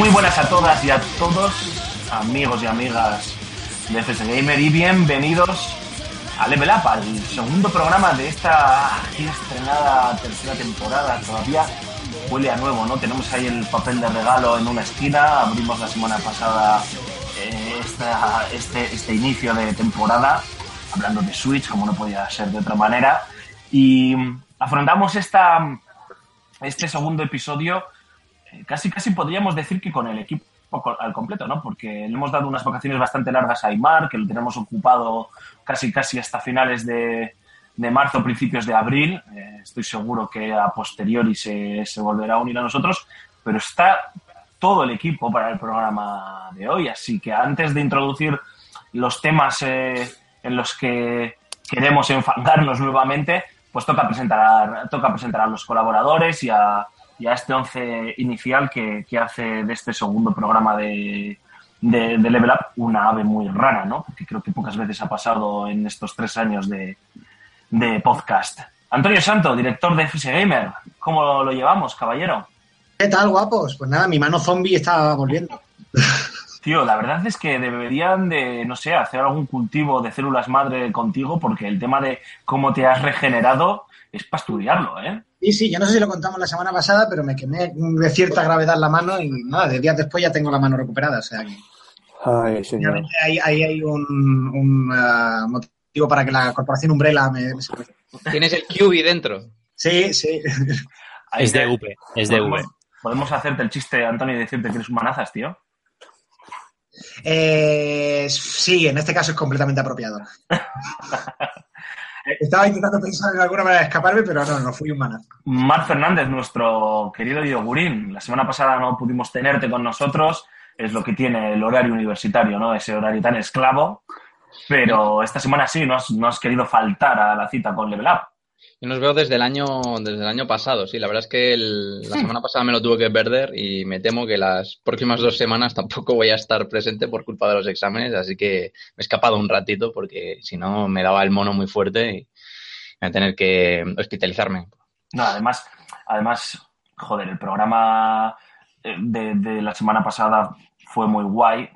Muy buenas a todas y a todos, amigos y amigas de FS Gamer, y bienvenidos a Level Up, al segundo programa de esta aquí estrenada tercera temporada. Todavía huele a nuevo, ¿no? Tenemos ahí el papel de regalo en una esquina, abrimos la semana pasada eh, este, este inicio de temporada, hablando de Switch, como no podía ser de otra manera, y afrontamos esta, este segundo episodio casi casi podríamos decir que con el equipo al completo, ¿no? Porque le hemos dado unas vacaciones bastante largas a Aymar, que lo tenemos ocupado casi casi hasta finales de, de marzo, principios de abril. Eh, estoy seguro que a posteriori se, se volverá a unir a nosotros, pero está todo el equipo para el programa de hoy. Así que antes de introducir los temas eh, en los que queremos enfangarnos nuevamente, pues toca presentar, toca presentar a los colaboradores y a, y a este once inicial que, que hace de este segundo programa de, de, de Level Up una ave muy rara, ¿no? Porque creo que pocas veces ha pasado en estos tres años de, de podcast. Antonio Santo, director de FS Gamer, ¿cómo lo llevamos, caballero? ¿Qué tal, guapos? Pues nada, mi mano zombie está volviendo. Tío, la verdad es que deberían de, no sé, hacer algún cultivo de células madre contigo porque el tema de cómo te has regenerado es para estudiarlo, ¿eh? Y sí, yo no sé si lo contamos la semana pasada, pero me quemé de cierta gravedad la mano y nada, de días después ya tengo la mano recuperada. O sea que Ay, señor. ahí, ahí hay un, un, ah, motivo para que la corporación Umbrella me. Tienes el QB dentro. Sí, sí. Ahí Es de V, es de V. podemos, podemos hacerte el chiste, Antonio, y decirte que eres un manazas, tío. Eh, sí, en este caso es completamente apropiado. Estaba intentando pensar en alguna manera de escaparme, pero no, no fui un manazo. Mar Fernández, nuestro querido yogurín. La semana pasada no pudimos tenerte con nosotros. Es lo que tiene el horario universitario, ¿no? Ese horario tan esclavo. Pero esta semana sí, no has, no has querido faltar a la cita con Level Up. Yo nos veo desde el año, desde el año pasado, sí. La verdad es que el- la semana pasada me lo tuve que perder y me temo que las próximas dos semanas tampoco voy a estar presente por culpa de los exámenes, así que me he escapado un ratito porque si no me daba el mono muy fuerte y voy a tener que hospitalizarme. No, además, además, joder, el programa eh, de, de la semana pasada fue muy guay.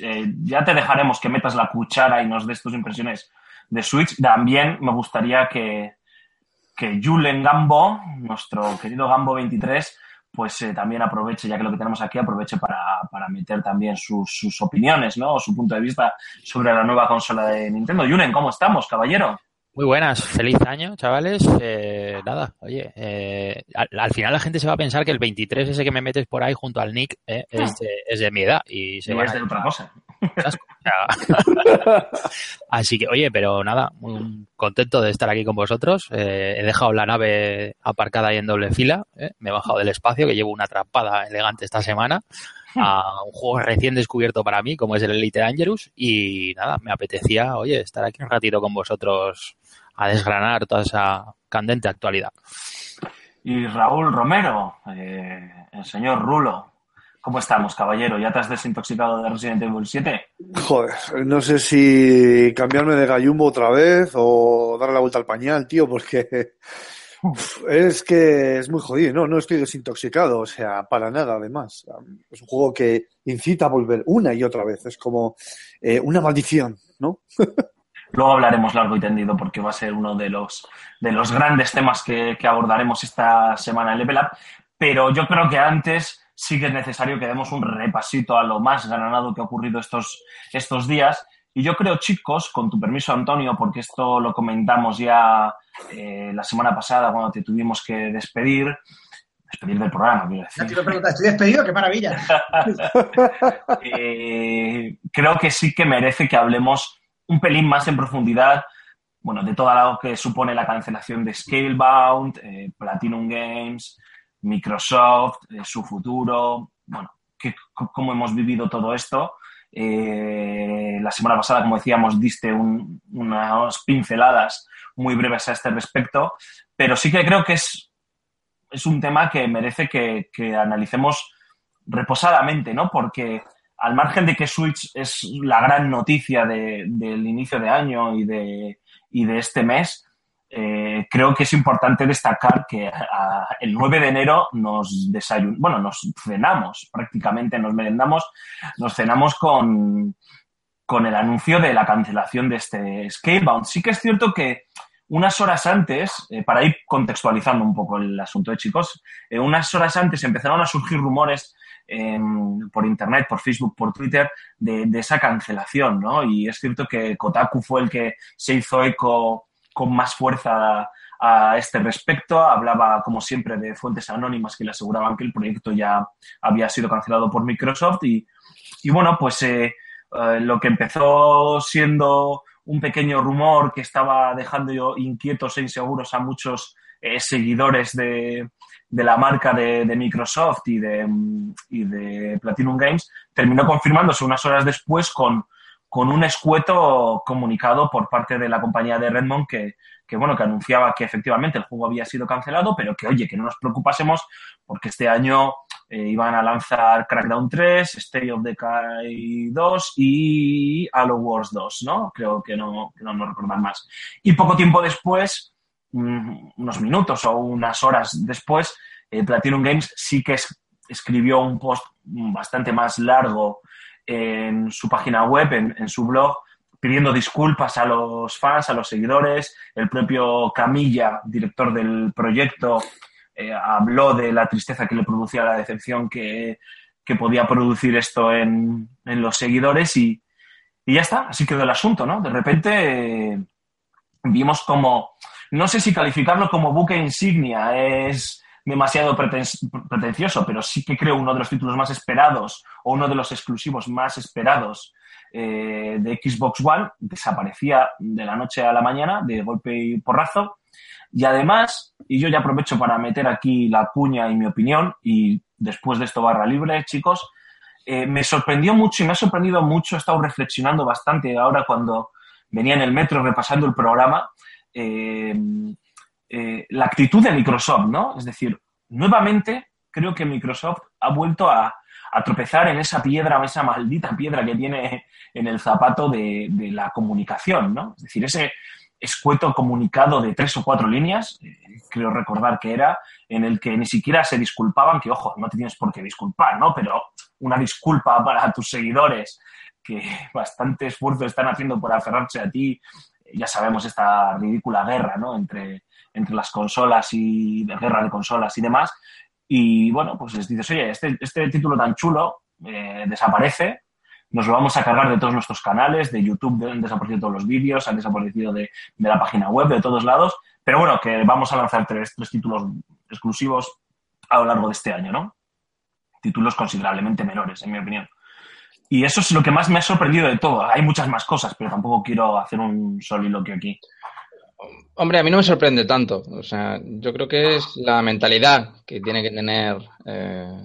Eh, ya te dejaremos que metas la cuchara y nos des tus impresiones de Switch. También me gustaría que, que Julen Gambo, nuestro querido Gambo 23, pues eh, también aproveche, ya que lo que tenemos aquí, aproveche para, para meter también sus, sus opiniones, ¿no? O su punto de vista sobre la nueva consola de Nintendo. Julen, ¿cómo estamos, caballero? Muy buenas, feliz año, chavales. Eh, nada, oye, eh, al, al final la gente se va a pensar que el 23 ese que me metes por ahí junto al Nick eh, es, de, es de mi edad y se Y van es a de otra cosa. Así que, oye, pero nada, muy contento de estar aquí con vosotros. Eh, he dejado la nave aparcada ahí en doble fila. eh, Me he bajado del espacio, que llevo una atrapada elegante esta semana a un juego recién descubierto para mí, como es el Elite Dangerous. Y nada, me apetecía, oye, estar aquí un ratito con vosotros a desgranar toda esa candente actualidad. Y Raúl Romero, eh, el señor Rulo. ¿Cómo estamos, caballero? ¿Ya te has desintoxicado de Resident Evil 7? Joder, no sé si cambiarme de gallumbo otra vez o darle la vuelta al pañal, tío, porque uf, es que es muy jodido. No, no estoy desintoxicado, o sea, para nada, además. Es un juego que incita a volver una y otra vez. Es como eh, una maldición, ¿no? Luego hablaremos largo y tendido porque va a ser uno de los, de los grandes temas que, que abordaremos esta semana en Level Up. Pero yo creo que antes sí que es necesario que demos un repasito a lo más granado que ha ocurrido estos, estos días. Y yo creo, chicos, con tu permiso, Antonio, porque esto lo comentamos ya eh, la semana pasada cuando te tuvimos que despedir, despedir del programa, quiero decir. Te ¿estoy despedido? ¡Qué maravilla! Eh, creo que sí que merece que hablemos un pelín más en profundidad, bueno, de todo lo que supone la cancelación de Scalebound, eh, Platinum Games, Microsoft, eh, su futuro, bueno, que- cómo hemos vivido todo esto. Eh, la semana pasada, como decíamos, diste un- unas pinceladas muy breves a este respecto, pero sí que creo que es, es un tema que merece que, que analicemos reposadamente, ¿no? Porque al margen de que Switch es la gran noticia de- del inicio de año y de, y de este mes, eh, creo que es importante destacar que a- el 9 de enero nos desayunamos, bueno, nos cenamos prácticamente, nos merendamos, nos cenamos con, con el anuncio de la cancelación de este Scalebound. Sí que es cierto que unas horas antes, eh, para ir contextualizando un poco el asunto de chicos, eh, unas horas antes empezaron a surgir rumores em, por internet, por Facebook, por Twitter, de esa cancelación, ¿no? Y es cierto que Kotaku fue el que se hizo eco con más fuerza a este respecto. Hablaba, como siempre, de fuentes anónimas que le aseguraban que el proyecto ya había sido cancelado por Microsoft y, bueno, pues eh, eh, lo que empezó siendo un pequeño rumor que estaba dejando inquietos e inseguros a muchos eh, seguidores de, la marca de, Microsoft y de, y de Platinum Games, terminó confirmándose unas horas después con, con un escueto comunicado por parte de la compañía de Redmond que, bueno, que anunciaba que efectivamente el juego había sido cancelado, pero que, oye, que no nos preocupásemos porque este año eh, iban a lanzar Crackdown 3, State of Decay 2 y Halo Wars 2, ¿no? Creo que no, que no, recordar más. Y poco tiempo después, mm, unos minutos o unas horas después, eh, Platinum Games sí que es- escribió un post bastante más largo en su página web, en, en su blog, pidiendo disculpas a los fans, a los seguidores. El propio Camilla, director del proyecto, eh, habló de la tristeza que le producía la decepción que, que podía producir esto en, en los seguidores y, y ya está, así quedó el asunto, ¿no? De repente eh, vimos como, no sé si calificarlo como buque insignia es demasiado preten- pretencioso, pero sí que creo uno de los títulos más esperados o uno de los exclusivos más esperados eh, de Xbox One desaparecía de la noche a la mañana de golpe y porrazo. Y además, y yo ya aprovecho para meter aquí la cuña y mi opinión, y después de esto barra libre, chicos, eh, me sorprendió mucho y me ha sorprendido mucho, he estado reflexionando bastante ahora cuando venía en el metro repasando el programa, eh, eh, la actitud de Microsoft, ¿no? Es decir, nuevamente creo que Microsoft ha vuelto a, tropezar en esa piedra, esa maldita piedra que tiene en el zapato de, de la comunicación, ¿no? Es decir, ese escueto comunicado de tres o cuatro líneas, eh, creo recordar que era, en el que ni siquiera se disculpaban, que ojo, no te tienes por qué disculpar, ¿no? Pero una disculpa para tus seguidores que bastante esfuerzo están haciendo por aferrarse a ti. Ya sabemos esta ridícula guerra, ¿no? Entre, entre las consolas y de guerra de consolas y demás. Y bueno, pues les dices, oye, este, este título tan chulo eh, desaparece, nos lo vamos a cargar de todos nuestros canales, de YouTube han desaparecido todos los vídeos, han desaparecido de, de la página web, de todos lados, pero bueno, que vamos a lanzar tres, tres títulos exclusivos a lo largo de este año, ¿no? Títulos considerablemente menores, en mi opinión. Y eso es lo que más me ha sorprendido de todo. Hay muchas más cosas, pero tampoco quiero hacer un soliloquio aquí. Hombre, a mí no me sorprende tanto. O sea, yo creo que es la mentalidad que tiene que tener, eh,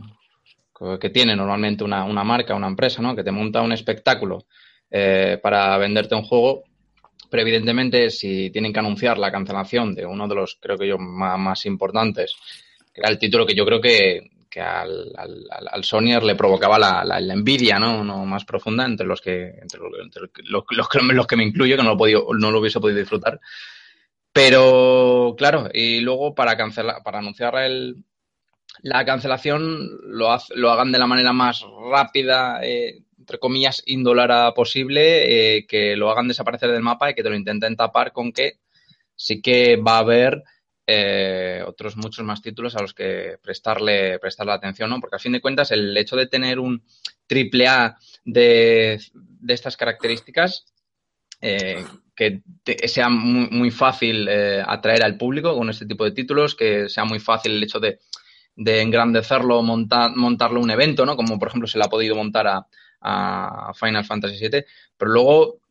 que tiene normalmente una, una marca, una empresa, ¿no? Que te monta un espectáculo eh, para venderte un juego. Pero evidentemente, si tienen que anunciar la cancelación de uno de los, creo que yo, más, más importantes, que era el título que yo creo que, que al, al, al Sonyer le provocaba la, la, la, envidia ¿no? ¿no? más profunda entre los que entre los, entre los, los, los, que me incluyo, que no lo, podido, no lo hubiese podido disfrutar. Pero, claro, y luego para cancelar, para anunciar el, la cancelación lo, ha, lo, hagan de la manera más rápida, eh, entre comillas, indolora posible, eh, que lo hagan desaparecer del mapa y que te lo intenten tapar con que sí que va a haber eh, otros muchos más títulos a los que prestarle, prestarle atención, ¿no? Porque a fin de cuentas el hecho de tener un triple A de, de estas características eh, que sea muy, muy fácil eh, atraer al público con este tipo de títulos, que sea muy fácil el hecho de, de engrandecerlo, montar, montarlo un evento, ¿no? Como por ejemplo se le ha podido montar a, a Final Fantasy VII, pero luego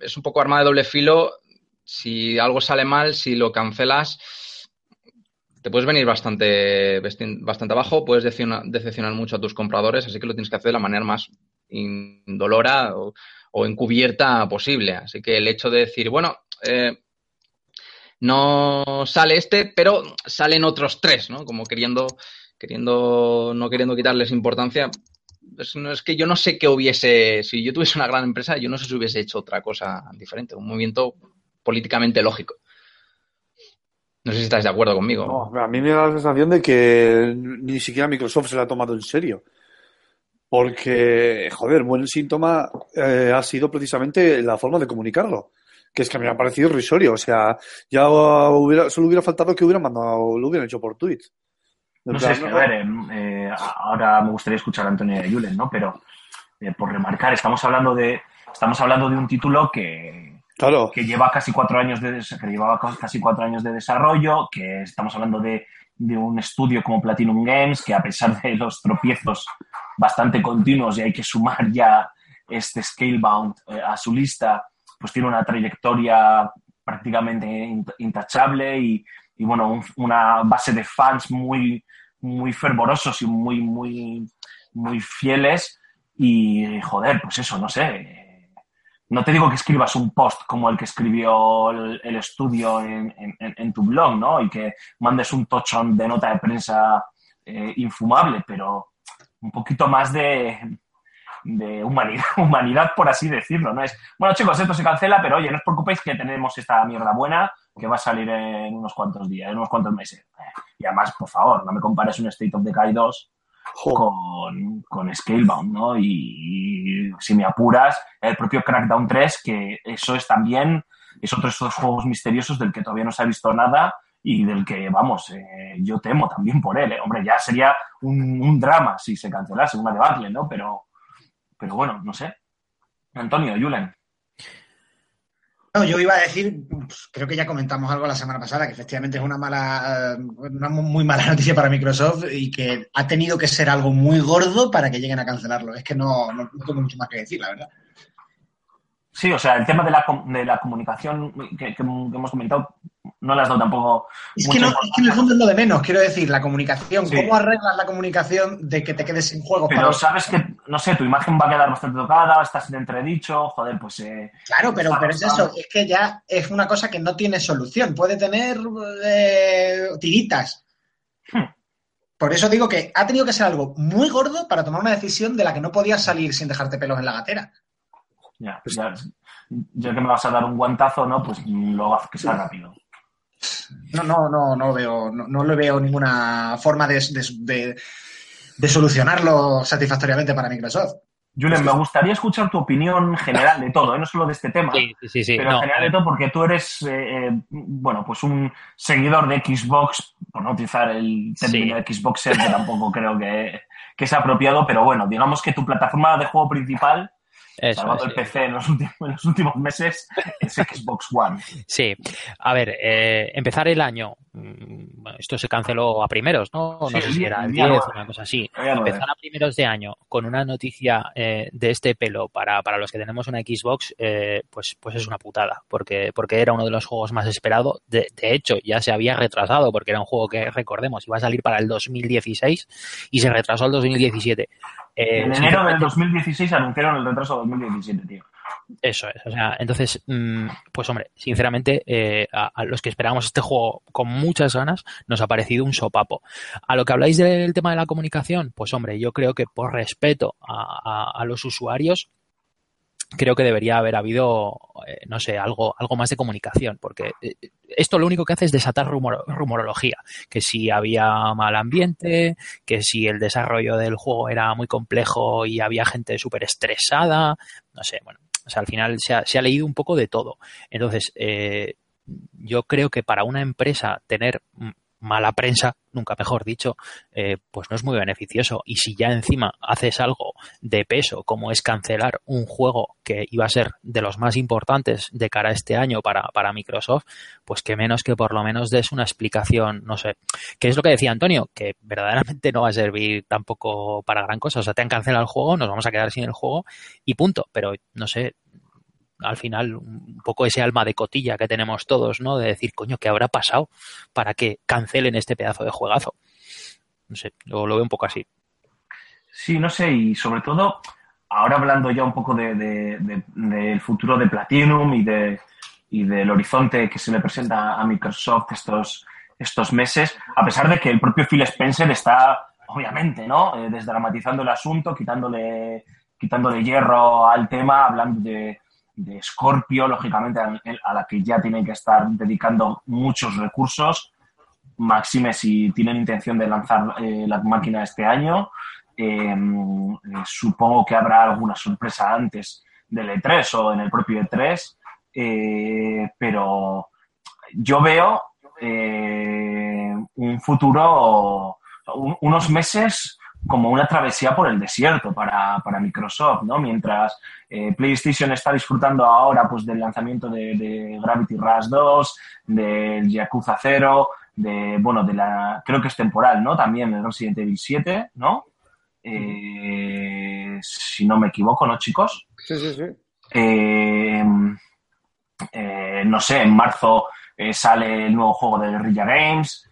es un poco arma de doble filo. Si algo sale mal, si lo cancelas, te puedes venir bastante, bastante abajo, puedes decepcionar, mucho a tus compradores, así que lo tienes que hacer de la manera más indolora o, encubierta posible. Así que el hecho de decir, bueno, eh, no sale este, pero salen otros tres, ¿no? Como queriendo, queriendo, no queriendo quitarles importancia. Es, no, es que yo no sé qué hubiese, si yo tuviese una gran empresa, yo no sé si hubiese hecho otra cosa diferente, un movimiento políticamente lógico. No sé si estáis de acuerdo conmigo. No, a mí me da la sensación de que ni siquiera Microsoft se la ha tomado en serio. Porque, joder, buen síntoma eh, ha sido precisamente la forma de comunicarlo. Que es que a mí me ha parecido irrisorio. O sea, ya hubiera, solo hubiera faltado que hubieran mandado, lo hubieran hecho por tweet. No sé, es que, a ver, eh, eh, ahora me gustaría escuchar a Antonio de Julen, ¿no? Pero eh, por remarcar, estamos hablando de estamos hablando de un título que, Claro, que lleva casi cuatro años de que llevaba ca- casi cuatro años de desarrollo, que estamos hablando de, de un estudio como Platinum Games, que a pesar de los tropiezos bastante continuos y hay que sumar ya este Scalebound eh, a su lista, pues tiene una trayectoria prácticamente in- intachable y, y, bueno, un- una base de fans muy, muy fervorosos y muy, muy, muy fieles. Y joder, pues eso, no sé. No te digo que escribas un post como el que escribió el, estudio en, en- tu blog, ¿no? Y que mandes un tochón de nota de prensa eh, infumable, pero un poquito más de, de humanidad, humanidad, por así decirlo, ¿no? Es, bueno, chicos, esto se cancela, pero oye, no os preocupéis que tenemos esta mierda buena que va a salir en unos cuantos días, en unos cuantos meses. Eh, Y además, por favor, no me compares un State of Decay 2 jo, con, con Scalebound, ¿no? Y, si me apuras, el propio Crackdown 3, que eso es también, es otro de esos juegos misteriosos del que todavía no se ha visto nada y del que, vamos, eh, yo temo también por él. ¿eh? Hombre, ya sería un, un drama si se cancelase, una debacle, ¿no? Pero, pero bueno, no sé. Antonio, Julen. No, yo iba a decir, pues, creo que ya comentamos algo la semana pasada, que efectivamente es una mala, eh, una mu- muy mala noticia para Microsoft y que ha tenido que ser algo muy gordo para que lleguen a cancelarlo. Es que no, no tengo mucho más que decir, la verdad. Sí, o sea, el tema de la, de la comunicación que, que hemos comentado no le has dado tampoco Es que, no, es que en el fondo es lo de menos, quiero decir, la comunicación. Sí. ¿Cómo arreglas la comunicación de que te quedes sin juegos? Pero para- sabes que, no sé, tu imagen va a quedar bastante tocada, estás en entredicho, joder, pues eh, Claro, pero, pero es eso, es que ya es una cosa que no tiene solución. Puede tener eh, tiritas. Hmm. Por eso digo que ha tenido que ser algo muy gordo para tomar una decisión de la que no podías salir sin dejarte pelos en la gatera. Ya, ya, ya que me vas a dar un guantazo, ¿no? Pues lo hago que sea rápido. No, no, no, no veo, no, no le veo ninguna forma de, de- de- de solucionarlo satisfactoriamente para Microsoft. Julen, me gustaría escuchar tu opinión general de todo, ¿eh? no solo de este tema, Sí, sí, sí. pero No, en general de todo porque tú eres, eh, eh, bueno, pues un seguidor de Xbox, por no utilizar el término de Xboxer, que tampoco creo que, que sea apropiado, pero bueno, digamos que tu plataforma de juego principal, eso salvando el. PC en los, últimos, en los últimos meses, es Xbox One. Sí, a ver, eh, empezar el año, mm, bueno, esto se canceló a primeros, ¿no? Sí, no sé si era el el día 10 nueve. una cosa así. Empezar a primeros de año con una noticia eh, de este pelo para, para los que tenemos una Xbox, eh, pues, pues es una putada, porque, porque era uno de los juegos más esperados. De, de hecho, ya se había retrasado, porque era un juego que, recordemos, iba a salir para el 2016 y se retrasó al 2017. Eh, En enero del sinceramente- 2016 anunciaron el retraso de 2017, tío. eso es, o sea, entonces, mm, pues hombre, sinceramente, eh, a, a los que esperábamos este juego con muchas ganas, nos ha parecido un sopapo. A lo que habláis del tema de la comunicación, pues hombre, yo creo que por respeto a los usuarios, creo que debería haber habido, eh, no sé, algo, algo más de comunicación, porque eh, esto lo único que hace es desatar rumor- rumorología, que si había mal ambiente, que si el desarrollo del juego era muy complejo y había gente súper estresada, no sé, bueno, o sea, al final se ha, se ha leído un poco de todo. Entonces, eh, yo creo que para una empresa tener mm, mala prensa, nunca mejor dicho, eh, pues no es muy beneficioso. Y si ya encima haces algo de peso, como es cancelar un juego que iba a ser de los más importantes de cara a este año para, para Microsoft, pues que menos que por lo menos des una explicación, no sé. ¿Qué es lo que decía Antonio? Que verdaderamente no va a servir tampoco para gran cosa. O sea, te han cancelado el juego, nos vamos a quedar sin el juego y punto. Pero no sé, al final un poco ese alma de cotilla que tenemos todos, ¿no? De decir, coño, ¿qué habrá pasado para que cancelen este pedazo de juegazo? No sé, lo, veo un poco así. Sí, no sé, y sobre todo, ahora hablando ya un poco de, de- del futuro de Platinum y, de, y del horizonte que se le presenta a Microsoft estos, estos meses, a pesar de que el propio Phil Spencer está, obviamente, ¿no? Eh, desdramatizando el asunto, quitándole, quitándole hierro al tema, hablando de, de Scorpio, lógicamente, a, la que ya tienen que estar dedicando muchos recursos. Máxime si tienen intención de lanzar eh, la máquina este año. Eh, eh, supongo que habrá alguna sorpresa antes del E3 o en el propio E3, eh, pero yo veo un futuro, un- unos meses como una travesía por el desierto para, para Microsoft, ¿no? Mientras eh, PlayStation está disfrutando ahora pues del lanzamiento de, de Gravity Rush 2, del Yakuza 0, de, bueno, de la, creo que es temporal, ¿no? También el Resident Evil 7, ¿no? Eh, si no me equivoco, ¿no, chicos? Sí, sí, sí. Eh, eh, no sé, en marzo sale el nuevo juego de Guerrilla Games.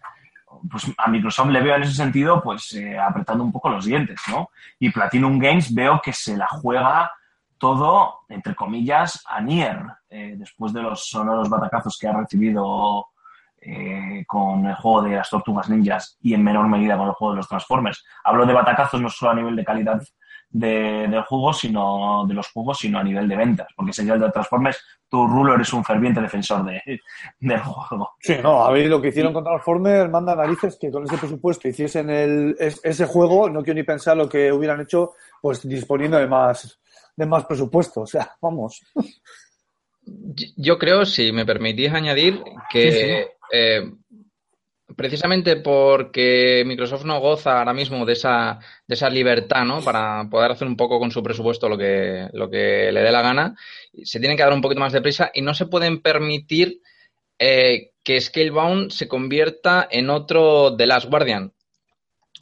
Pues a Microsoft le veo en ese sentido, pues eh, apretando un poco los dientes, ¿no? Y Platinum Games veo que se la juega todo, entre comillas, a Nier, eh, después de los sonoros batacazos que ha recibido eh, con el juego de las Tortugas Ninjas y en menor medida con el juego de los Transformers. Hablo de batacazos no solo a nivel de calidad de- del juego, sino de los juegos, sino a nivel de ventas. Porque si el de Transformers, tú, Rulo, eres un ferviente defensor de, del juego. Sí, no, a ver, lo que hicieron con Transformers manda narices que con ese presupuesto hiciesen el, es- ese juego, no quiero ni pensar lo que hubieran hecho, pues disponiendo de más, de más presupuesto. O sea, vamos. Yo- Yo creo, si me permitís añadir, que eh, precisamente porque Microsoft no goza ahora mismo de esa, de esa libertad, ¿no? Para poder hacer un poco con su presupuesto lo que, lo que le dé la gana, se tienen que dar un poquito más de prisa y no se pueden permitir eh, que Scalebound se convierta en otro The Last Guardian.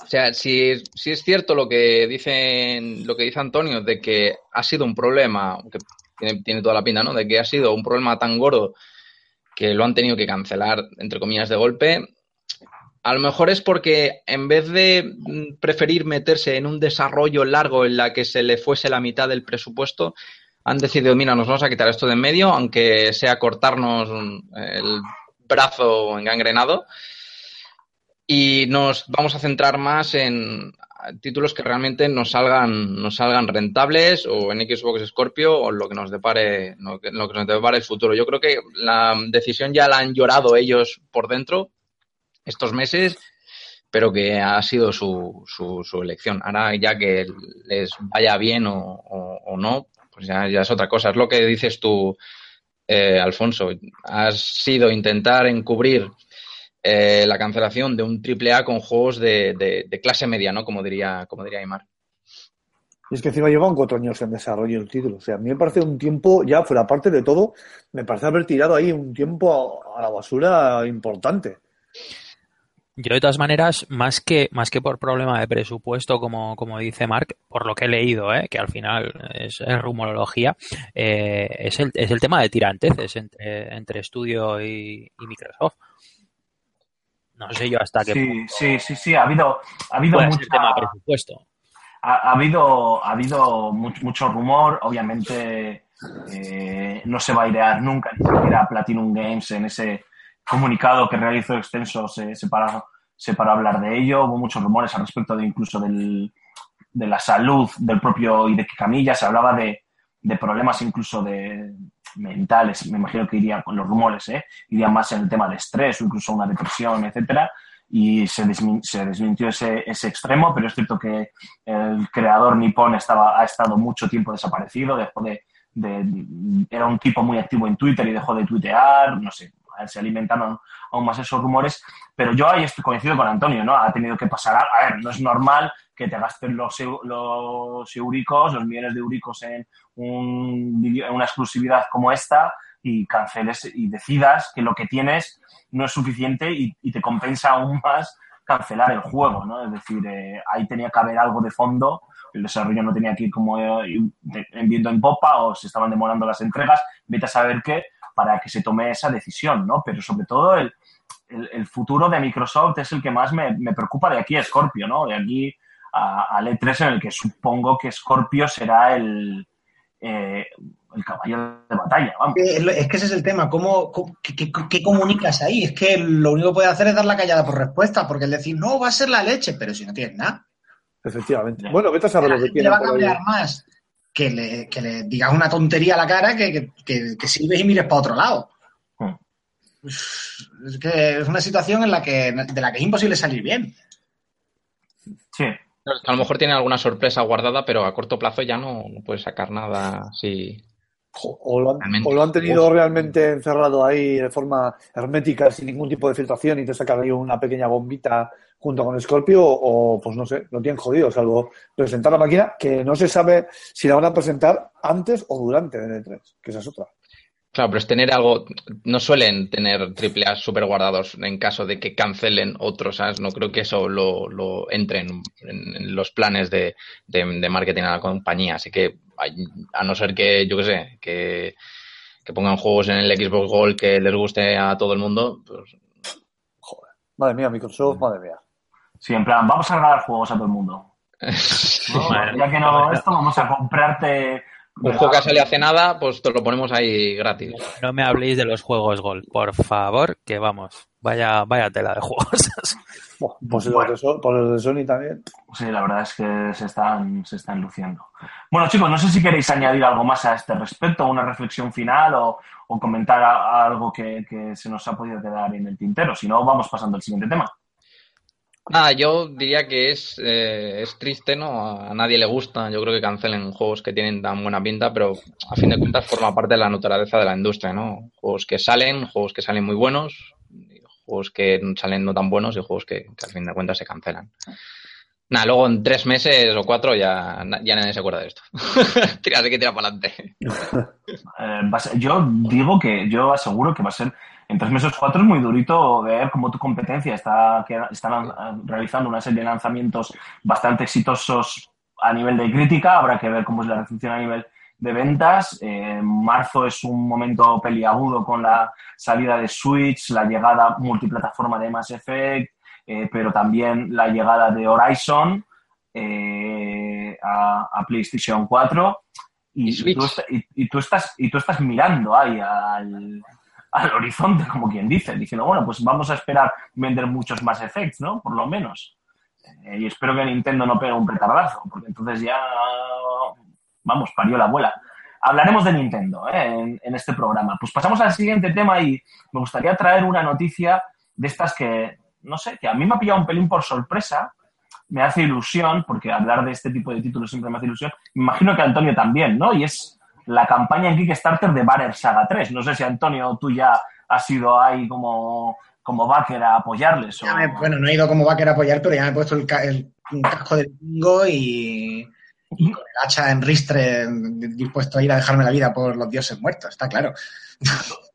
O sea, si, si es cierto lo que dicen, lo que dice Antonio, de que ha sido un problema, que tiene, tiene toda la pinta, ¿no? De que ha sido un problema tan gordo que lo han tenido que cancelar, entre comillas, de golpe. A lo mejor es porque en vez de mm, preferir meterse en un desarrollo largo en la que se le fuese la mitad del presupuesto, han decidido, mira, nos vamos a quitar esto de en medio, aunque sea cortarnos mm, el brazo engangrenado, y nos vamos a centrar más en títulos que realmente nos salgan, rentables o en Xbox Scorpio o lo que nos depare, lo que nos depare el futuro. Yo creo que la decisión ya la han llorado ellos por dentro estos meses, pero que ha sido su, su, elección. Ahora ya que les vaya bien o, o, no, pues ya, es otra cosa. Es lo que dices tú, eh, Alfonso. Has sido intentar encubrir eh, la cancelación de un triple A con juegos de, de, clase media, ¿no? Como diría, como diría Aymar. Y es que encima llevan cuatro años en desarrollo el título. O sea, a mí me parece un tiempo, ya fuera parte de todo, me parece haber tirado ahí un tiempo a la basura importante. Yo de todas maneras, más que, más que por problema de presupuesto, como, como dice Mark, por lo que he leído, ¿eh? que al final es, es rumorología, eh, es, el, es el tema de tiranteces entre, entre estudio y, y, Microsoft. No sé yo hasta qué sí, punto. Sí, sí, sí, ha habido, ha habido mucho el tema de presupuesto. Ha, ha, habido, ha habido mucho, mucho rumor, obviamente eh, no se va a idear nunca, ni siquiera Platinum Games en ese comunicado que realizó extenso se, se, para, se hablar de ello. Hubo muchos rumores al respecto de incluso del, de la salud del propio Hideki Camilla. Se hablaba de, de, problemas incluso de mentales. Me imagino que iría con los rumores, ¿eh? iría más en el tema de estrés o incluso una depresión, etcétera. Y se desmintió ese, ese, extremo, pero es cierto que el creador nipón estaba, ha estado mucho tiempo desaparecido, dejó de, de, era un tipo muy activo en Twitter y dejó de tuitear, no sé, se alimentaron aún más esos rumores, pero yo ahí estoy coincido con Antonio, ¿no? Ha tenido que pasar, a, a ver, no es normal que te gasten los, los euricos, los millones de euricos en, un, en una exclusividad como esta y canceles y decidas que lo que tienes no es suficiente y, te compensa aún más cancelar el juego, ¿no? Es decir, eh, ahí tenía que haber algo de fondo el desarrollo no tenía que ir como eh, en popa o se estaban demorando las entregas, vete a saber qué, para que se tome esa decisión, ¿no? Pero sobre todo el, el- el futuro de Microsoft es el que más me, me preocupa de aquí a Scorpio, ¿no? De aquí a- al E3 en el que supongo que Scorpio será el, eh, el caballo de batalla, vamos. Es que ese es el tema. ¿Cómo, cómo- qué, qué- qué comunicas ahí? Es que lo único que puede hacer es dar la callada por respuesta, porque el decir, no, va a ser la leche, pero si no tienes nada. Efectivamente. Bueno, vete a saber la lo que tienen va a cambiar más que le, que le digas una tontería a la cara que, que, que, que silbes y mires para otro lado. Hmm. Es que es una situación en la que, de la que es imposible salir bien. Sí, A lo mejor tiene alguna sorpresa guardada, pero a corto plazo ya no, no puedes sacar nada así. O lo, han, Realmente. o lo han tenido Uf. realmente encerrado ahí de forma hermética, sin ningún tipo de filtración, y te sacan ahí una pequeña bombita junto con Scorpio, o pues no sé, lo tienen jodido, salvo presentar la máquina, que no se sabe si la van a presentar antes o durante el E3, que esa es otra. Claro, pero es tener algo. No suelen tener triple A super guardados en caso de que cancelen otros, ¿sabes? No creo que eso lo, lo entre en, los planes de, de- de marketing a la compañía. Así que, a no ser que, yo qué sé, que, que pongan juegos en el Xbox Gold que les guste a todo el mundo, pues Madre mía, Microsoft, madre mía. sí, en plan, vamos a regalar juegos a todo el mundo. Ya que no esto, vamos a comprarte... un juego que ha salido hace nada, pues te lo ponemos ahí gratis. No me habléis de los juegos Gold, por favor, que vamos. Vaya, vaya tela de juegos. Pues Bueno. los de So- por los de Sony también. Sí, la verdad es que se están, se están luciendo. Bueno, chicos, no sé si queréis añadir algo más a este respecto, una reflexión final o, o comentar a- a algo que, que se nos ha podido quedar en el tintero. Si no, vamos pasando al siguiente tema. Ah, yo diría que es, eh, es triste, ¿no? A nadie le gusta. Yo creo que cancelen juegos que tienen tan buena pinta, pero a fin de cuentas forma parte de la naturaleza de la industria, ¿no? Juegos que salen, juegos que salen muy buenos, juegos que salen no tan buenos y juegos que, que a fin de cuentas se cancelan. Nada, luego en tres meses o cuatro ya, ya nadie se acuerda de esto. tira, así que tira para adelante. Eh, yo digo que yo aseguro que va a ser en tres meses o cuatro es muy durito ver cómo tu competencia está, que está lan- realizando una serie de lanzamientos bastante exitosos a nivel de crítica. Habrá que ver cómo es la recepción a nivel de ventas. Eh, marzo es un momento peliagudo con la salida de Switch, la llegada multiplataforma de Mass Effect, eh, pero también la llegada de Horizon eh, a, a PlayStation 4. Y, tú, y tú estás, y tú estás mirando ahí al, al horizonte, como quien dice, diciendo, bueno, pues vamos a esperar vender muchos más effects, ¿no? Por lo menos. Eh, y espero que Nintendo no pegue un petardazo, porque entonces ya, vamos, parió la abuela. Hablaremos de Nintendo ¿eh? en, este programa. Pues pasamos al siguiente tema y me gustaría traer una noticia de estas que, no sé, que a mí me ha pillado un pelín por sorpresa, me hace ilusión, porque hablar de este tipo de títulos siempre me hace ilusión. Me imagino que Antonio también, ¿no? Y es la campaña en Kickstarter de Banner Saga 3. No sé si Antonio, tú ya has ido ahí como, como backer a apoyarles. O... Ya me- bueno, no he ido como backer a apoyar, pero ya me he puesto el, casco de bingo y, y con el hacha en ristre dispuesto a ir a dejarme la vida por los dioses muertos, está claro.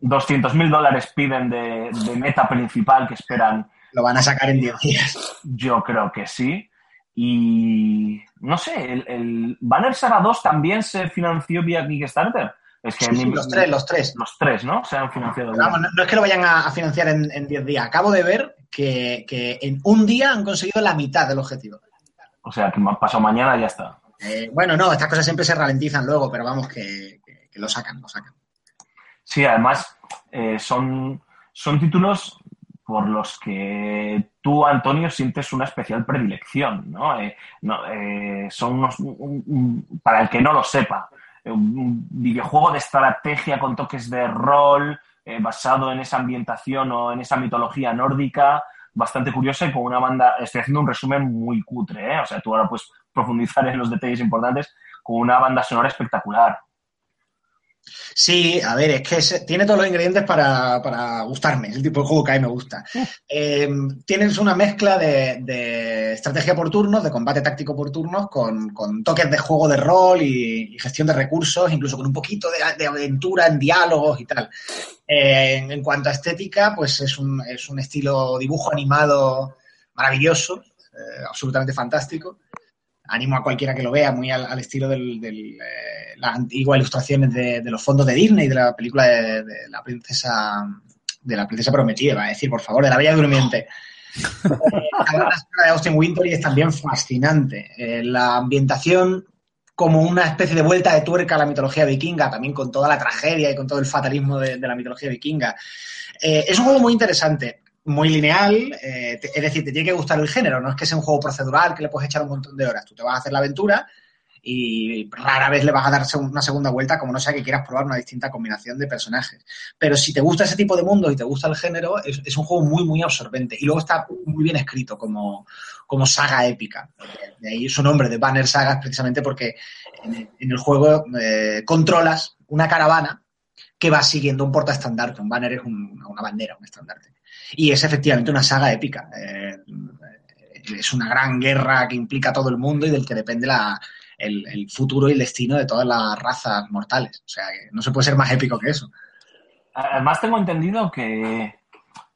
200.000 dólares piden de, de meta principal que esperan Lo van a sacar en 10 días. Yo creo que sí. Y no sé, el, el Banner Saga 2 también se financió vía Kickstarter. Es que Sí, los tres, los tres. los tres, ¿no? Se han financiado. Vamos, no, no es que lo vayan a, a financiar en, en 10 días. Acabo de ver que, que en un día han conseguido la mitad del objetivo. O sea, que pasado mañana ya está. Eh, bueno, no, estas cosas siempre se ralentizan luego, pero vamos, que, que- que lo sacan, lo sacan. Sí, además eh, son, son títulos por los que tú, Antonio, sientes una especial predilección, ¿no? Eh, eh, son unos, un- un- para el que no lo sepa, eh, un, videojuego de estrategia con toques de rol, basado en esa ambientación o en esa mitología nórdica, bastante curiosa y con una banda, estoy haciendo un resumen muy cutre. O sea, tú ahora puedes profundizar en los detalles importantes con una banda sonora espectacular. Sí, a ver, es que tiene todos los ingredientes para, para gustarme, es el tipo de juego que a mí me gusta. Eh, tienes una mezcla de, de estrategia por turnos, de combate táctico por turnos, con, con toques de juego de rol y, y gestión de recursos, incluso con un poquito de, de aventura en diálogos y tal. Eh, en, en cuanto a estética, pues es un, es un estilo dibujo animado maravilloso, eh, absolutamente fantástico. Animo a cualquiera que lo vea, muy al, al estilo de eh, las antiguas ilustraciones de, de, los fondos de Disney, de la película de, de, la princesa de la princesa prometida, va a decir, por favor, de la Bella Durmiente. la de Austin Wintory es también fascinante. Eh, la ambientación como una especie de vuelta de tuerca a la mitología vikinga, también con toda la tragedia y con todo el fatalismo de, de la mitología vikinga. Eh, es un juego muy interesante, muy lineal, eh, es decir, te tiene que gustar el género, no es que sea un juego procedural que le puedes echar un montón de horas. Tú te vas a hacer la aventura y rara vez le vas a dar una segunda vuelta, como no sea que quieras probar una distinta combinación de personajes. Pero si te gusta ese tipo de mundo y te gusta el género, es, un juego muy, muy absorbente. Y luego está muy bien escrito como, como saga épica. De ahí su nombre, de Banner Sagas, precisamente porque en, en el juego eh, controlas una caravana que va siguiendo un portaestandarte. Un banner es un, una bandera, un estandarte. Y es efectivamente una saga épica. Eh, es una gran guerra que implica a todo el mundo y del que depende la, el, el, futuro y el destino de todas las razas mortales. O sea, que no se puede ser más épico que eso. Además, tengo entendido que,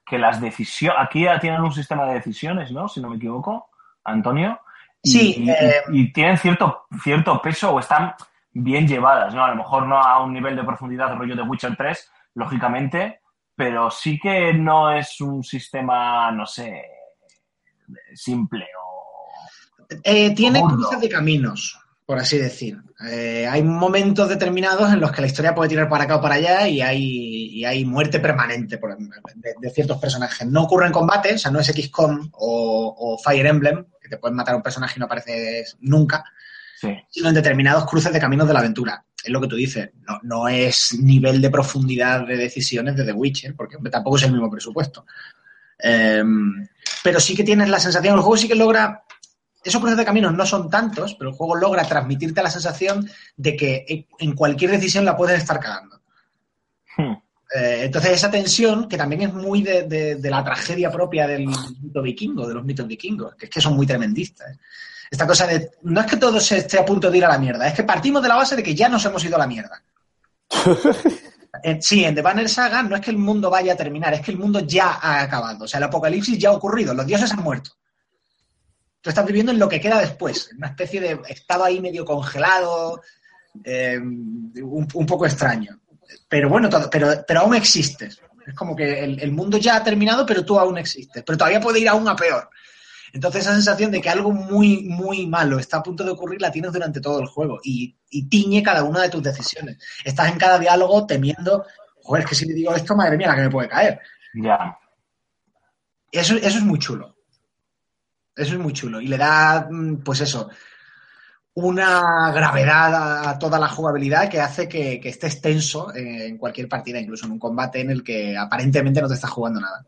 que las decisiones. Aquí tienen un sistema de decisiones, ¿no? Si no me equivoco, Antonio. Y, sí. Eh... Y, y, tienen cierto, cierto peso o están bien llevadas, ¿no? A lo mejor no a un nivel de profundidad rollo de Witcher 3, lógicamente, pero sí que no es un sistema, no sé, simple o. Eh, tiene cruces de caminos, por así decir. Eh, hay momentos determinados en los que la historia puede tirar para acá o para allá y hay, y hay muerte permanente por, de, de, ciertos personajes. No ocurre en combate, o sea, no es XCOM o, o Fire Emblem, que te pueden matar a un personaje y no apareces nunca, sí. sino en determinados cruces de caminos de la aventura. Es lo que tú dices, no, no es nivel de profundidad de decisiones de The Witcher, porque tampoco es el mismo presupuesto. Eh, pero sí que tienes la sensación, el juego sí que logra esos cruces de caminos no son tantos, pero el juego logra transmitirte la sensación de que en cualquier decisión la puedes estar cagando. Hmm. Eh, entonces, esa tensión, que también es muy de, de, de, la tragedia propia del mito vikingo, de los mitos vikingos, que es que son muy tremendistas. Esta cosa de, no es que todo se esté a punto de ir a la mierda, es que partimos de la base de que ya nos hemos ido a la mierda. sí, en The Banner Saga no es que el mundo vaya a terminar, es que el mundo ya ha acabado. O sea, el apocalipsis ya ha ocurrido, los dioses han muerto tú estás viviendo en lo que queda después, en una especie de estado ahí medio congelado, eh, un, un, poco extraño. Pero bueno, todo, pero, pero aún existes. Es como que el, el, mundo ya ha terminado, pero tú aún existes. Pero todavía puede ir aún a peor. Entonces esa sensación de que algo muy, muy malo está a punto de ocurrir la tienes durante todo el juego y, y tiñe cada una de tus decisiones. Estás en cada diálogo temiendo, joder, es que si le digo esto, madre mía, la que me puede caer. Ya. Eso, eso es muy chulo. Eso es muy chulo. Y le da, pues eso, una gravedad a toda la jugabilidad que hace que, que estés tenso en cualquier partida, incluso en un combate en el que aparentemente no te estás jugando nada.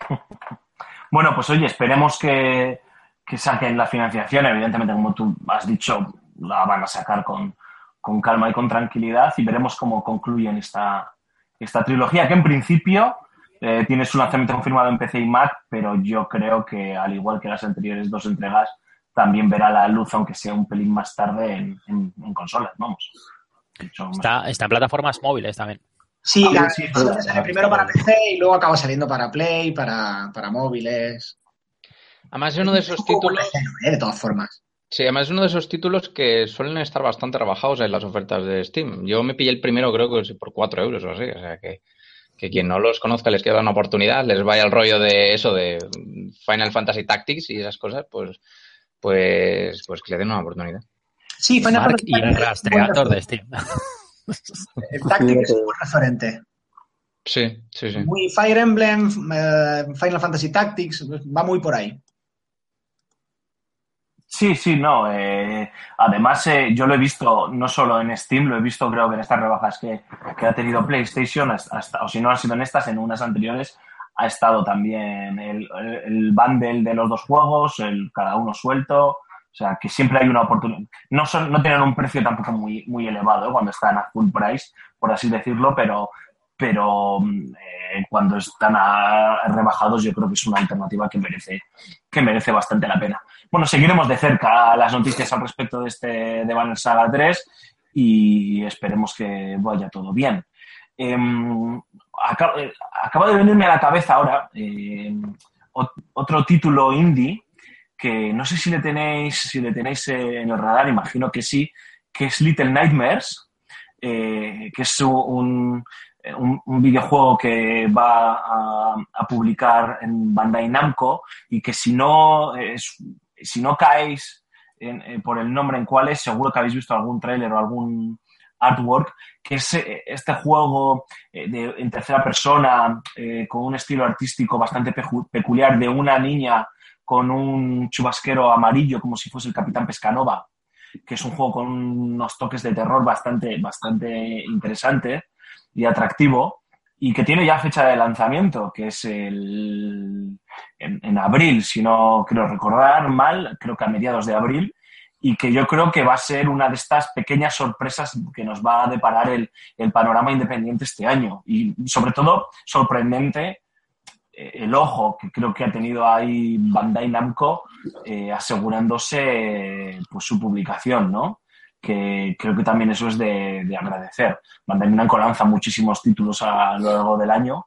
Bueno, pues oye, esperemos que, que saquen la financiación. Evidentemente, como tú has dicho, la van a sacar con, con calma y con tranquilidad y veremos cómo concluyen esta, esta trilogía, que en principio eh, tiene su lanzamiento confirmado en PC y Mac, pero yo creo que, al igual que las anteriores dos entregas, también verá la luz, aunque sea un pelín más tarde, en, en, en consolas, vamos. Está, está, en plataformas móviles también. Sí, ah, sí, sale primero para PC y luego acaba saliendo para Play, para, para móviles. Además, es uno de esos títulos. ¿eh? De todas formas. Sí, además es uno de esos títulos que suelen estar bastante rebajados en las ofertas de Steam. Yo me pillé el primero, creo que por 4 euros o así, o sea que que quien no los conozca les queda una oportunidad, les vaya el rollo de eso, de Final Fantasy Tactics y esas cosas, pues, pues, pues que le den una oportunidad. Sí, Final Fantasy y el rastreador de Steam. El Tactics es un buen referente. Sí, sí, sí. Muy Fire Emblem, eh, Final Fantasy Tactics, va muy por ahí. Sí, sí, no. Eh, además, eh, yo lo he visto no solo en Steam, lo he visto creo que en estas rebajas que, que ha tenido PlayStation, hasta, o si no han sido en estas, en unas anteriores, ha estado también el, el bundle de los dos juegos, el cada uno suelto. O sea, que siempre hay una oportunidad. No, son, no tienen un precio tampoco muy, muy elevado cuando están a full price, por así decirlo, pero, pero eh, cuando están rebajados yo creo que es una alternativa que merece, que merece bastante la pena. Bueno, seguiremos de cerca las noticias al respecto de este de Banner Saga 3 y esperemos que vaya todo bien. Eh, acaba, de venirme a la cabeza ahora eh, otro título indie que no sé si le tenéis, si le tenéis en el radar, imagino que sí, que es Little Nightmares, eh, que es un, un, videojuego que va a, publicar en Bandai Namco y que si no, es- si no caéis eh, por el nombre en cuál es, seguro que habéis visto algún tráiler o algún artwork, que es eh, este juego de, en tercera persona con un estilo artístico bastante peculiar de una niña con un chubasquero amarillo como si fuese el Capitán Pescanova, que es un juego con unos toques de terror bastante, bastante interesante y atractivo y que tiene ya fecha de lanzamiento, que es el, en, abril, si no creo recordar mal, creo que a mediados de abril, y que yo creo que va a ser una de estas pequeñas sorpresas que nos va a deparar el, el panorama independiente este año. Y sobre todo, sorprendente el ojo que creo que ha tenido ahí Bandai Namco eh, asegurándose pues, su publicación, ¿no? Que creo que también eso es de, de agradecer. Bandai Namco lanza muchísimos títulos a lo largo del año,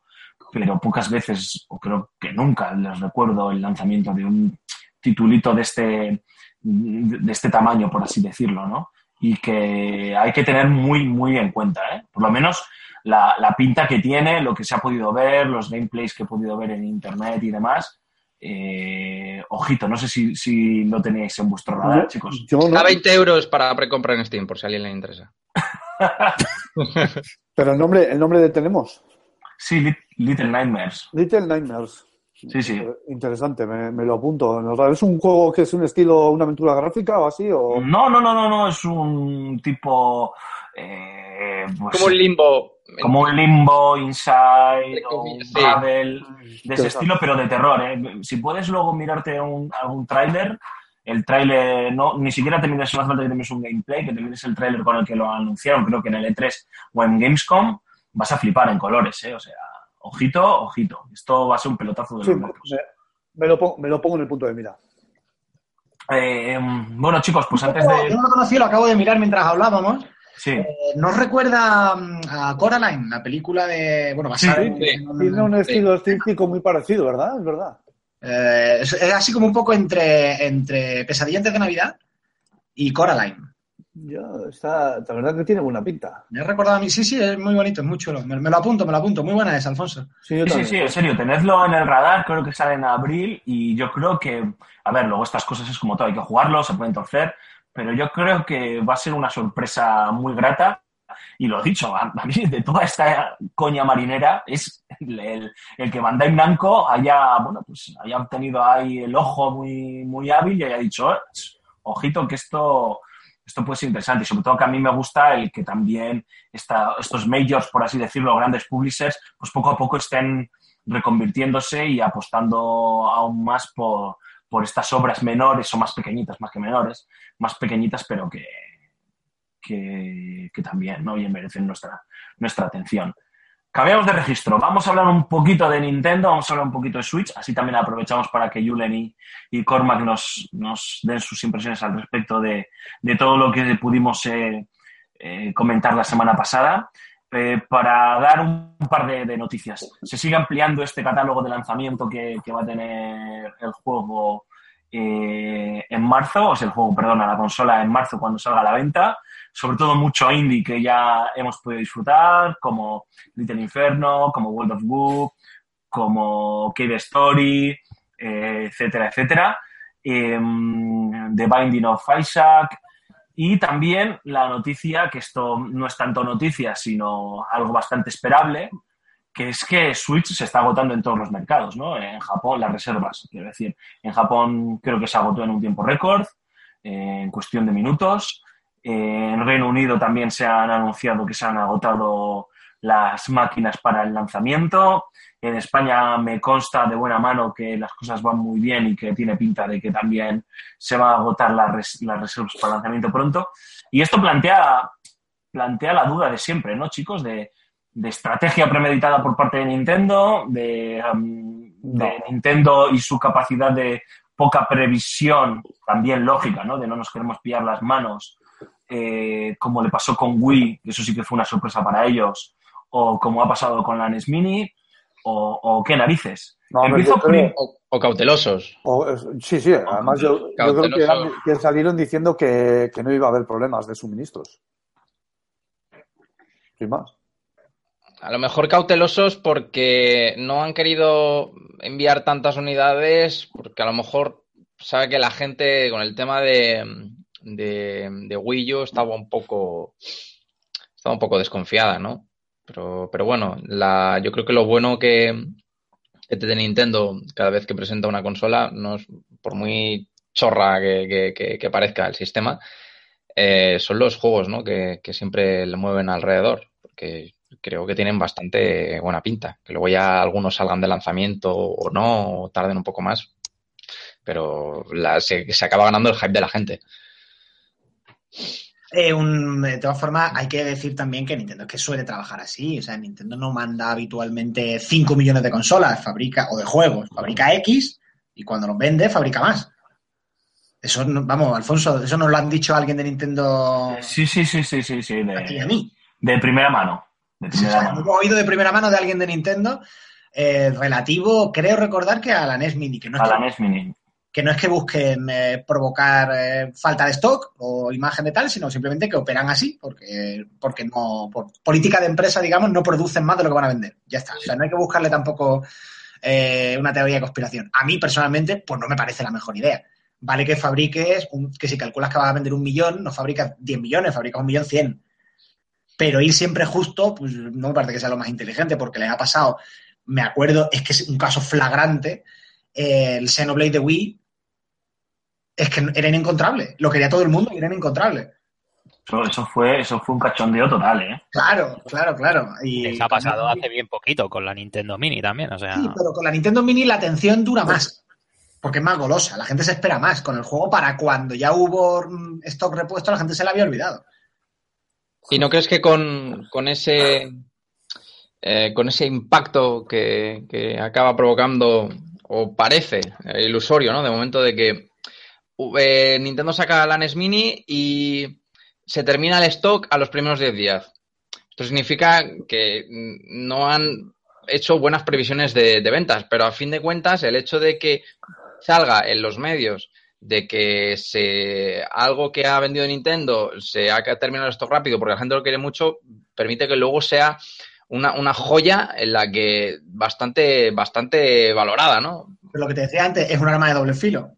pero pocas veces, o creo que nunca, les recuerdo el lanzamiento de un titulito de este, de este tamaño, por así decirlo, ¿no? Y que hay que tener muy, muy en cuenta, ¿eh? Por lo menos la, la pinta que tiene, lo que se ha podido ver, los gameplays que he podido ver en internet y demás. Eh, ojito, no sé si, si lo teníais en vuestro radar, Yo- chicos. yo no, A 20 euros para precompra en Steam, por si a alguien le interesa. pero el nombre, el nombre de tenemos. Sí, Lit- Little Nightmares. Little Nightmares. Sí, sí. Eh, Interesante, me, me lo apunto. En el radar. ¿Es un juego que es un estilo, una aventura gráfica o así? O... No, no, no, no, no, es un tipo. eh, pues, Como un limbo. como un limbo, inside, o un sí. De ese estilo, pero de terror. ¿eh? Si puedes luego mirarte un, algún tráiler, el tráiler, no, ni siquiera te mires, no hace falta que te mires un gameplay, que te mires el tráiler con el que lo anunciaron, creo que en el E3 o en Gamescom, vas a flipar en colores, ¿eh? O sea, ojito, ojito. Esto va a ser un pelotazo de Sí, los me, locos. me lo pongo, me lo pongo en el punto de mira. Eh, bueno, chicos, pues antes Yo de... no lo conocí, lo acabo de mirar mientras hablábamos. Sí. Eh, ¿Nos recuerda mm, a Coraline, la película de. Bueno, basada Sí, sí. en Tiene un estilo estético muy parecido, ¿verdad? Es verdad. Eh, es, es así como un poco entre, entre Pesadilla antes de Navidad y Coraline. Yo, está, la verdad que tiene buena pinta. Me he recordado a mí, sí, sí, es muy bonito, es muy chulo. Me, me lo apunto, me lo apunto. Muy buena es, Alfonso. Sí, yo Sí, sí, en serio, tenedlo en el radar, creo que sale en abril y yo creo que, a ver, luego estas cosas es como todo, hay que jugarlo, se pueden torcer, pero yo creo que va a ser una sorpresa muy grata y lo dicho, a, a mí de toda esta coña marinera es el, el- el que Bandai Namco haya, bueno, pues haya obtenido ahí el ojo muy, muy hábil y haya dicho, "Eh, ojito que esto, esto puede ser interesante y sobre todo que a mí me gusta el que también esta- estos majors, por así decirlo, grandes publishers, pues poco a poco estén reconvirtiéndose y apostando aún más por, por estas obras menores o más pequeñitas, más que menores, más pequeñitas, pero que, que, que también ¿no? Oye, merecen nuestra, nuestra atención. Cambiamos de registro. Vamos a hablar un poquito de Nintendo, vamos a hablar un poquito de Switch, así también aprovechamos para que Julen y, y Cormac nos, den sus impresiones al respecto de, todo lo que pudimos eh, eh, comentar la semana pasada. Eh, para dar un par de, noticias. Se sigue ampliando este catálogo de lanzamiento que, que va a tener el juego en marzo, o sea, el juego, perdona, la consola en marzo cuando salga a la venta. Sobre todo mucho indie que ya hemos podido disfrutar, como Little Inferno, como World of Goo, como Cave Story, eh, etcétera, etcétera. Em, The Binding of Isaac, y también la noticia, que esto no es tanto noticia, sino algo bastante esperable, que es que Switch se está agotando en todos los mercados, ¿no? En Japón, las reservas, quiero decir. En Japón creo que se agotó en un tiempo récord, eh, en cuestión de minutos. Eh, en Reino Unido también se han anunciado que se han agotado las máquinas para el lanzamiento. En España me consta de buena mano que las cosas van muy bien y que tiene pinta de que también se van a agotar las, res- las reservas para el lanzamiento pronto. Y esto plantea, plantea la duda de siempre, ¿no, chicos? De, de estrategia premeditada por parte de Nintendo, de, um, de. Nintendo y su capacidad de poca previsión, también lógica, ¿no? De no nos queremos pillar las manos, eh, como le pasó con Wii, que eso sí que fue una sorpresa para ellos, o como ha pasado con la NES Mini, o, o qué narices? No, hombre, Empiezo yo creo- prim- O, o cautelosos. O, sí, sí, además yo, yo creo que, eran- que salieron diciendo que, que no iba a haber problemas de suministros. Sin más. A lo mejor cautelosos porque no han querido enviar tantas unidades, porque a lo mejor sabe que la gente con el tema de, de, de Wii U estaba un poco estaba un poco desconfiada, ¿no? Pero, pero bueno, la, yo creo que lo bueno que, que tiene Nintendo cada vez que presenta una consola, no es, por muy chorra que, que- que- parezca el sistema, eh, son los juegos, ¿no? Que, que siempre le mueven alrededor, porque creo que tienen bastante buena pinta. Que luego ya algunos salgan de lanzamiento o no, o tarden un poco más, pero la- se, se acaba ganando el hype de la gente. Eh, un- de todas formas, hay que decir también que Nintendo es que suele trabajar así. O sea, Nintendo no manda habitualmente 5 millones de consolas, fabrica, o de juegos, fabrica X y cuando los vende, fabrica más. Eso, no- vamos, Alfonso, eso nos lo han dicho alguien de Nintendo Sí, sí, sí, sí, sí, sí, y a de, mí. de primera mano. De O sea, mano. hemos oído de primera mano de alguien de Nintendo eh, relativo, creo recordar que a la NES Mini, que no A la NES Mini. Que no es que busquen eh, provocar eh, falta de stock o imagen de tal, sino simplemente que operan así, porque, porque no, por política de empresa, digamos, no producen más de lo que van a vender. Ya está. O sea, no hay que buscarle tampoco eh, una teoría de conspiración. A mí, personalmente, pues no me parece la mejor idea. Vale que fabriques, que si calculas que vas a vender un millón, no fabricas 10 millones, fabricas un millón 100. Pero ir siempre justo, pues no me parece que sea lo más inteligente, porque les ha pasado, me acuerdo, es que es un caso flagrante, el Xenoblade de Wii, es que era inencontrable. Lo quería todo el mundo y era inencontrable. Eso, eso fue, eso fue un cachondeo total, ¿eh? Claro, claro, claro. Y Les ha pasado hace bien poquito con la Nintendo Mini también, o sea... Sí, pero con la Nintendo Mini la atención dura más. Porque es más golosa. La gente se espera más. Con el juego, para cuando ya hubo mm, stock repuesto, la gente se la había olvidado. ¿Y no crees que con, con ese eh, con ese impacto que, que acaba provocando, o parece eh, ilusorio, ¿no? De momento de que eh, Nintendo saca la NES Mini y se termina el stock a los primeros 10 días. Esto significa que no han hecho buenas previsiones de, de ventas, pero a fin de cuentas el hecho de que salga en los medios de que se algo que ha vendido Nintendo se ha terminado el stock rápido porque la gente lo quiere mucho, permite que luego sea una, una joya en la que bastante, bastante valorada, ¿no? Pero lo que te decía antes es un arma de doble filo.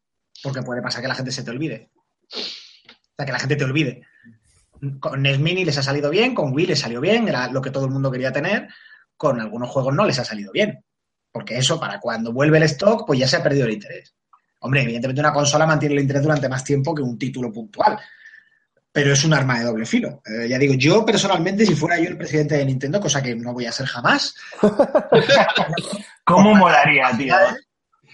Porque puede pasar que la gente se te olvide. O sea, que la gente te olvide. Con NES Mini les ha salido bien, con Wii les salió bien, era lo que todo el mundo quería tener. Con algunos juegos no les ha salido bien. Porque eso, para cuando vuelve el stock, pues ya se ha perdido el interés. Hombre, evidentemente una consola mantiene el interés durante más tiempo que un título puntual. Pero es un arma de doble filo. Eh, ya digo, yo personalmente, si fuera yo el presidente de Nintendo, cosa que no voy a ser jamás, ¿Cómo molaría, tío?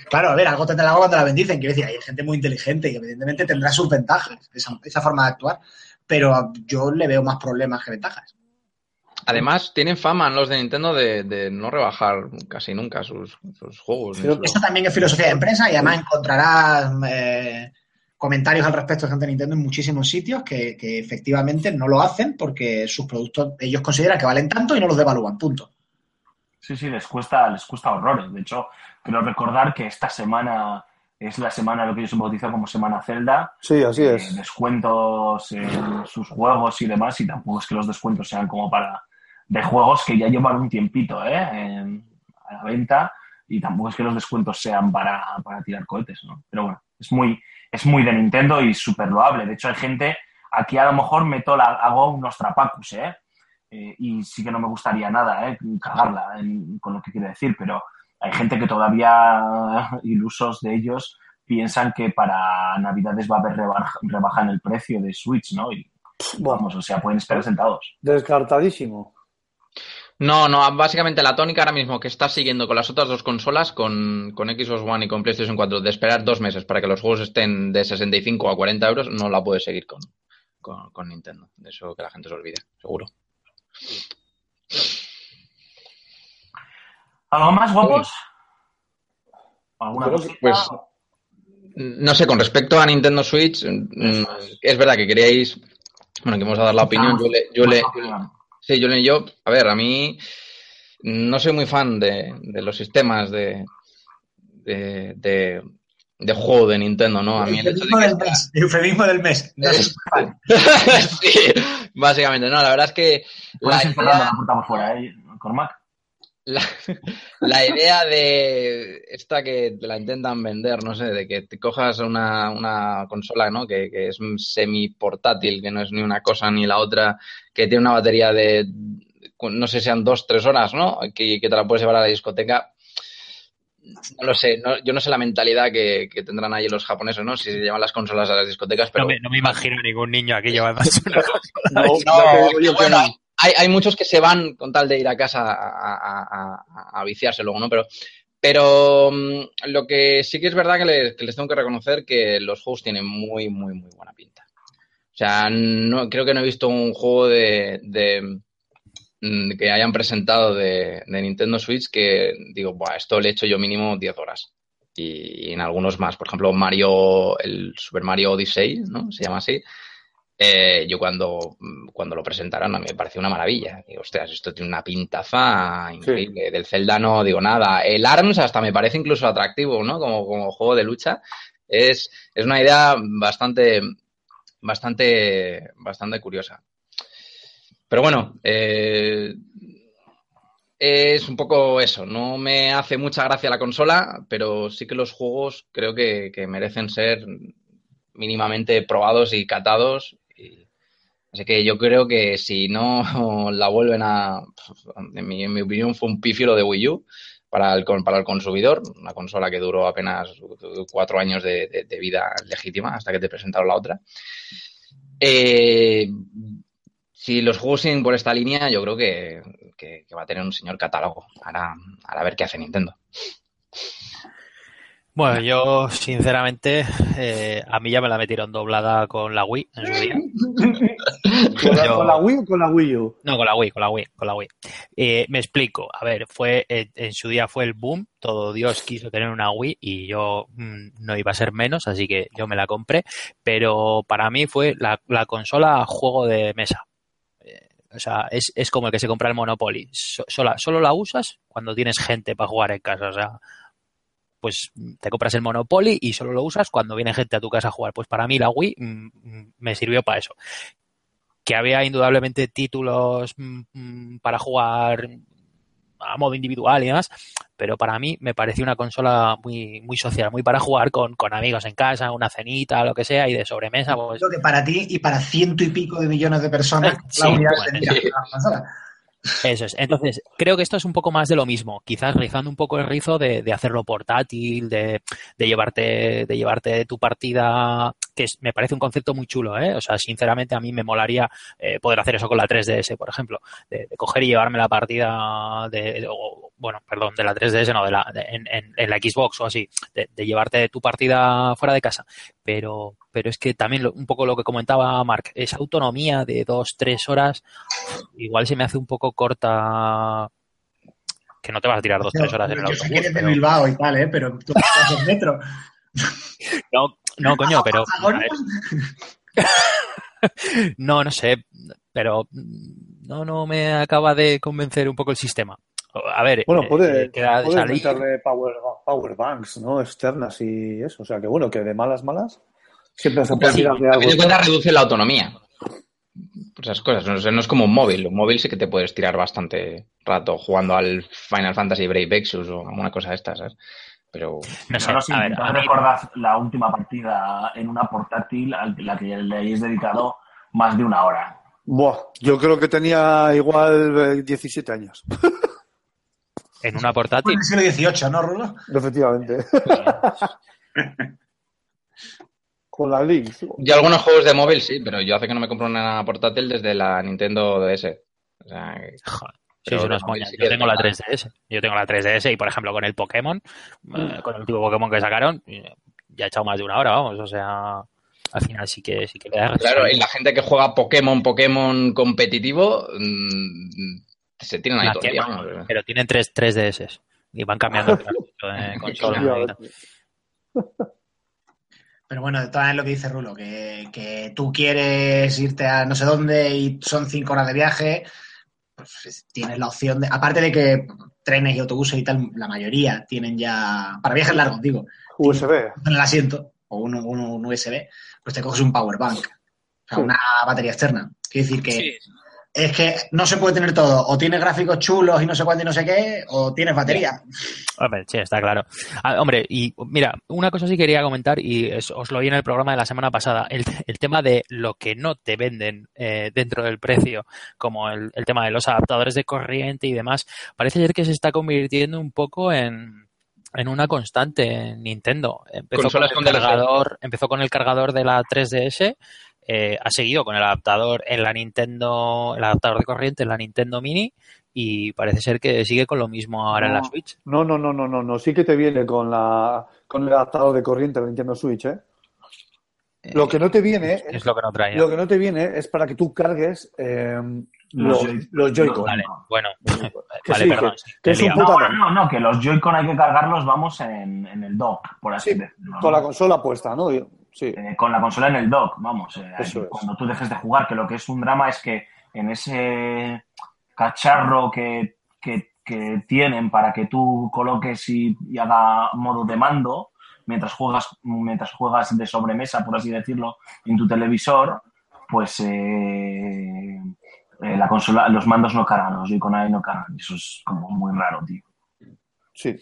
Claro, a ver, algo tendrá algo cuando la bendicen. Quiero decir, hay gente muy inteligente y evidentemente tendrá sus ventajas, esa, esa forma de actuar. Pero yo le veo más problemas que ventajas. Además, tienen fama los de Nintendo de, de no rebajar casi nunca sus, sus juegos. Esto también es filosofía de empresa y además encontrarás eh, comentarios al respecto de gente de Nintendo en muchísimos sitios que, que efectivamente no lo hacen porque sus productos ellos consideran que valen tanto y no los devalúan, punto. Sí, sí, les cuesta, les cuesta horrores. De hecho, creo recordar que esta semana es la semana, lo que ellos bautizan como Semana Zelda. Sí, así eh, es. descuentos en sus juegos y demás, y tampoco es que los descuentos sean como para de juegos que ya llevan un tiempito ¿eh? en- a la venta, y tampoco es que los descuentos sean para, para tirar cohetes, ¿no? Pero bueno, es muy, es muy de Nintendo y súper loable. De hecho, hay gente, aquí a lo mejor meto la, hago unos trapacus, ¿eh? Eh, y sí que no me gustaría nada, ¿eh? cagarla en- con lo que quiero decir, pero hay gente que todavía, ilusos de ellos, piensan que para Navidades va a haber rebaja, rebaja en el precio de Switch, ¿no? Y vamos, o sea, pueden esperar sentados. descartadísimo. No, no, básicamente la tónica ahora mismo que está siguiendo con las otras dos consolas, con, con Xbox One y con PlayStation 4, de esperar dos meses para que los juegos estén de 65 a 40 euros, no la puede seguir con, con, con Nintendo. De eso que la gente se olvide, seguro. ¿Algo más, guapos? ¿Alguna cosita? pues, No sé, con respecto a Nintendo Switch, mm, es verdad que queríais, bueno, que vamos a dar la opinión. Yo le, yo le. Sí, yo, yo, a ver, a mí no soy muy fan de, de los sistemas de, de, de, de juego de Nintendo, ¿no? A mí el hecho de Eufemismo que del mes. Eufemismo del mes. No sí, básicamente. No, la verdad es que la Puedes ir cerrando idea, la puerta por fuera, ¿eh, Cormac? La, la idea de esta que te la intentan vender, no sé, de que te cojas una, una consola, ¿no? Que, que es semi portátil, que no es ni una cosa ni la otra, que tiene una batería de, no sé, sean dos, tres horas, ¿no? Que, que te la puedes llevar a la discoteca. No lo sé, no- yo no sé la mentalidad que, que tendrán ahí los japoneses, ¿no? Si se llevan las consolas a las discotecas, pero... No, me, no me imagino ningún niño aquí una cosa. No, bueno, no. Hay, hay muchos que se van con tal de ir a casa a, viciarse luego, ¿no? Pero, pero mm, lo que sí que es verdad que les, tengo que reconocer que los juegos tienen muy, muy, muy buena pinta. O sea, no, creo que no he visto un juego de, de, mm, que hayan presentado de, Nintendo Switch que digo, Buah, esto le he hecho yo mínimo 10 horas. Y, en algunos más. Por ejemplo, Mario, el Super Mario Odyssey, ¿no? Se llama así. Eh, yo cuando, cuando lo presentaron a mí me pareció una maravilla. Digo, ostras, esto tiene una pintaza increíble. Del Zelda no digo nada. El ARMS hasta me parece incluso atractivo, ¿no? Como, como juego de lucha. Es, es una idea bastante, bastante, bastante curiosa. Pero bueno, eh, es un poco eso. No me hace mucha gracia la consola, pero sí que los juegos creo que, que merecen ser mínimamente probados y catados. Así que yo creo que si no la vuelven a... En mi, opinión fue un pifio lo de Wii U para el, para el consumidor, una consola que duró apenas cuatro años de, vida legítima hasta que te presentaron la otra. Eh, si los juegos siguen por esta línea, yo creo que, que- va a tener un señor catálogo. Ahora, ahora ver qué hace Nintendo. Bueno, yo sinceramente, eh, a mí ya me la metieron doblada con la Wii en su día. ¿Con la, Yo- con la Wii o con la Wii U? No, con la Wii, con la Wii, con la Wii. Eh, me explico. A ver, fue eh, en su día fue el boom. Todo Dios quiso tener una Wii y yo mm, no iba a ser menos, así que yo me la compré. Pero para mí fue la, la consola juego de mesa. Eh, o sea, es, es como el que se compra el Monopoly. So- sola- solo la usas cuando tienes gente para jugar en casa. O sea, pues te compras el Monopoly y solo lo usas cuando viene gente a tu casa a jugar. Pues para mí la Wii mm, mm, me sirvió para eso que había indudablemente títulos mm, para jugar a modo individual y demás, pero para mí me pareció una consola muy, muy social, muy para jugar con, con amigos en casa, una cenita, lo que sea, y de sobremesa, pues Creo que para ti y para ciento y pico de millones de personas, Sí, la unidad bueno, tendría sí. una consola. Eso es. Entonces, creo que esto es un poco más de lo mismo. Quizás rizando un poco el rizo de, de hacerlo portátil, de, de llevarte, de llevarte tu partida, que es- me parece un concepto muy chulo, ¿eh? O sea, sinceramente a mí me molaría eh, poder hacer eso con la 3DS, por ejemplo, de, de coger y llevarme la partida de, o- bueno, perdón, de la 3DS, no, de la, de- en, en- en la Xbox o así, de, de llevarte tu partida fuera de casa. Pero, pero es que también lo- un poco lo que comentaba Mark, esa autonomía de dos, tres horas, igual se me hace un poco corta que no te vas a tirar dos, tres horas en el Yo sé que autobús. eres de Bilbao y tal, ¿eh? pero tú estás en metro. No, no, coño, pero no, no sé, pero no, no me acaba de convencer un poco el sistema. A ver, Bueno, eh, puede, queda de puedes salir. meterle power, power banks, ¿no? Externas y eso. O sea, que bueno, que de malas, malas, siempre se puede Sí, tirar de algo. de cuentas reduce la autonomía. Esas cosas. No, sé, no es como un móvil. Un móvil sí que te puedes tirar bastante rato jugando al Final Fantasy Brave Exus o alguna cosa de estas, ¿sabes? Pero No sé, sí, a ver, ¿no a mí- la última partida en una portátil a la que le hayáis dedicado más de una hora? Buah, yo creo que tenía igual eh, 17 años. en una portátil. en el siglo XVIII, ¿no, Rulo? Efectivamente. Con la Lynx. yo algunos juegos de móvil sí, pero yo hace que no me compro una portátil desde la Nintendo DS. O sea, que- Joder, unas no, moñas. sí Yo tengo la es 3DS. Yo tengo la 3DS y, por ejemplo, con el Pokémon, eh, con el último Pokémon que sacaron, eh, ya he echado más de una hora, vamos. O sea, al final sí que sí que le da claro, y la gente que juega Pokémon, Pokémon competitivo, mm, se tienen ahí pero tienen tres, tres DS y van cambiando de consola. Pero bueno, de todas es lo que dice Rulo, que, que tú quieres irte a no sé dónde y son cinco horas de viaje, pues, tienes la opción de, aparte de que trenes y autobuses y tal, la mayoría tienen ya, para viajes largos, digo, USB. en el asiento o un, un- un USB, pues te coges un power bank, o sea, Sí. una batería externa. Quiere decir que Sí. Es que no se puede tener todo, o tienes gráficos chulos y no sé cuánto y no sé qué, o tienes batería. Hombre, sí, está claro. Ah, hombre, y mira, una cosa sí quería comentar, y es- os lo oí en el programa de la semana pasada, el, el tema de lo que no te venden eh, dentro del precio, como el, el tema de los adaptadores de corriente y demás, parece ser que se está convirtiendo un poco en, en una constante en Nintendo. Empezó con el con cargador, empezó con el cargador de la 3DS, eh, ha seguido con el adaptador en la Nintendo, el adaptador de corriente en la Nintendo Mini, y parece ser que sigue con lo mismo ahora en la. Switch. No, no, no, no, no, no. Sí que te viene con la con el adaptador de corriente de Nintendo Switch, ¿eh? Lo que no te viene Es, es lo que no traía. lo que no te viene es para que tú cargues eh, Los los, Joy- los Joy-Con. Vale, bueno. Que vale, sí, perdón. que- es un. No, bueno, no, no, que los Joy-Con hay que cargarlos, vamos, en, en el dock, por así Sí, decirlo. Con la consola puesta, ¿no? Sí. Eh, con la consola en el dock, vamos. eh, ahí. Cuando tú dejes de jugar, que lo que es un drama es que en ese cacharro que, que- que tienen para que tú coloques y, y haga modo de mando, mientras juegas, mientras juegas de sobremesa, por así decirlo, en tu televisor, pues eh, la consola, los mandos no cargan, los Joy-Con no cargan. Eso es como muy raro, tío. Sí.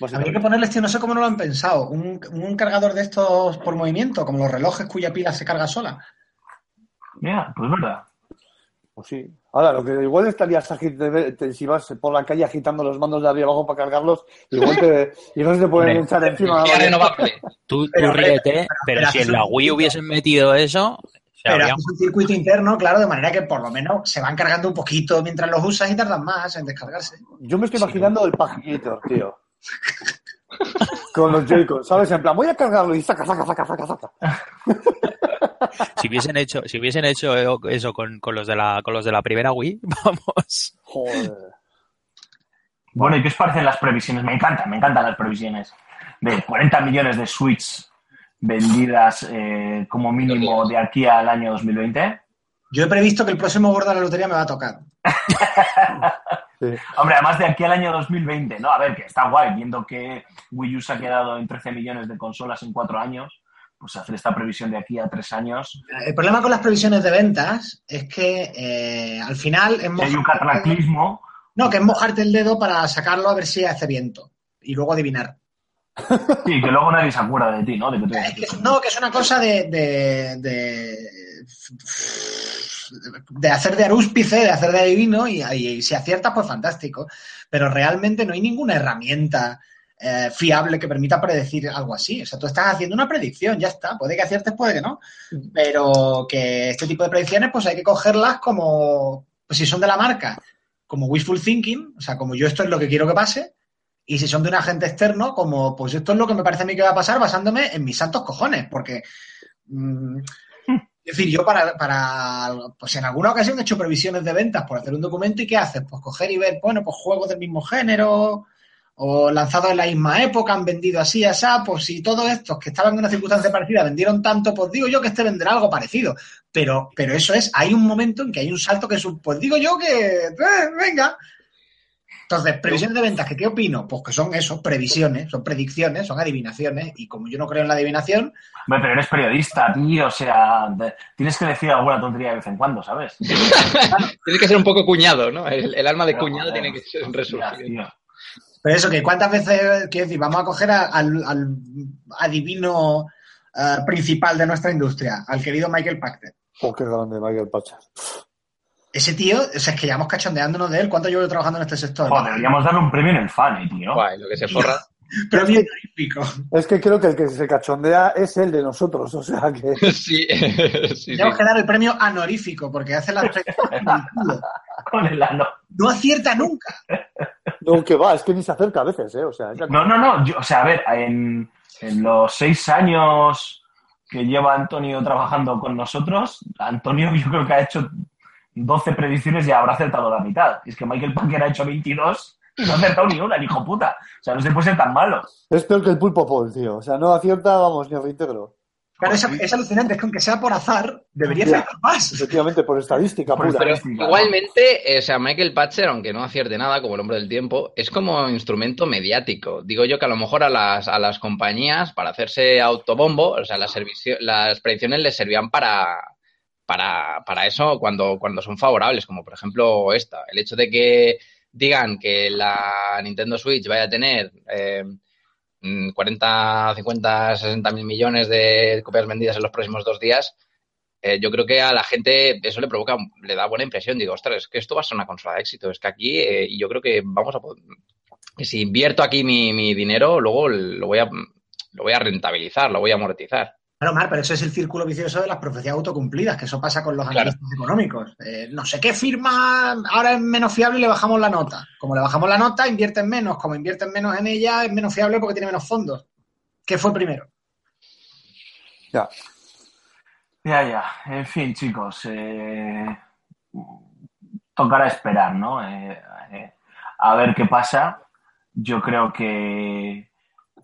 Habría que ponerles, tío, no sé cómo no lo han pensado, un, un cargador de estos por movimiento, como los relojes cuya pila se carga sola. Mira, pues verdad. Pues sí. Ahora, lo que igual estarías si vas por la calle agitando los mandos de arriba abajo para cargarlos, igual te, igual se te pueden echar encima. Renovable. Tú, tú Pero, ríete, pero, pero si en la Wii hubiesen metido eso, Pero haces un circuito interno, claro, de manera que por lo menos se van cargando un poquito mientras los usas y tardan más en descargarse. Yo me estoy imaginando el Pagitor, tío. Con los Joy-Con, ¿sabes? En plan, voy a cargarlo y saca, saca, saca, saca, saca. si hubiesen hecho, si hubiesen hecho eso con, con los de la, con los de la primera Wii, vamos. Joder. Bueno, ¿y qué os parecen las previsiones? Me encantan, me encantan las previsiones. De 40 millones de Switch vendidas eh, como mínimo de aquí al año 2020. Yo he previsto que el próximo gordo de la lotería me va a tocar. Sí. Hombre, además de aquí al año 2020, ¿no? A ver, que está guay, viendo que Wii U se ha quedado en 13 millones de consolas en cuatro años, pues hacer esta previsión de aquí a tres años. El problema con las previsiones de ventas es que eh, al final es hay un cataclismo, no, que es mojarte el dedo para sacarlo a ver si hace viento y luego adivinar. Sí, que luego nadie se acuerda de ti, ¿no? De que tú no, que es una cosa de, de, de, de hacer de arúspice, de hacer de adivino, y, y si aciertas, pues fantástico. Pero realmente no hay ninguna herramienta eh, fiable que permita predecir algo así. O sea, tú estás haciendo una predicción, ya está. Puede que aciertes, puede que no. Pero que este tipo de predicciones, pues hay que cogerlas como, pues si son de la marca, como wishful thinking, o sea, como yo esto es lo que quiero que pase, y si son de un agente externo, como pues esto es lo que me parece a mí que va a pasar basándome en mis santos cojones, porque mm, es decir, yo para, pues en alguna ocasión he hecho previsiones de ventas por hacer un documento y ¿qué haces? Pues coger y ver, bueno, pues juegos del mismo género o lanzados en la misma época, han vendido así, así, pues si todos estos que estaban en una circunstancia parecida vendieron tanto, pues digo yo que este venderá algo parecido. Pero, pero eso es, hay un momento en que hay un salto que es un, pues digo yo que, eh, venga. Entonces, previsiones de ventas, ¿que ¿qué opino? Pues que son eso, previsiones, son predicciones, son adivinaciones, y como yo no creo en la adivinación, Hombre, pero eres periodista, tío, o sea, de- tienes que decir alguna tontería de vez en cuando, ¿sabes? Tiene que ser un poco cuñado, ¿no? El, el alma de Pero, cuñado tiene que ser resurgir. Pero eso, que cuántas veces, quiero decir, vamos a coger a- al, al adivino eh, principal de nuestra industria, al querido Michael Pachter. Oh, qué grande, Michael Pacha. Ese tío, o sea, es que llevamos cachondeándonos de él. ¿Cuánto llevo trabajando en este sector? Joder, deberíamos darle un premio en el fan, tío. Guay, lo que se forra. Premio honorífico. Es que creo que el que se cachondea es el de nosotros, o sea que. sí, sí, sí. Tenemos que dar el premio honorífico porque hace la Con el ano. No acierta nunca. No, que va, es que ni se acerca a veces, ¿eh? O sea, ya- No, no, no. yo- o sea, a ver, en, en los seis años que lleva Antonio trabajando con nosotros, Antonio yo creo que ha hecho 12 predicciones y habrá acertado la mitad. Y es que Michael Packer ha hecho 22 y no ha acertado ni una, el hijo puta. O sea, no se puede ser tan malo. es peor que el pulpo Paul, tío. O sea, no acierta, vamos, ni a reintegro. Claro, es, es alucinante, es que aunque sea por azar, debería Ya. afectar más. Efectivamente, por estadística Por pura. Estadística, igualmente, eh, o sea, Michael Patcher, aunque no acierte nada, como el hombre del tiempo, es como instrumento mediático. Digo yo que a lo mejor a las, a las compañías, para hacerse autobombo, o sea, las, las predicciones les servían para, para, para eso cuando, cuando son favorables, como por ejemplo esta. El hecho de que digan que la Nintendo Switch vaya a tener eh, mm, 40, 50, 60 mil millones de copias vendidas en los próximos dos días, eh, yo creo que a la gente eso le provoca, le da buena impresión. Digo, ostras, es que esto va a ser una consola de éxito. Es que aquí, eh, yo creo que vamos a poder, si invierto aquí mi, mi dinero, luego lo voy a lo voy a rentabilizar, lo voy a amortizar. Claro, Mar, pero eso es el círculo vicioso de las profecías autocumplidas, que eso pasa con los Claro. analistas económicos. Eh, no sé qué firma ahora es menos fiable y le bajamos la nota. Como le bajamos la nota, invierten menos. Como invierten menos en ella, es menos fiable porque tiene menos fondos. ¿Qué fue primero? Ya. Ya, ya. En fin, chicos. eh, tocará esperar, ¿no? Eh, eh, a ver qué pasa. Yo creo que,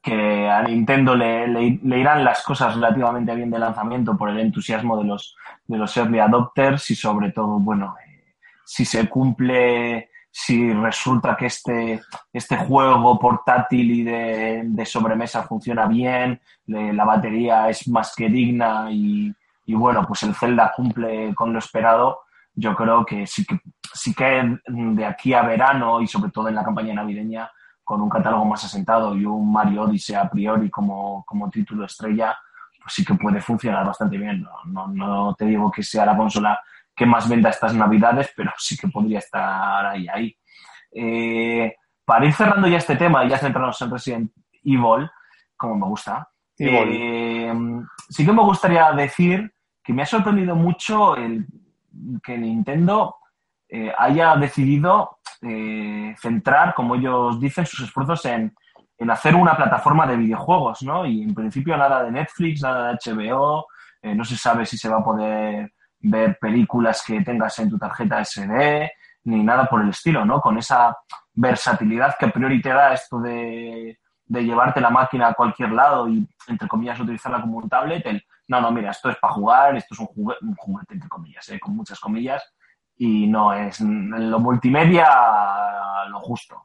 que a Nintendo le, le- le irán las cosas relativamente bien de lanzamiento por el entusiasmo de los, de los early adopters y sobre todo, bueno, eh, si se cumple, si resulta que este, este juego portátil y de, de sobremesa funciona bien, le- la batería es más que digna y, y bueno, pues el Zelda cumple con lo esperado, yo creo que sí que sí que de aquí a verano y sobre todo en la campaña navideña con un catálogo más asentado y un Mario Odyssey a priori como, como título estrella, pues sí que puede funcionar bastante bien. No, no, no te digo que sea la consola que más venda estas navidades, pero sí que podría estar ahí, ahí. Eh, para ir cerrando ya este tema y ya centrarnos en Resident Evil, como me gusta, eh, sí que me gustaría decir que me ha sorprendido mucho el que Nintendo eh, haya decidido eh, centrar, como ellos dicen, sus esfuerzos en, en hacer una plataforma de videojuegos, ¿no? Y en principio nada de Netflix, nada de HBO, eh, no se sabe si se va a poder ver películas que tengas en tu tarjeta SD, ni nada por el estilo, ¿no? Con esa versatilidad que a priori te da esto de, de llevarte la máquina a cualquier lado y, entre comillas, utilizarla como un tablet, el, no, no, mira, esto es para jugar, esto es un juguete, entre comillas, con muchas comillas, y no es en lo multimedia lo justo.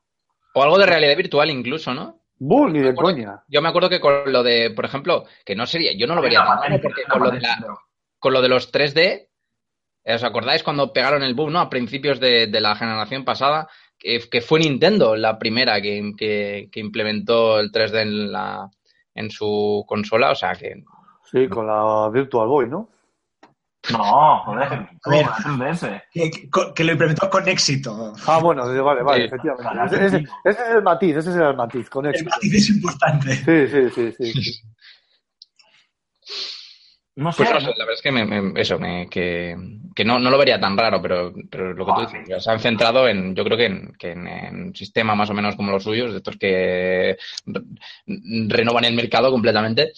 O algo de realidad virtual incluso, ¿no? Bull, ni de acuerdo- coña. Yo me acuerdo que con lo de, por ejemplo, que no sería, yo no lo vería tan malo, porque con lo de, la, con lo de los 3D, eh, ¿os acordáis cuando pegaron el boom, ¿no? A principios de, de la generación pasada, que, que fue Nintendo la primera que, que- que implementó el 3D en, la, en su consola, o sea que... Sí, con la Virtual Boy, ¿no? No, joder, 3DS. Que, que- que lo implementó con éxito. Ah, bueno, vale, vale, Sí. efectivamente. Ese, ese- tío. ese es el matiz, ese es el matiz, con El éxito. matiz es importante. Sí, sí, sí, sí. sí. No sé, Pues no sé, la verdad es que me- me- eso, me- que, que no, no lo vería tan raro, pero, pero lo que tú dices, ya se han centrado en, yo creo que en, que en, en un sistema más o menos como los suyos, de estos que re- renovan el mercado completamente,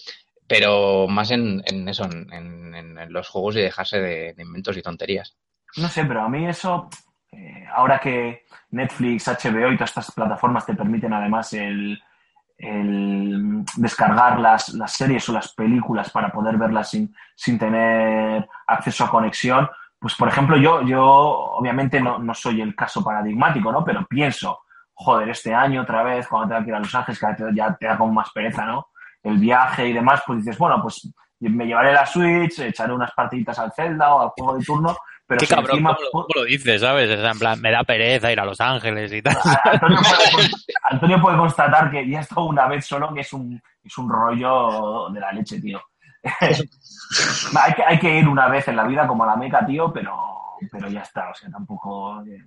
pero más en, en eso, en, los juegos y dejarse de, inventos y tonterías. No sé, pero a mí eso, eh, ahora que Netflix, HBO y todas estas plataformas te permiten además el, descargar las, series o las películas para poder verlas sin, sin tener acceso a conexión, pues por ejemplo yo, yo obviamente no, no soy el caso paradigmático, ¿no? Pero pienso, joder, este año otra vez, cuando tenga que ir a Los Ángeles, que ya te da como más pereza, ¿no? El viaje y demás, pues dices, bueno, pues me llevaré la Switch, echaré unas partiditas al Zelda o al juego de turno, pero Qué si cabrón, encima ¿cómo lo, cómo lo dices, sabes? O sea, en plan, me da pereza ir a Los Ángeles y tal. Antonio puede, Antonio puede constatar que ya he estado una vez solo, que es un, es un rollo de la leche, tío. hay, que, hay que ir una vez en la vida como a la meca, tío, pero, pero ya está, o sea, tampoco eh,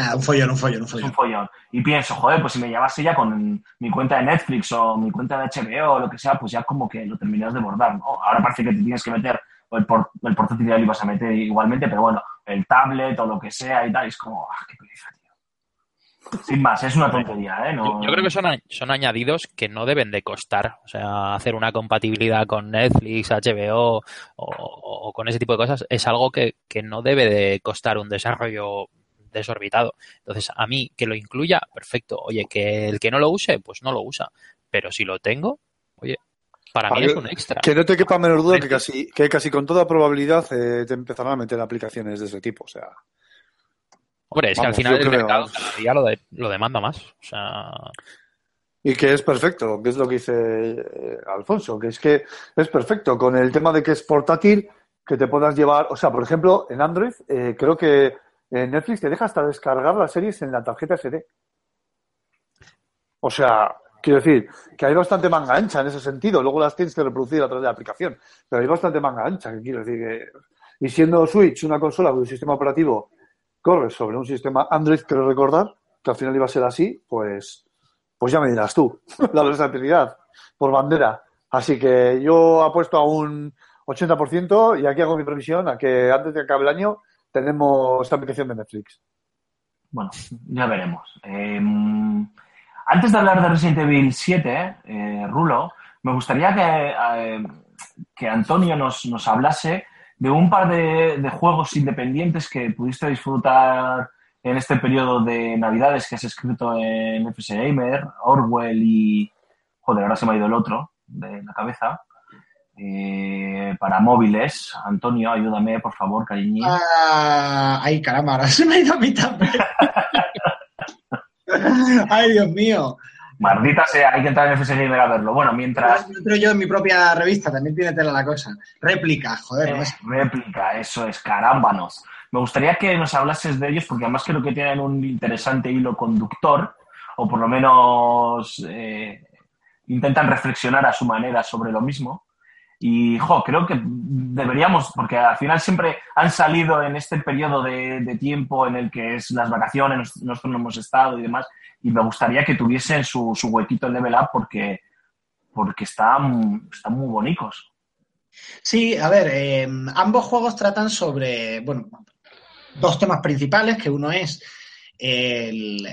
Ah, un follón, un follón, un es un follón. follón. Y pienso, joder, pues si me llevase ya con mi cuenta de Netflix o mi cuenta de HBO o lo que sea, pues ya como que lo terminas de bordar, ¿no? Ahora parece que te tienes que meter, o el, por- el portátil ya lo ibas a meter igualmente, pero bueno, el tablet o lo que sea y tal, y es como, ah, qué pereza, tío. Sin más, es una tontería, ¿eh? No- Yo, yo creo que son, a- son añadidos que no deben de costar. O sea, hacer una compatibilidad con Netflix, HBO o, o con ese tipo de cosas es algo que, que no debe de costar un desarrollo desorbitado. Entonces, a mí que lo incluya, perfecto. Oye, que el que no lo use, pues no lo usa. Pero si lo tengo, oye, Para mí es un extra. Que no te quepa menor duda que casi, que casi con toda probabilidad eh, te empezarán a meter aplicaciones de ese tipo. O sea, Hombre, es que al final el creo, mercado vamos. cada día lo, de- lo demanda más. O sea, y que es perfecto, que es lo que dice eh, Alfonso, que es que es perfecto con el tema de que es portátil, que te puedas llevar, o sea, por ejemplo, en Android, eh, creo que en Netflix te deja hasta descargar las series en la tarjeta SD. O sea, quiero decir que hay bastante manga ancha en ese sentido. Luego las tienes que reproducir a través de la aplicación. Pero hay bastante manga ancha, que quiero decir que. Y siendo Switch una consola cuyo sistema operativo corre sobre un sistema Android, quiero recordar, que al final iba a ser así, pues, pues ya me dirás tú, la versatilidad por bandera. Así que yo apuesto a un 80% y aquí hago mi previsión a que antes de que acabe el año tenemos aplicación de Netflix. Bueno, ya veremos. Eh, antes de hablar de Resident Evil 7, eh, Rulo, me gustaría que, eh, que Antonio nos, nos hablase de un par de, de juegos independientes que pudiste disfrutar en este periodo de Navidades que has escrito en FS Gamer, Orwell y... Joder, ahora se me ha ido el otro de la cabeza. Eh, para móviles, Antonio, ayúdame, por favor, cariñín. Ah, ay, caramba, ahora se me ha ido a mí también. ay, Dios mío. Maldita sea, hay que entrar en FS Gamer a verlo. Bueno, mientras... Pero yo en mi propia revista también tiene tela la cosa. Réplica, joder, no Eh, es- réplica, eso es, carámbanos. Me gustaría que nos hablases de ellos porque además creo que tienen un interesante hilo conductor o por lo menos eh, intentan reflexionar a su manera sobre lo mismo. Y, creo que deberíamos, porque al final siempre han salido en este periodo de, tiempo en el que es las vacaciones, nosotros no hemos estado y demás, y me gustaría que tuviesen su, su huequito en Level Up porque, porque están, están muy bonitos. Sí, a ver, eh, ambos juegos tratan sobre, bueno, dos temas principales, que uno es el,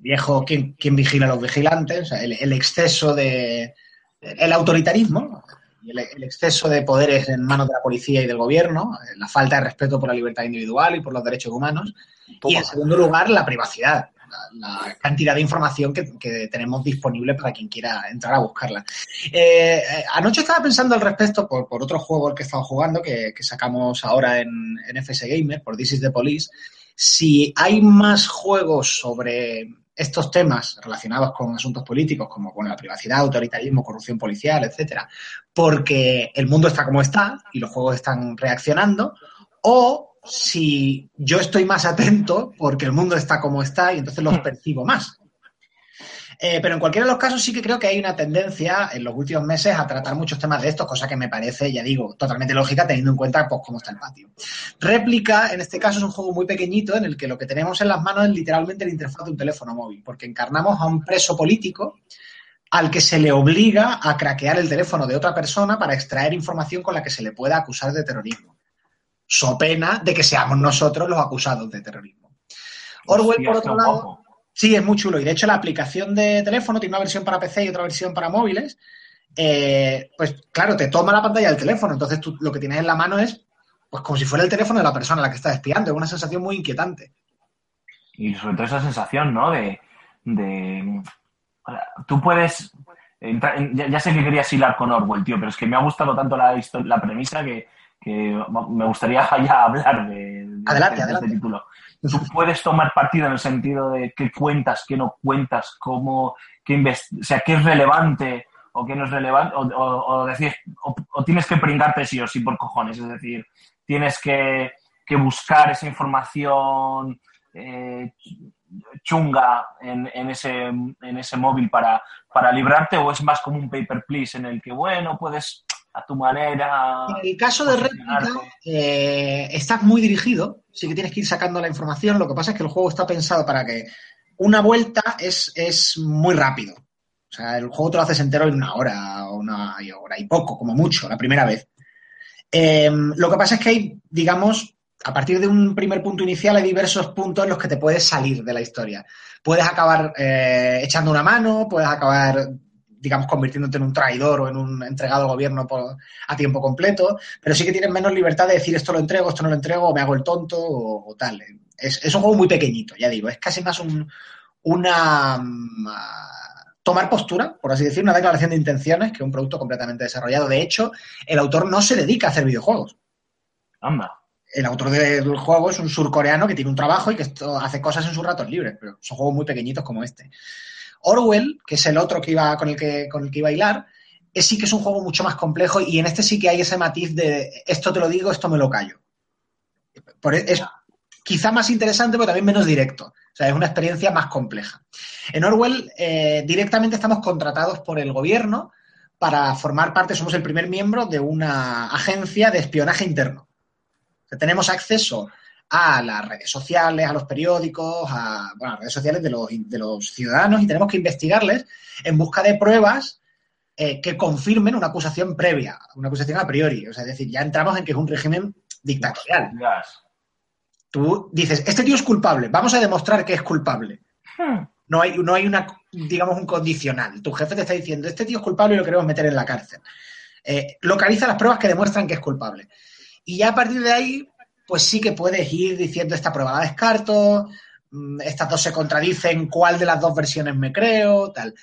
viejo quien, quien vigila a los vigilantes, o sea, el, exceso de, el autoritarismo, el, el exceso de poderes en manos de la policía y del gobierno, eh, la falta de respeto por la libertad individual y por los derechos humanos, y en segundo lugar, la privacidad, la, la cantidad de información que, que tenemos disponible para quien quiera entrar a buscarla. Eh, eh, anoche estaba pensando al respecto por, por otro juego al que he estado jugando, que, que sacamos ahora en, en FS Gamer, por This is the Police, si hay más juegos sobre estos temas relacionados con asuntos políticos, como con la privacidad, autoritarismo, corrupción policial, etcétera, porque el mundo está como está y los juegos están reaccionando, o si yo estoy más atento porque el mundo está como está y entonces los percibo más. Eh, pero en cualquiera de los casos sí que creo que hay una tendencia en los últimos meses a tratar muchos temas de estos, cosa que me parece, ya digo, totalmente lógica teniendo en cuenta pues, cómo está el patio. Réplica, en este caso, es un juego muy pequeñito en el que lo que tenemos en las manos es literalmente la interfaz de un teléfono móvil, porque encarnamos a un preso político al que se le obliga a craquear el teléfono de otra persona para extraer información con la que se le pueda acusar de terrorismo. So pena de que seamos nosotros los acusados de terrorismo. Orwell, Hostia, por otro lado, guapo. Sí, es muy chulo. Y de hecho, la aplicación de teléfono tiene una versión para PC y otra versión para móviles. Eh, pues claro, te toma la pantalla del teléfono. Entonces tú lo que tienes en la mano es pues como si fuera el teléfono de la persona a la que estás espiando. Es una sensación muy inquietante. Y sobre todo esa sensación, ¿no? De, de tú puedes ya, ya sé que querías hilar con Orwell, tío, pero es que me ha gustado tanto la, la premisa que, que me gustaría ya hablar de, de Adelante, este, de adelante. este título. Puedes tomar partido en el sentido de qué cuentas, qué no cuentas, cómo, qué o sea, qué es relevante o qué no es relevante, o, o- o decir, o tienes que pringarte sí o sí por cojones, es decir, tienes que, que buscar esa información eh, chunga en, en ese, en ese móvil para, para librarte o es más como un paper please en el que, bueno, puedes a tu manera... En el caso de réplica, eh, estás muy dirigido, sí que tienes que ir sacando la información. Lo que pasa es que el juego está pensado para que una vuelta es, es muy rápido. O sea, el juego te lo haces entero en una hora o una hora y poco, como mucho, la primera vez. Eh, lo que pasa es que hay, digamos, a partir de un primer punto inicial hay diversos puntos en los que te puedes salir de la historia. Puedes acabar eh, echando una mano, puedes acabar, digamos, convirtiéndote en un traidor o en un entregado al gobierno por, a tiempo completo, pero sí que tienes menos libertad de decir esto lo entrego, esto no lo entrego, o me hago el tonto o, o tal. Es, es un juego muy pequeñito, ya digo, es casi más un, una, mm, tomar postura, por así decir, una declaración de intenciones que un producto completamente desarrollado. De hecho, el autor no se dedica a hacer videojuegos. Anda. El autor del juego es un surcoreano que tiene un trabajo y que esto- hace cosas en sus ratos libres, pero son juegos muy pequeñitos como este. Orwell, que es el otro que iba, con, el que, con el que iba a hilar, es sí que es un juego mucho más complejo y en este sí que hay ese matiz de esto te lo digo, esto me lo callo. Por- e, es quizá más interesante, pero también menos directo. O sea, es una experiencia más compleja. En Orwell eh, directamente estamos contratados por el gobierno para formar parte, somos el primer miembro de una agencia de espionaje interno. Tenemos acceso a las redes sociales, a los periódicos, a, bueno, a las redes sociales de los, de los ciudadanos y tenemos que investigarles en busca de pruebas eh, que confirmen una acusación previa, una acusación a priori. O sea, es decir, ya entramos en que es un régimen dictatorial. Tú dices, este tío es culpable, vamos a demostrar que es culpable. No hay, no hay una, digamos, un condicional. Tu jefe te está diciendo, este tío es culpable y lo queremos meter en la cárcel. Eh, localiza las pruebas que demuestran que es culpable. Y ya a partir de ahí, pues sí que puedes ir diciendo esta prueba la descarto, mm, estas dos se contradicen, cuál de las dos versiones me creo, tal.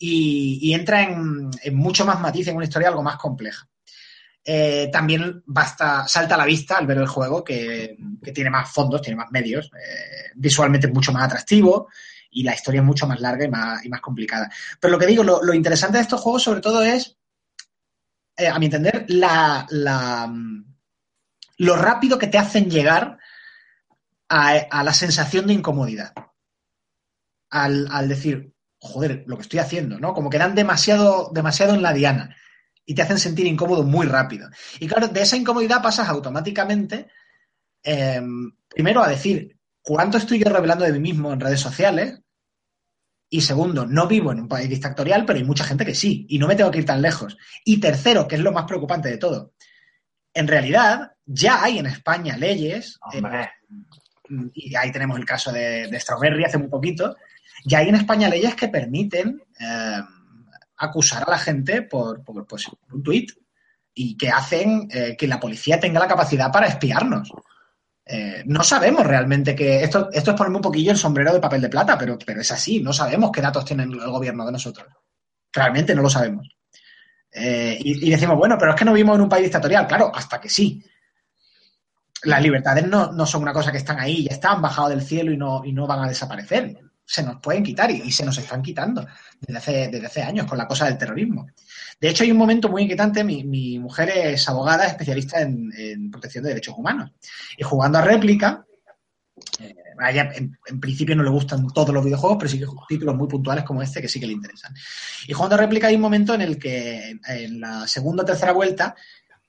Y, entra en, mucho más matiz, en una historia algo más compleja. Eh, también basta, salta a la vista al ver el juego que, tiene más fondos, tiene más medios, eh, visualmente es mucho más atractivo y la historia es mucho más larga y más, y más complicada. Pero lo que digo, lo, interesante de estos juegos sobre todo es, eh, a mi entender, la, la, mm, lo rápido que te hacen llegar a, la sensación de incomodidad. Al, decir, joder, lo que estoy haciendo, ¿no? Como que dan demasiado, demasiado en la diana y te hacen sentir incómodo muy rápido. Y claro, de esa incomodidad pasas automáticamente, eh, primero a decir, ¿cuánto estoy yo revelando de mí mismo en redes sociales? Y segundo, no vivo en un país dictatorial, pero hay mucha gente que sí, y no me tengo que ir tan lejos. Y tercero, que es lo más preocupante de todo, en realidad ya hay en España leyes, eh, y ahí tenemos el caso de, de Strawberry hace muy poquito, ya hay en España leyes que permiten eh, acusar a la gente por, por, pues, por un tuit y que hacen eh, que la policía tenga la capacidad para espiarnos. Eh, no sabemos realmente que esto, esto es ponerme un poquillo el sombrero de papel de plata, pero, pero es así, no sabemos qué datos tiene el gobierno de nosotros. Realmente no lo sabemos. Eh, y, y decimos, bueno, pero es que no vivimos en un país dictatorial. Claro, hasta que sí. Las libertades no, no son una cosa que están ahí, ya están bajado del cielo y no, y no van a desaparecer. Se nos pueden quitar y, se nos están quitando desde hace, desde hace años con la cosa del terrorismo. De hecho, hay un momento muy inquietante. Mi, mi mujer es abogada, especialista en, protección de derechos humanos. Y jugando a réplica, eh, en, en principio no le gustan todos los videojuegos, pero sí que títulos muy puntuales como este que sí que le interesan. Y jugando a réplica hay un momento en el que en la segunda o tercera vuelta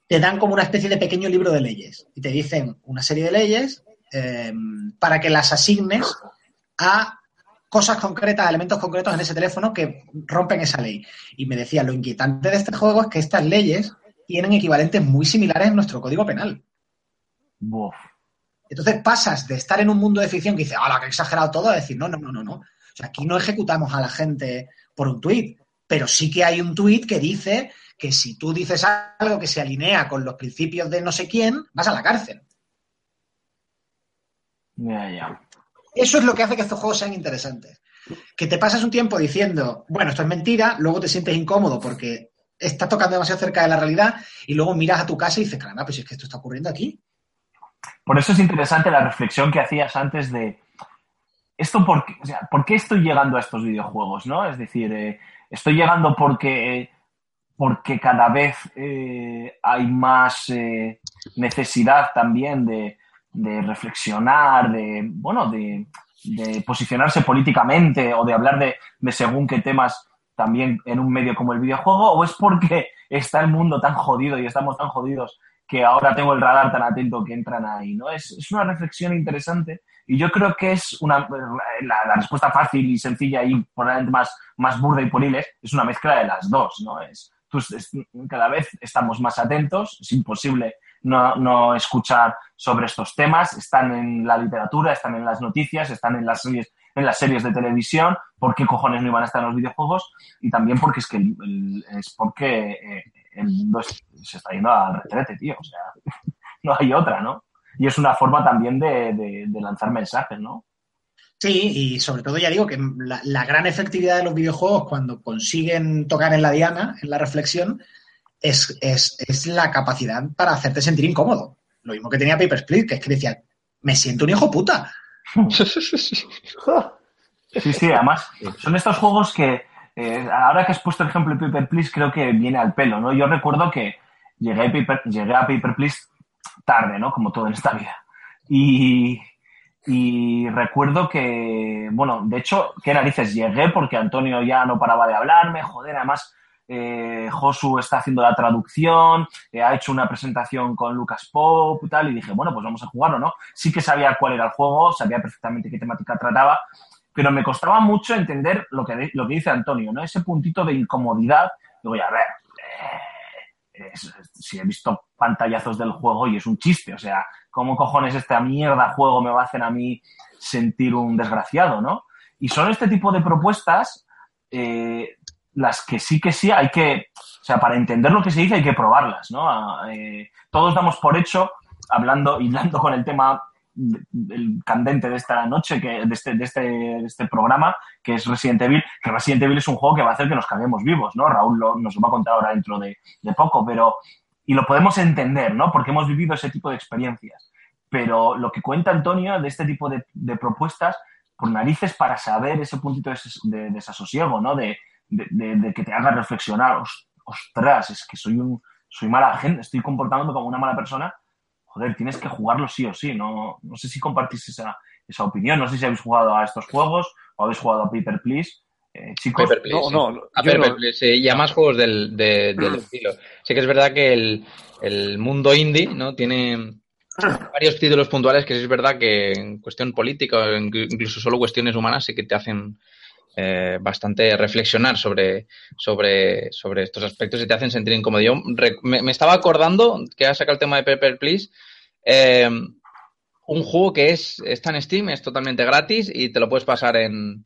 te dan como una especie de pequeño libro de leyes y te dicen una serie de leyes eh, para que las asignes a cosas concretas, elementos concretos en ese teléfono que rompen esa ley. Y me decía, lo inquietante de este juego es que estas leyes tienen equivalentes muy similares en nuestro código penal. Entonces pasas de estar en un mundo de ficción que dice, ¡hala, que exagerado todo! a decir, no, no, no, no, no. O sea, aquí no ejecutamos a la gente por un tuit, pero sí que hay un tuit que dice que si tú dices algo que se alinea con los principios de no sé quién, vas a la cárcel. Ya, ya. Eso es lo que hace que estos juegos sean interesantes. Que te pasas un tiempo diciendo, bueno, esto es mentira, luego te sientes incómodo porque está tocando demasiado cerca de la realidad y luego miras a tu casa y dices, caramba, pues es que esto está ocurriendo aquí. Por eso es interesante la reflexión que hacías antes de esto por qué, o sea, ¿por qué estoy llegando a estos videojuegos, ¿no? Es decir, eh, estoy llegando porque, porque cada vez eh, hay más eh, necesidad también de, de, reflexionar, de, bueno, de, de, posicionarse políticamente o de hablar de, de según qué temas también en un medio como el videojuego, o es porque está el mundo tan jodido y estamos tan jodidos que ahora tengo el radar tan atento que entran ahí, ¿no? Es, es una reflexión interesante y yo creo que es una, la, la, respuesta fácil y sencilla y probablemente más, más burda y pueril es una mezcla de las dos, ¿no? Es, pues, es, cada vez estamos más atentos, es imposible no, no escuchar sobre estos temas, están en la literatura, están en las noticias, están en las series, en las series de televisión, ¿por qué cojones no iban a estar en los videojuegos? Y también porque es que el, es porque eh, el mundo se está yendo al retrete, tío, o sea, no hay otra, ¿no? Y es una forma también de, de lanzar mensajes, ¿no? Sí, y sobre todo ya digo que la, la gran efectividad de los videojuegos cuando consiguen tocar en la diana, en la reflexión, es, es- es la capacidad para hacerte sentir incómodo. Lo mismo que tenía Paper Split, que es que decía, me siento un hijo puta. Sí, sí, además son estos juegos que eh, ahora que has puesto el ejemplo de Paper Please creo que viene al pelo, ¿no? Yo recuerdo que llegué a Paper, llegué a Paper Please tarde, ¿no? Como todo en esta vida. Y, y recuerdo que, bueno, de hecho, qué narices, llegué porque Antonio ya no paraba de hablarme, joder, además eh, Josu está haciendo la traducción, eh, ha hecho una presentación con Lucas Pop y tal, y dije, bueno, pues vamos a jugarlo, ¿no? Sí que sabía cuál era el juego, sabía perfectamente qué temática trataba, pero me costaba mucho entender lo que, lo que dice Antonio, ¿no? Ese puntito de incomodidad. Digo, ya, a ver, eh, es- si he visto pantallazos del juego y es un chiste, o sea, ¿cómo cojones esta mierda juego me va a hacer a mí sentir un desgraciado, ¿no? Y son este tipo de propuestas eh, las que sí que sí hay que, o sea, para entender lo que se dice hay que probarlas, ¿no? Ah, eh, todos damos por hecho, hablando, hilando con el tema el candente de esta noche, que, de, este, de, este, este programa, que es Resident Evil, que Resident Evil es un juego que va a hacer que nos caguemos vivos, ¿no? Raúl nos lo va a contar ahora dentro de, de poco, pero... Y lo podemos entender, ¿no? Porque hemos vivido ese tipo de experiencias. Pero lo que cuenta Antonio de este tipo de, propuestas, por narices para saber ese puntito de, des- de desasosiego, ¿no? De, que te haga reflexionar. Os- Ostras, es que soy un soy mala gente, estoy comportándome como una mala persona. Joder, tienes que jugarlo sí o sí. No, no sé si compartís esa, esa opinión. No sé si habéis jugado a estos juegos o habéis jugado a Paper Please. Eh, chicos, No, sí. no, A no- sí, y a más juegos del, de- del estilo. Sí que es verdad que el, el mundo indie, ¿no? Tiene varios títulos puntuales que sí es verdad que en cuestión política incluso solo cuestiones humanas sí que te hacen eh, bastante reflexionar sobre, sobre, sobre estos aspectos y te hacen sentir incómodo. Yo me estaba acordando que ha sacado el tema de Paper Please. eh, un juego que es está en Steam, es totalmente gratis y te lo puedes pasar en,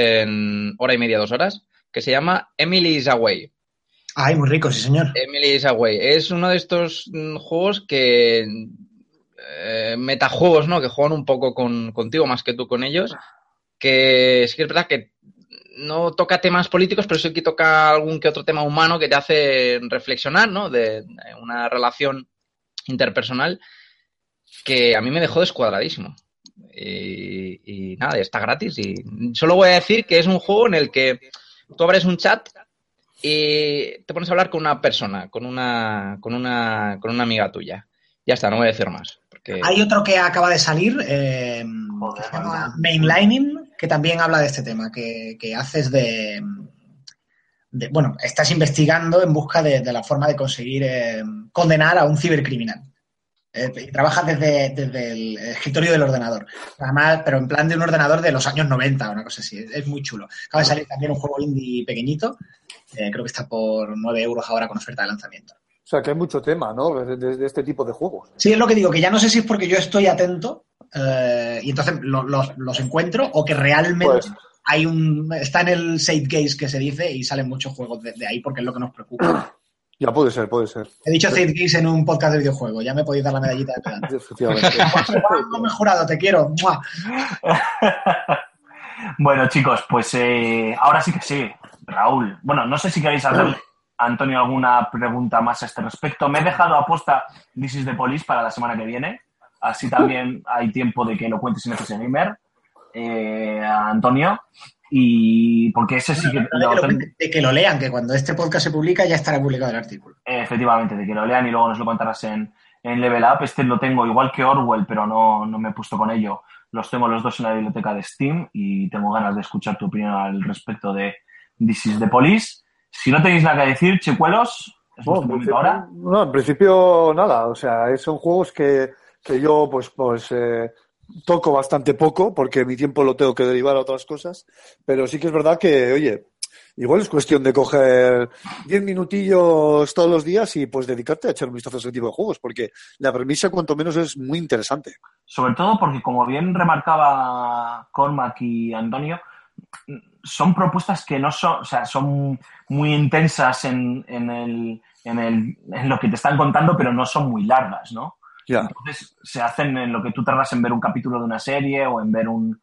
en hora y media, dos horas, que se llama Emily is Away. Ay, muy rico, sí, señor. Emily is Away. Es uno de estos mm, juegos que. eh, metajuegos, ¿no? Que juegan un poco con, contigo más que tú con ellos. Que sí que es verdad que no toca temas políticos, pero sí que toca algún que otro tema humano que te hace reflexionar, ¿no? De, de una relación interpersonal que a mí me dejó descuadradísimo. Y, y nada, está gratis. Y solo voy a decir que es un juego en el que tú abres un chat y te pones a hablar con una persona, con una, con una, con una amiga tuya. Ya está, no voy a decir más. Porque... Hay otro que acaba de salir, eh, Joder, que se llama. Mainlining, que también habla de este tema, que, que haces de, de- Bueno, estás investigando en busca de, de la forma de conseguir eh, condenar a un cibercriminal. Eh, y trabajas desde, desde el escritorio del ordenador. Además, pero en plan de un ordenador de los años 90, una cosa así. Es, es muy chulo. Acaba de salir también un juego indie pequeñito. eh, creo que está por 9 euros ahora con oferta de lanzamiento. O sea, que hay mucho tema, ¿no? De, de- de este tipo de juegos. Sí, es lo que digo, que ya no sé si es porque yo estoy atento eh, y entonces lo- los, los encuentro o que realmente Pues- hay un está en el safe gaze que se dice y salen muchos juegos de, de ahí porque es lo que nos preocupa. Ya puede ser, puede ser. He dicho safe gaze en un podcast de videojuego, ya me podéis dar la medallita de pedante. Efectivamente. Juan, jurado, te quiero. ¡Mua! Bueno, chicos, pues eh, ahora sí que sí, Raúl. Bueno, no sé si queréis hacerle a Antonio alguna pregunta más a este respecto. Me he dejado aposta This is the Police para la semana que viene. Así también hay tiempo de que lo cuentes en FS Gamer, eh, Antonio. Y porque ese sí que De que, lo lo, ten- de que lo lean, que cuando este podcast se publica ya estará publicado el artículo. Efectivamente, de que lo lean y luego nos lo contarás en, en Level Up. Este lo tengo igual que Orwell, pero no, no me he puesto con ello. Los tengo los dos en la biblioteca de Steam y tengo ganas de escuchar tu opinión al respecto de This is the Police. Si no tenéis nada que decir, chicuelos, es No, en ahora. no, en principio nada. O sea, son juegos que, que yo pues, pues eh, toco bastante poco porque mi tiempo lo tengo que derivar a otras cosas. Pero sí que es verdad que, oye, igual es cuestión de coger 10 minutillos todos los días y pues dedicarte a echar un vistazo a ese tipo de juegos porque la premisa cuanto menos es muy interesante. Sobre todo porque, como bien remarcaba Cormac y Antonio, son propuestas que no son, o sea, son muy intensas en, en, el, en, el, en lo que te están contando, pero no son muy largas, ¿no? Entonces se hacen en lo que tú tardas en ver un capítulo de una serie o en ver un,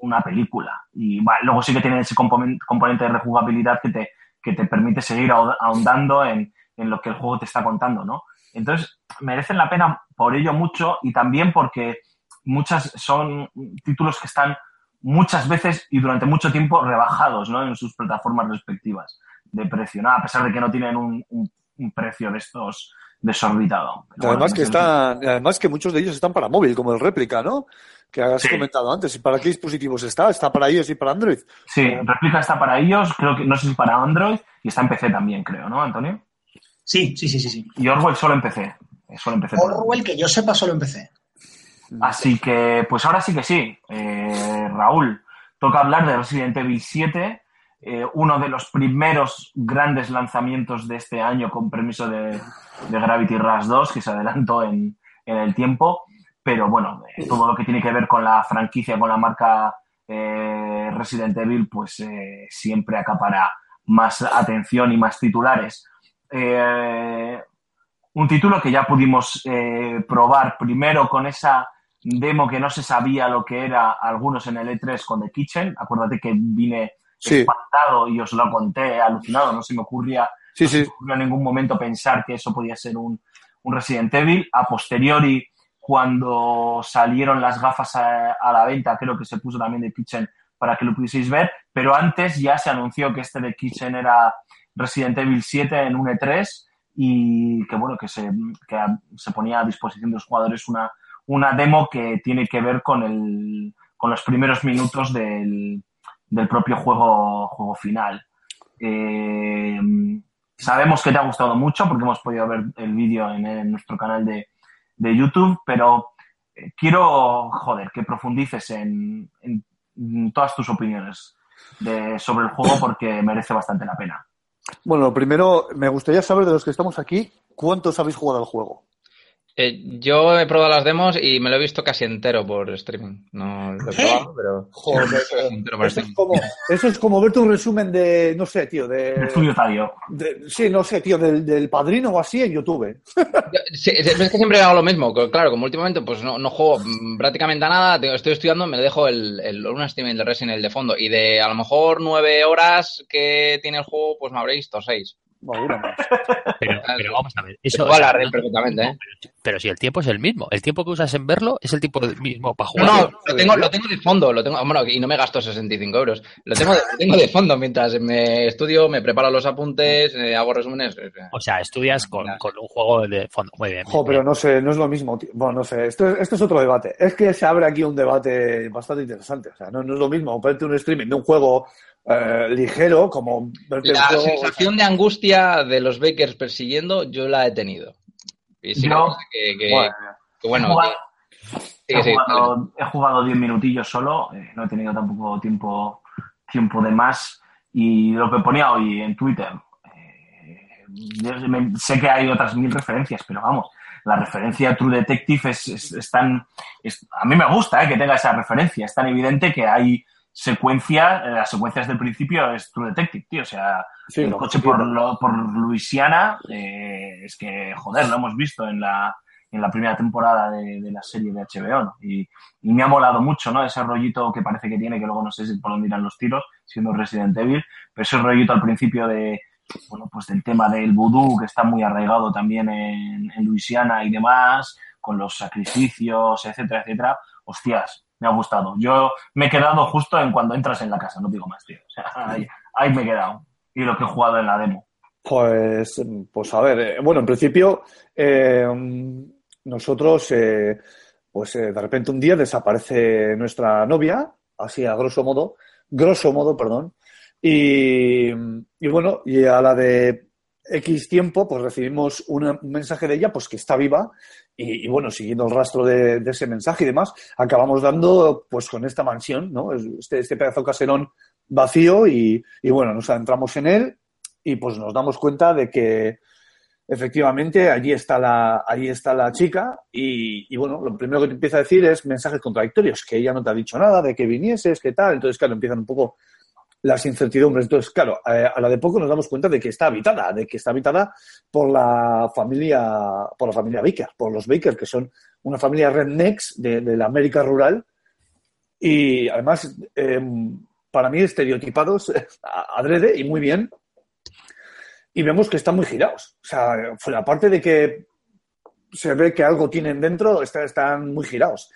una película. Y luego sí que tiene ese componente, de rejugabilidad que te, que te permite seguir ahond- ahondando en, en lo que el juego te está contando, ¿no? Entonces, merecen la pena por ello mucho y también porque muchas son títulos que están muchas veces y durante mucho tiempo rebajados, ¿no? En sus plataformas respectivas de precio, ¿no? A pesar de que no tienen un precio de estos desorbitado. Pero además bueno, que en están, además que muchos de ellos están para móvil, como el réplica, ¿no? Que has Sí. comentado antes. ¿Y para qué dispositivos está? ¿Está para iOS y para Android? Sí, réplica está para ellos, creo que no sé si para Android y está en PC también, creo, ¿no, Antonio? Sí, sí, sí, sí. sí. Y Orwell solo en PC. eh, Solo en PC. Orwell, que yo sepa, solo empecé. Así que, pues ahora sí que sí. Eh, Raúl, toca hablar de Resident Evil 7, eh, uno de los primeros grandes lanzamientos de este año con permiso de, de Gravity Rush 2, que se adelantó en, en el tiempo. Pero bueno, eh, todo lo que tiene que ver con la franquicia, con la marca eh, Resident Evil, pues siempre acapara más atención y más titulares. Un título que ya pudimos probar primero con esa demo que no se sabía lo que era algunos en el E3 con The Kitchen. Acuérdate que vine Sí. espantado y os lo conté alucinado. No se me ocurría, Sí, no se me ocurrió en ningún momento pensar que eso podía ser un, un Resident Evil. A posteriori, cuando salieron las gafas a, a la venta, creo que se puso también The Kitchen para que lo pudieseis ver. Pero antes ya se anunció que este The Kitchen era Resident Evil 7 en un E3 y que bueno que se, que se ponía a disposición de los jugadores una, una demo que tiene que ver con el con los primeros minutos del, del propio juego, juego final. Eh, sabemos que te ha gustado mucho porque hemos podido ver el vídeo en, nuestro canal de, de YouTube, pero eh, quiero, joder, que profundices en, en todas tus opiniones sobre el juego porque merece bastante la pena. Bueno, primero, me gustaría saber de los que estamos aquí, ¿cuántos habéis jugado al juego? Eh, yo he probado las demos y me lo he visto casi entero por streaming. No lo he probado, pero. Joder, Casi entero por eso es streaming. como, eso es como verte un resumen de, no sé, tío, El de, de- sí, no sé, tío, del, del padrino o así en YouTube. Yo- sí, es que siempre hago lo mismo. Claro, como últimamente pues no, no juego prácticamente a nada, estoy estudiando, me dejo el, el, un streaming de Resident Evil de fondo. Y de a lo mejor nueve horas que tiene el juego, pues me habré visto seis. O alguna más. Pero, pero vamos a ver. Eso, puedo hablar de él perfectamente, ¿eh? pero, pero si el tiempo es el mismo. El tiempo que usas en verlo es el tiempo mismo para jugar. no, lo tengo, lo tengo de fondo, lo tengo, bueno, y no me gasto 65 euros. Lo tengo de, lo tengo de fondo mientras me estudio, me preparo los apuntes, eh, hago resúmenes. eh, O sea, estudias con, con un juego de fondo. Muy bien. Jo, pero no sé, no es lo mismo, tío. Bueno, no sé, esto, es- esto es otro debate. Es que se abre aquí un debate bastante interesante. O sea, no, no es lo mismo verte un streaming de un juego eh, ligero como La juego... sensación de angustia de los Bakers persiguiendo, yo la he tenido. Y sí Yo- que, que- Bueno, que bueno, he jugado- que- he, sí, sí, jugado, he jugado 10 minutillos solo, eh, no he tenido tampoco tiempo, tiempo de más. Y lo que ponía hoy en Twitter, eh, yo sé que hay otras mil referencias, pero vamos, la referencia a True Detective es, es- es tan. es- a mí me gusta eh, que tenga esa referencia, es tan evidente que hay secuencias, eh, las secuencias del principio es True Detective, tío, o sea, Sí, el coche por, lo- por Luisiana, eh, es que, joder, lo hemos visto en la, en la primera temporada de, de la serie de HBO, ¿no? Y, y me ha molado mucho, ¿no? Ese rollito que parece que tiene, que luego no sé si por dónde irán los tiros, siendo Resident Evil, pero ese rollito al principio de, bueno, pues del tema del vudú, que está muy arraigado también en, en Luisiana y demás, con los sacrificios, etcétera, etcétera, hostias, me ha gustado. Yo me he quedado justo en cuando entras en la casa, no digo más, tío. O sea, ahí, ahí me he quedado. Y lo que he jugado en la demo. Pues, pues a ver, eh, bueno, en principio eh, nosotros, eh, pues eh, de repente un día desaparece nuestra novia, así a grosso modo, grosso modo, perdón, y, y bueno, y a la de X tiempo, pues recibimos una- un mensaje de ella, pues que está viva, y, bueno, siguiendo el rastro de, de ese mensaje y demás, acabamos dando, pues con esta mansión, ¿no? Este, este pedazo caserón vacío y, y bueno, nos adentramos en él y pues nos damos cuenta de que efectivamente allí está la, allí está la chica y, y, bueno, lo primero que te empieza a decir es mensajes contradictorios, que ella no te ha dicho nada, de que vinieses, que tal, entonces claro, empiezan un poco las incertidumbres. Entonces, claro, eh, a la de poco nos damos cuenta de que está habitada, de que está habitada por la familia, por la familia Baker, por los Baker, que son una familia rednecks de, de la América rural y además, eh, para mí, estereotipados adrede y muy bien. Y vemos que están muy girados. O sea, aparte de que se ve que algo tienen dentro, está- están muy girados.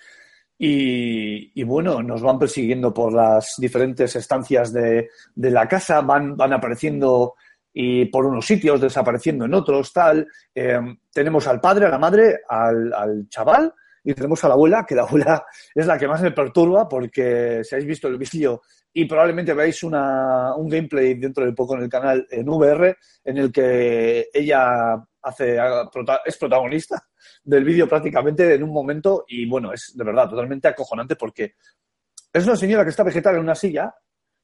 Y, bueno, nos van persiguiendo por las diferentes estancias de, la casa, van, van apareciendo y por unos sitios, desapareciendo en otros, tal. Eh, tenemos al padre, a la madre, al, al chaval y tenemos a la abuela, que la abuela es la que más me perturba porque si habéis visto el vídeo y probablemente veáis una, un gameplay dentro de poco en el canal en VR en el que ella hace, es protagonista del vídeo prácticamente en un momento y bueno, es de verdad totalmente acojonante porque es una señora que está vegetal en una silla,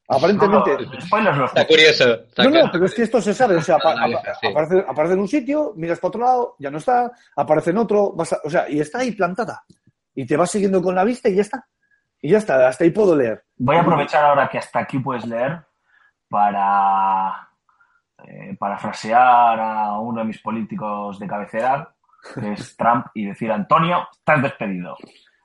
aparentemente... No, Está curioso. está No, no, pero es que esto se sabe. O sea, apa- sí. aparece, aparece en un sitio, miras para otro lado, ya no está, aparece en otro, vas a- o sea, y está ahí plantada. Y te vas siguiendo con la vista y ya está. Y ya está, hasta ahí puedo leer. Voy a aprovechar ahora que hasta aquí puedes leer para eh, parafrasear a uno de mis políticos de cabecera, que es Trump, y decir, Antonio, estás despedido.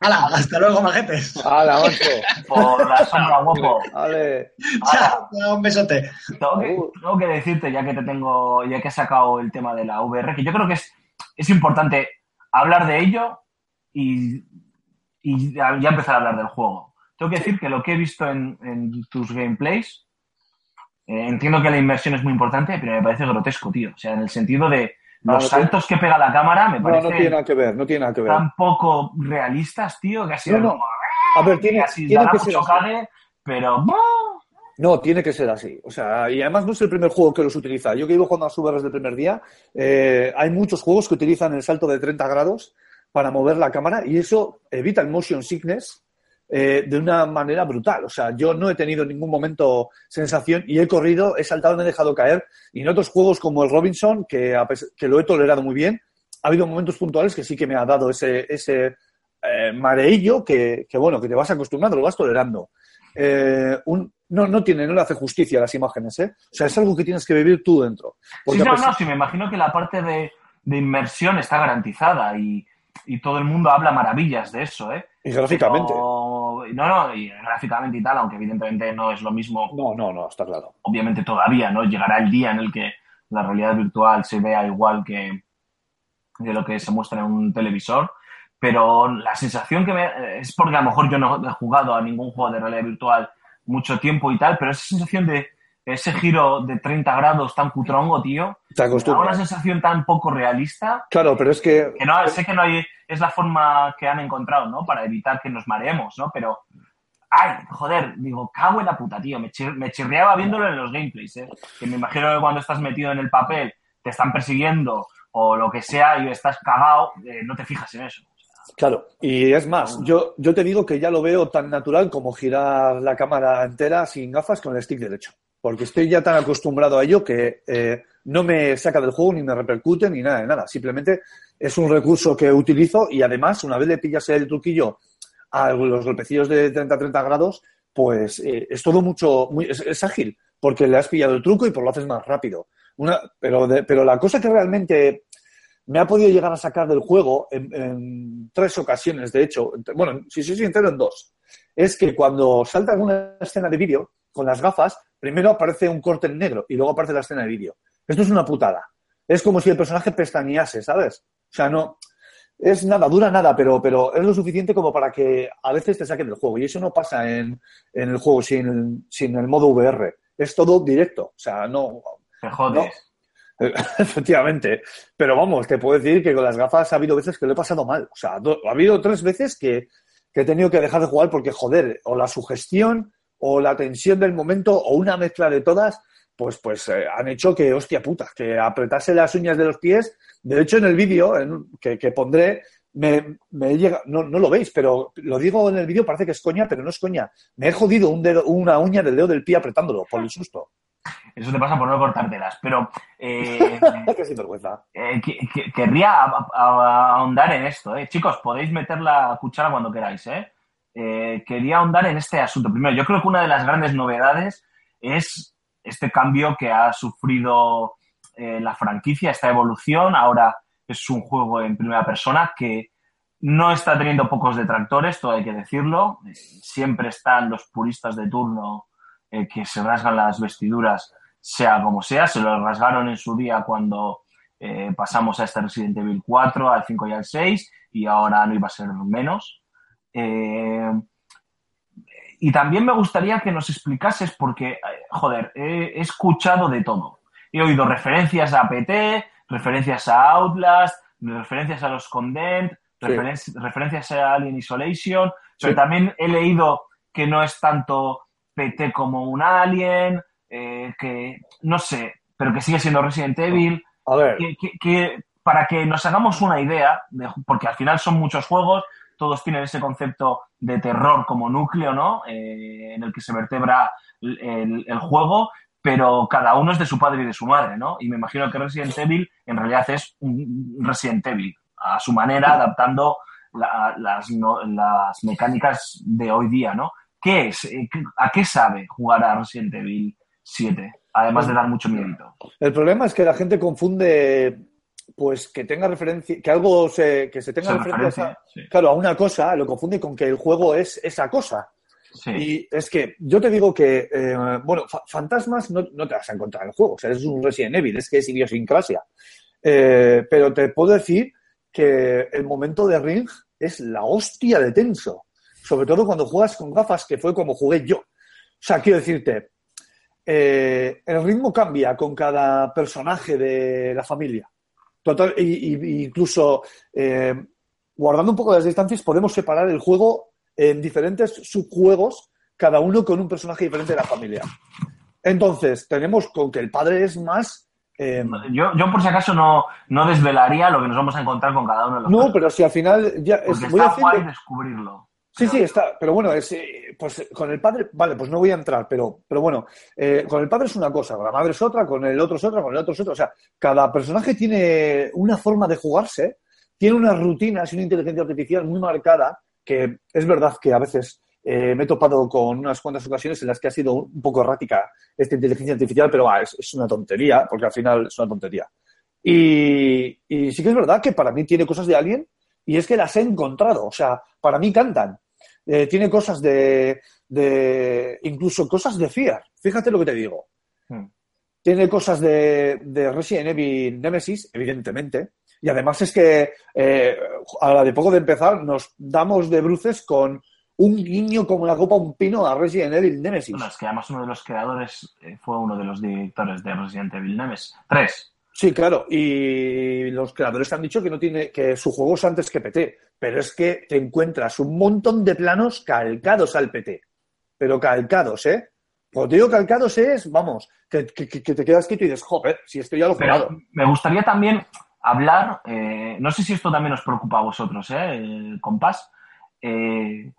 ¡Hala! ¡Hasta luego, majetes! ¡Hala, macho! Por la sombra, guapo. ¡Vale! ¡Chao! Un besote. Tengo que, tengo que decirte, ya que te tengo, ya que he sacado el tema de la VR, que yo creo que es, es importante hablar de ello y, y ya empezar a hablar del juego. Tengo que decir que lo que he visto en, en tus gameplays, eh, entiendo que la inmersión es muy importante, pero me parece grotesco, tío. O sea, en el sentido de los no saltos que pega la cámara me No, no tiene parecen nada que ver, no tiene nada que ver. tan poco realistas, tío, que así No, no. A ver, tiene, casi tiene que ser así. pero No, tiene que ser así. O sea, y además no es el primer juego que los utiliza. Yo que iba jugando a VR desde el primer día, eh, hay muchos juegos que utilizan el salto de 30 grados para mover la cámara y eso evita el motion sickness eh, de una manera brutal. O sea, yo no he tenido en ningún momento sensación y he corrido, he saltado, me he dejado caer. Y en otros juegos como el Robinson, que, que lo he tolerado muy bien, ha habido momentos puntuales que sí que me ha dado ese, ese eh, mareillo que, que, bueno, que te vas acostumbrando, lo vas tolerando. Eh, un- no, no tiene, no le hace justicia a las imágenes, ¿eh? O sea, es algo que tienes que vivir tú dentro. Sí, no, pesar- no, sí, me imagino que la parte de, de inmersión está garantizada y, y todo el mundo habla maravillas de eso, ¿eh? Y gráficamente. Pero- no, no, y gráficamente y tal, aunque evidentemente no es lo mismo, No, no, no, está claro. obviamente todavía, ¿no? Llegará el día en el que la realidad virtual se vea igual que de lo que se muestra en un televisor, pero la sensación que me... es porque a lo mejor yo no he jugado a ningún juego de realidad virtual mucho tiempo y tal, pero esa sensación de ese giro de 30 grados tan cutrongo, tío, Te da una acostumbras. sensación tan poco realista Claro, pero es que que no, sé que no hay, es la forma que han encontrado, ¿no? Para evitar que nos mareemos, ¿no? Pero, ay, joder, digo, cago en la puta, tío. Me, chir- me chirriaba viéndolo en los gameplays, ¿eh? Que me imagino que cuando estás metido en el papel, te están persiguiendo o lo que sea y estás cagado, eh, no te fijas en eso. Claro, y es más, yo, yo te digo que ya lo veo tan natural como girar la cámara entera sin gafas con el stick derecho. Porque estoy ya tan acostumbrado a ello que eh, no me saca del juego ni me repercute ni nada de nada. Simplemente es un recurso que utilizo y además, una vez le pillas el truquillo a los golpecillos de 30-30 grados, pues eh, es todo mucho, muy, es, ágil, porque le has pillado el truco y por lo haces más rápido. Una, pero, de- pero la cosa que realmente me ha podido llegar a sacar del juego en, en tres ocasiones, de hecho, bueno, si soy sincero, en dos, es que cuando salta alguna escena de vídeo con las gafas, primero aparece un corte en negro y luego aparece la escena de vídeo. Esto es una putada. Es como si el personaje pestañease, ¿sabes? O sea, no. Es nada, dura nada, pero, pero es lo suficiente como para que a veces te saquen del juego. Y eso no pasa en, en el juego sin, sin el modo VR. Es todo directo. O sea, no, Te jodes. Efectivamente. Pero vamos, te puedo decir que con las gafas ha habido veces que lo he pasado mal. O sea, ha habido tres veces que, que he tenido que dejar de jugar porque, joder, o la sugestión, o la tensión del momento, o una mezcla de todas, pues, pues eh, han hecho que, hostia puta, que apretase las uñas de los pies. De hecho, en el vídeo que, que pondré, me, me llega, no, no lo veis, pero lo digo en el vídeo, parece que es coña, pero no es coña. Me he jodido un dedo, una uña del dedo del pie apretándolo por el susto. Eso te pasa por no cortártelas. Pero eh, Qué sinvergüenza. eh, que- que- querría ahondar en esto, ¿eh? Chicos, podéis meter la cuchara cuando queráis, ¿eh? Eh, Quería ahondar en este asunto. Primero, yo creo que una de las grandes novedades es este cambio que ha sufrido eh, la franquicia, esta evolución. Ahora es un juego en primera persona que no está teniendo pocos detractores, todo hay que decirlo. Siempre están los puristas de turno eh, que se rasgan las vestiduras, sea como sea. Se lo rasgaron en su día cuando pasamos a este Resident Evil 4, al 5 y al 6, y ahora no iba a ser menos. Eh, y también me gustaría que nos explicases, porque, eh, joder, he, he escuchado de todo. He oído referencias a PT, referencias a Outlast, referencias a los Condemned, Sí. referen- referencias a Alien Isolation, pero Sí. también he leído que no es tanto PT como un Alien, eh, que no sé, pero que sigue siendo Resident Evil A ver, que, que- que para que nos hagamos una idea, de- porque al final son muchos juegos, todos tienen ese concepto de terror como núcleo, ¿no? Eh, en el que se vertebra el, el- el juego, pero cada uno es de su padre y de su madre, ¿no? Y me imagino que Resident Evil en realidad es un Resident Evil, a su manera, adaptando la- las, no- las mecánicas de hoy día, ¿no? ¿Qué es? Eh, ¿A qué sabe jugar a Resident Evil 7? Además de dar mucho miedito. el problema es que la gente confunde, pues, que tenga referencia, que algo se, que se tenga Se referencia, referencia, sí. claro, a una cosa, lo confunde con que el juego es esa cosa. Sí. Y es que yo te digo que, eh, bueno, fa- fantasmas no, no te vas a encontrar en el juego. O sea, es un Resident Evil, es que es idiosincrasia. Eh, pero te puedo decir que el momento de Ring es la hostia de tenso. Sobre todo cuando juegas con gafas, que fue como jugué yo. O sea, quiero decirte, eh, el ritmo cambia con cada personaje de la familia. Total, y, y- incluso eh, guardando un poco las distancias, podemos separar el juego en diferentes subjuegos, cada uno con un personaje diferente de la familia. Entonces, tenemos con que el padre es más. eh, Yo, yo por si acaso no, no desvelaría lo que nos vamos a encontrar con cada uno de los no, pero si al final ya. es- porque voy a está decir- guay descubrirlo. Sí, sí, está. Pero bueno, es, eh, pues con el padre, vale, pues no voy a entrar, pero, pero bueno, eh, con el padre es una cosa, con la madre es otra, con el otro es otra, con el otro es otra. O sea, cada personaje tiene una forma de jugarse, tiene unas rutinas y una inteligencia artificial muy marcada, que es verdad que a veces eh, me he topado con unas cuantas ocasiones en las que ha sido un poco errática esta inteligencia artificial, pero ah, es, una tontería, porque al final es una tontería. Y, sí que es verdad que para mí tiene cosas de Alien y es que las he encontrado. O sea, para mí cantan. Eh, tiene cosas de, de. incluso cosas de Fear. Fíjate lo que te digo. Hmm. Tiene cosas de, de Resident Evil Nemesis, evidentemente. Y además es que eh, a la de poco de empezar nos damos de bruces con un guiño como la copa un pino a Resident Evil Nemesis. Bueno, es que además uno de los creadores eh, fue uno de los directores de Resident Evil Nemesis. Tres. Sí, claro. Y los creadores han dicho que no tiene, que su juego es antes que PT. Pero es que te encuentras un montón de planos calcados al PT. Pero calcados, ¿eh? Cuando te digo calcados es, vamos, que, que- que te quedas quieto y dices, joder, si esto ya lo he jugado. me gustaría también hablar, eh, no sé si esto también os preocupa a vosotros, ¿eh? El compás, eh,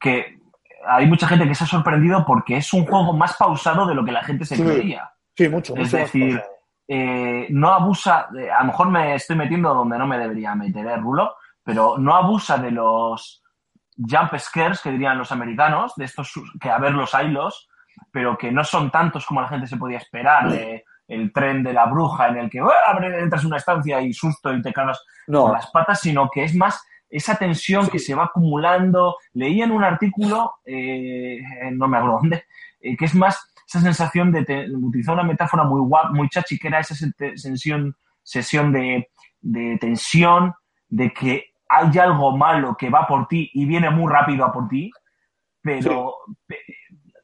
que hay mucha gente que se ha sorprendido porque es un juego más pausado de lo que la gente se Sí. creía. Sí, mucho, Es mucho más decir. Eh, no abusa, de- a lo mejor me estoy metiendo donde no me debería meter, ¿eh, Rulo? Pero no abusa de los jump scares que dirían los americanos, de estos que a ver los hilos, pero que no son tantos como la gente se podía esperar, de el tren de la bruja en el que abre- entras en una estancia y susto y te cagas No, por las patas, sino que es más esa tensión que se va acumulando. Leí en un artículo, eh, no me acuerdo dónde, eh, que es más esa sensación de, te- utilizar una metáfora muy guap, muy chachi, que era esa se- sensión, sesión de, de tensión, de que hay algo malo que va por ti y viene muy rápido a por ti, pero pe-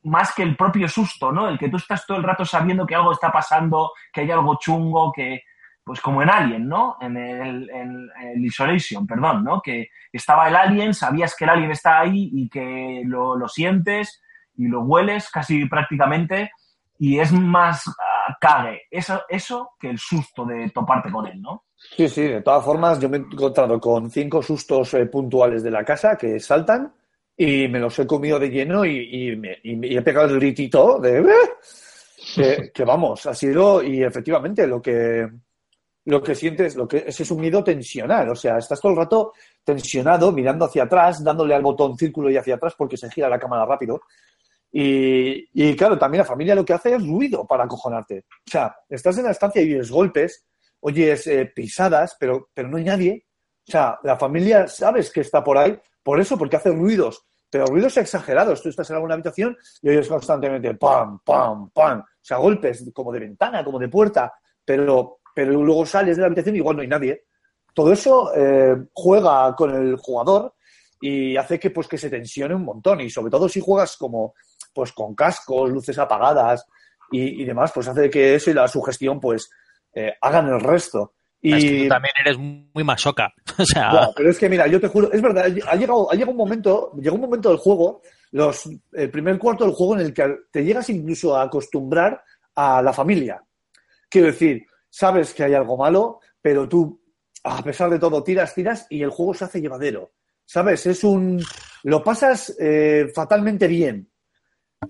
más que el propio susto, ¿no? El que tú estás todo el rato sabiendo que algo está pasando, que hay algo chungo, que, pues como en Alien, ¿no? En el, en el Isolation, perdón, ¿no? Que estaba el alien, sabías que el alien está ahí y que lo, lo sientes y lo hueles casi prácticamente y es más ah, cague eso, eso que el susto de toparte con él, ¿no? Sí, sí, de todas formas, yo me he encontrado con cinco sustos eh, puntuales de la casa que saltan y me los he comido de lleno y, y me- he pegado el gritito de... "¡Eh!". Que, vamos, ha sido, y efectivamente, lo que, lo que sientes, lo que ese es un miedo tensional, o sea, estás todo el rato tensionado, mirando hacia atrás, dándole al botón círculo y hacia atrás porque se gira la cámara rápido. Y, y claro, también la familia lo que hace es ruido para acojonarte. O sea, estás en la estancia y oyes golpes, oyes eh, pisadas, pero, pero no hay nadie. O sea, la familia sabes que está por ahí, por eso, porque hace ruidos, pero ruidos exagerados. Tú estás en alguna habitación y oyes constantemente pam, pam, pam. O sea, golpes como de ventana, como de puerta, pero, pero luego sales de la habitación y igual no hay nadie. Todo eso eh, juega con el jugador y hace que pues que se tensione un montón y sobre todo si juegas como pues con cascos, luces apagadas y, y demás, pues hace que eso y la sugestión pues eh, hagan el resto. Y Es que tú también eres muy masoca. O sea, pero es que mira, yo te juro, es verdad, ha llegado, ha llegado un momento, llegó un momento del juego, los, el primer cuarto del juego en el que te llegas incluso a acostumbrar a la familia. Quiero decir, sabes que hay algo malo, pero tú, a pesar de todo, tiras, tiras y el juego se hace llevadero. ¿Sabes? Es un. Lo pasas eh, fatalmente bien.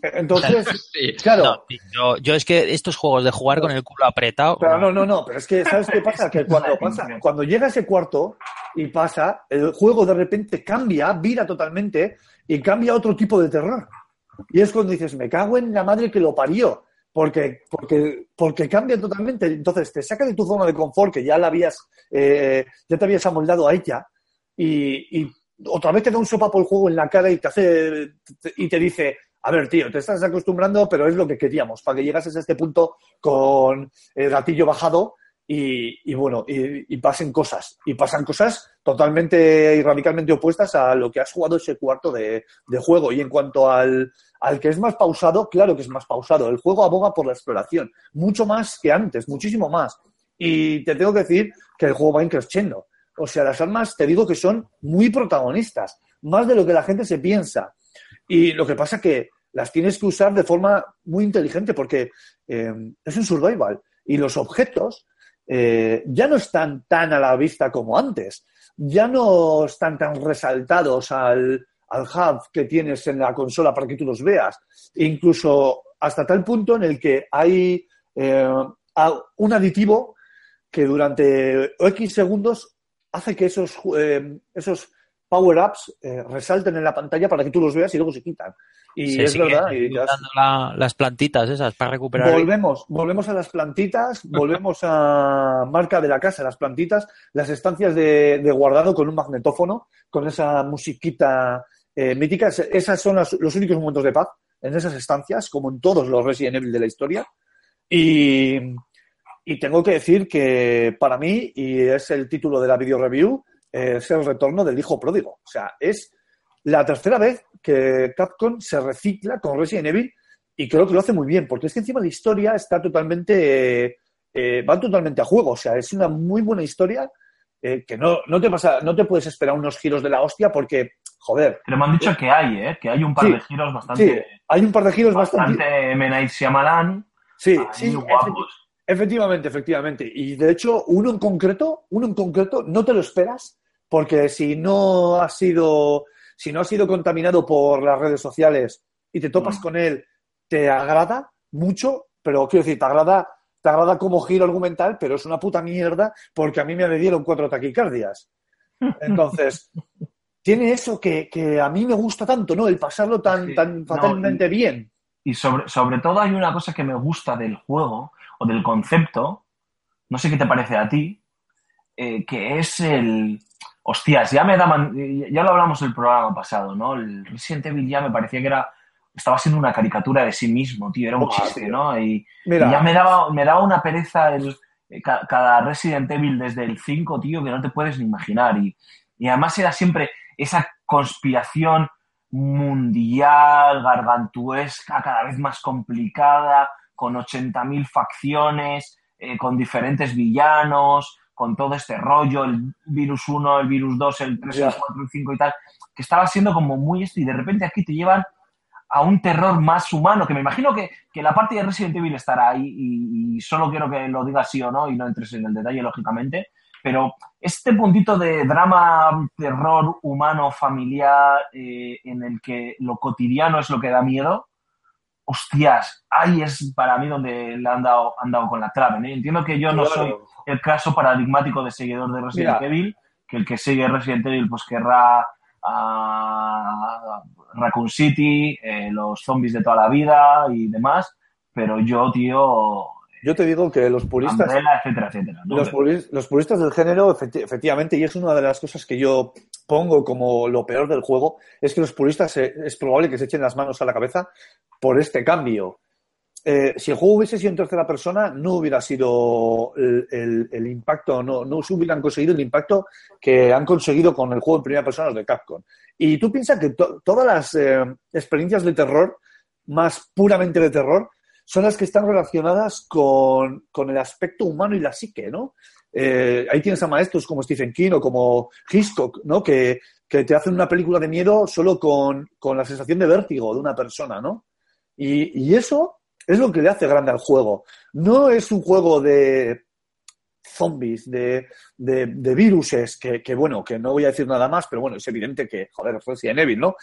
Entonces, Sí. claro. no, yo, yo es que estos juegos de jugar con el culo apretado. Pero no, no, no, pero es que, ¿sabes qué pasa? Que cuando pasa, cuando llega ese cuarto y pasa, el juego de repente cambia, vira totalmente y cambia a otro tipo de terror. Y es cuando dices, me cago en la madre que lo parió, porque, porque, porque cambia totalmente. Entonces te saca de tu zona de confort, que ya la habías, eh, ya te habías amoldado a ella, y, y otra vez te da un sopapo el juego en la cara y te hace, y te dice, a ver, tío, te estás acostumbrando, pero es lo que queríamos, para que llegases a este punto con el gatillo bajado y, bueno, y, pasen cosas. Y pasan cosas totalmente y radicalmente opuestas a lo que has jugado ese cuarto de, de juego. Y en cuanto al, al que es más pausado, claro que es más pausado. El juego aboga por la exploración, mucho más que antes, muchísimo más. Y te tengo que decir que el juego va increciendo. O sea, las armas te digo que son muy protagonistas, más de lo que la gente se piensa. Y lo que pasa que las tienes que usar de forma muy inteligente porque eh, es un survival. Y los objetos eh, ya no están tan a la vista como antes, ya no están tan resaltados al, al hub que tienes en la consola para que tú los veas, incluso hasta tal punto en el que hay eh, un aditivo que durante X segundos hace que esos, esos power-ups eh, resalten en la pantalla para que tú los veas y luego se quitan. Y se es verdad. y te das- dando la- las plantitas esas para recuperar. Volvemos, volvemos a las plantitas, volvemos a marca de la casa, las plantitas, las estancias de, de guardado con un magnetófono, con esa musiquita eh, mítica. Es- Esas son las- los únicos momentos de paz en esas estancias, como en todos los Resident Evil de la historia. Y, y tengo que decir que para mí, y es el título de la video review, es el retorno del hijo pródigo. O sea, es la tercera vez que Capcom se recicla con Resident Evil y creo que lo hace muy bien, porque es que encima la historia está totalmente, eh, eh, va totalmente a juego, o sea, es una muy buena historia eh, que no, no, te pasa, no te puedes esperar unos giros de la hostia porque, joder, Pero me han dicho que hay, ¿eh? Que hay un par Sí, de giros bastante, sí, hay un par de giros bastante... bastante M. Night Shyamalan, Sí, sí, guapos. Efectivamente, efectivamente. Y de hecho, uno en concreto, uno en concreto, no te lo esperas, porque si no ha sido, si no ha sido contaminado por las redes sociales y te topas Mm. con él, te agrada mucho, pero quiero decir, te agrada, te agrada como giro argumental, pero es una puta mierda porque a mí me dieron cuatro taquicardias. Entonces, tiene eso que, que a mí me gusta tanto, ¿no? El pasarlo tan, Sí, tan no, fatalmente bien. Y sobre, sobre todo hay una cosa que me gusta del juego o del concepto, no sé qué te parece a ti, eh, que es el... Hostias, ya me daban, ya lo hablamos el programa pasado, ¿no? El Resident Evil ya me parecía que era, estaba siendo una caricatura de sí mismo, tío, era un chiste, tío. ¿no? Y, ya me daba, me daba una pereza el, eh, ca- cada Resident Evil desde el 5, tío, que no te puedes ni imaginar. Y, y además era siempre esa conspiración mundial, gargantuesca, cada vez más complicada, con 80.000 facciones, eh, con diferentes villanos, con todo este rollo, el virus 1, el virus 2, el 3, Ya. el 4, el 5 y tal, que estaba siendo como muy esto y de repente aquí te llevan a un terror más humano, que me imagino que, que la parte de Resident Evil estará ahí y, y solo quiero que lo digas sí o no y no entres en el detalle, lógicamente, pero este puntito de drama, terror humano, familiar, eh, en el que lo cotidiano es lo que da miedo, hostias, ahí es para mí donde le han dado, han dado con la clave. ¿no? Entiendo que yo no Claro. soy el caso paradigmático de seguidor de Resident Mira. Evil, que el que sigue Resident Evil pues querrá a Raccoon City, eh, los zombies de toda la vida y demás, pero yo, tío, yo te digo que los puristas, Umbrella, etcétera, etcétera. ¿no? los, puris- los puristas del género, efecti- efectivamente, y es una de las cosas que yo pongo como lo peor del juego, es que los puristas eh, es probable que se echen las manos a la cabeza por este cambio. Eh, si el juego hubiese sido en tercera persona, no hubiera sido el, el- el impacto, no, no se hubieran conseguido el impacto que han conseguido con el juego en primera persona los de Capcom. Y tú piensas que to- todas las eh, experiencias de terror, más puramente de terror, son las que están relacionadas con, con el aspecto humano y la psique, ¿no? Eh, ahí tienes a maestros como Stephen King o como Hitchcock, ¿no? Que, que te hacen una película de miedo solo con, con la sensación de vértigo de una persona, ¿no? Y, y eso es lo que le hace grande al juego. No es un juego de zombies, de, de, viruses, que, que, bueno, que no voy a decir nada más, pero bueno, es evidente que, joder, es Resident Evil, ¿no?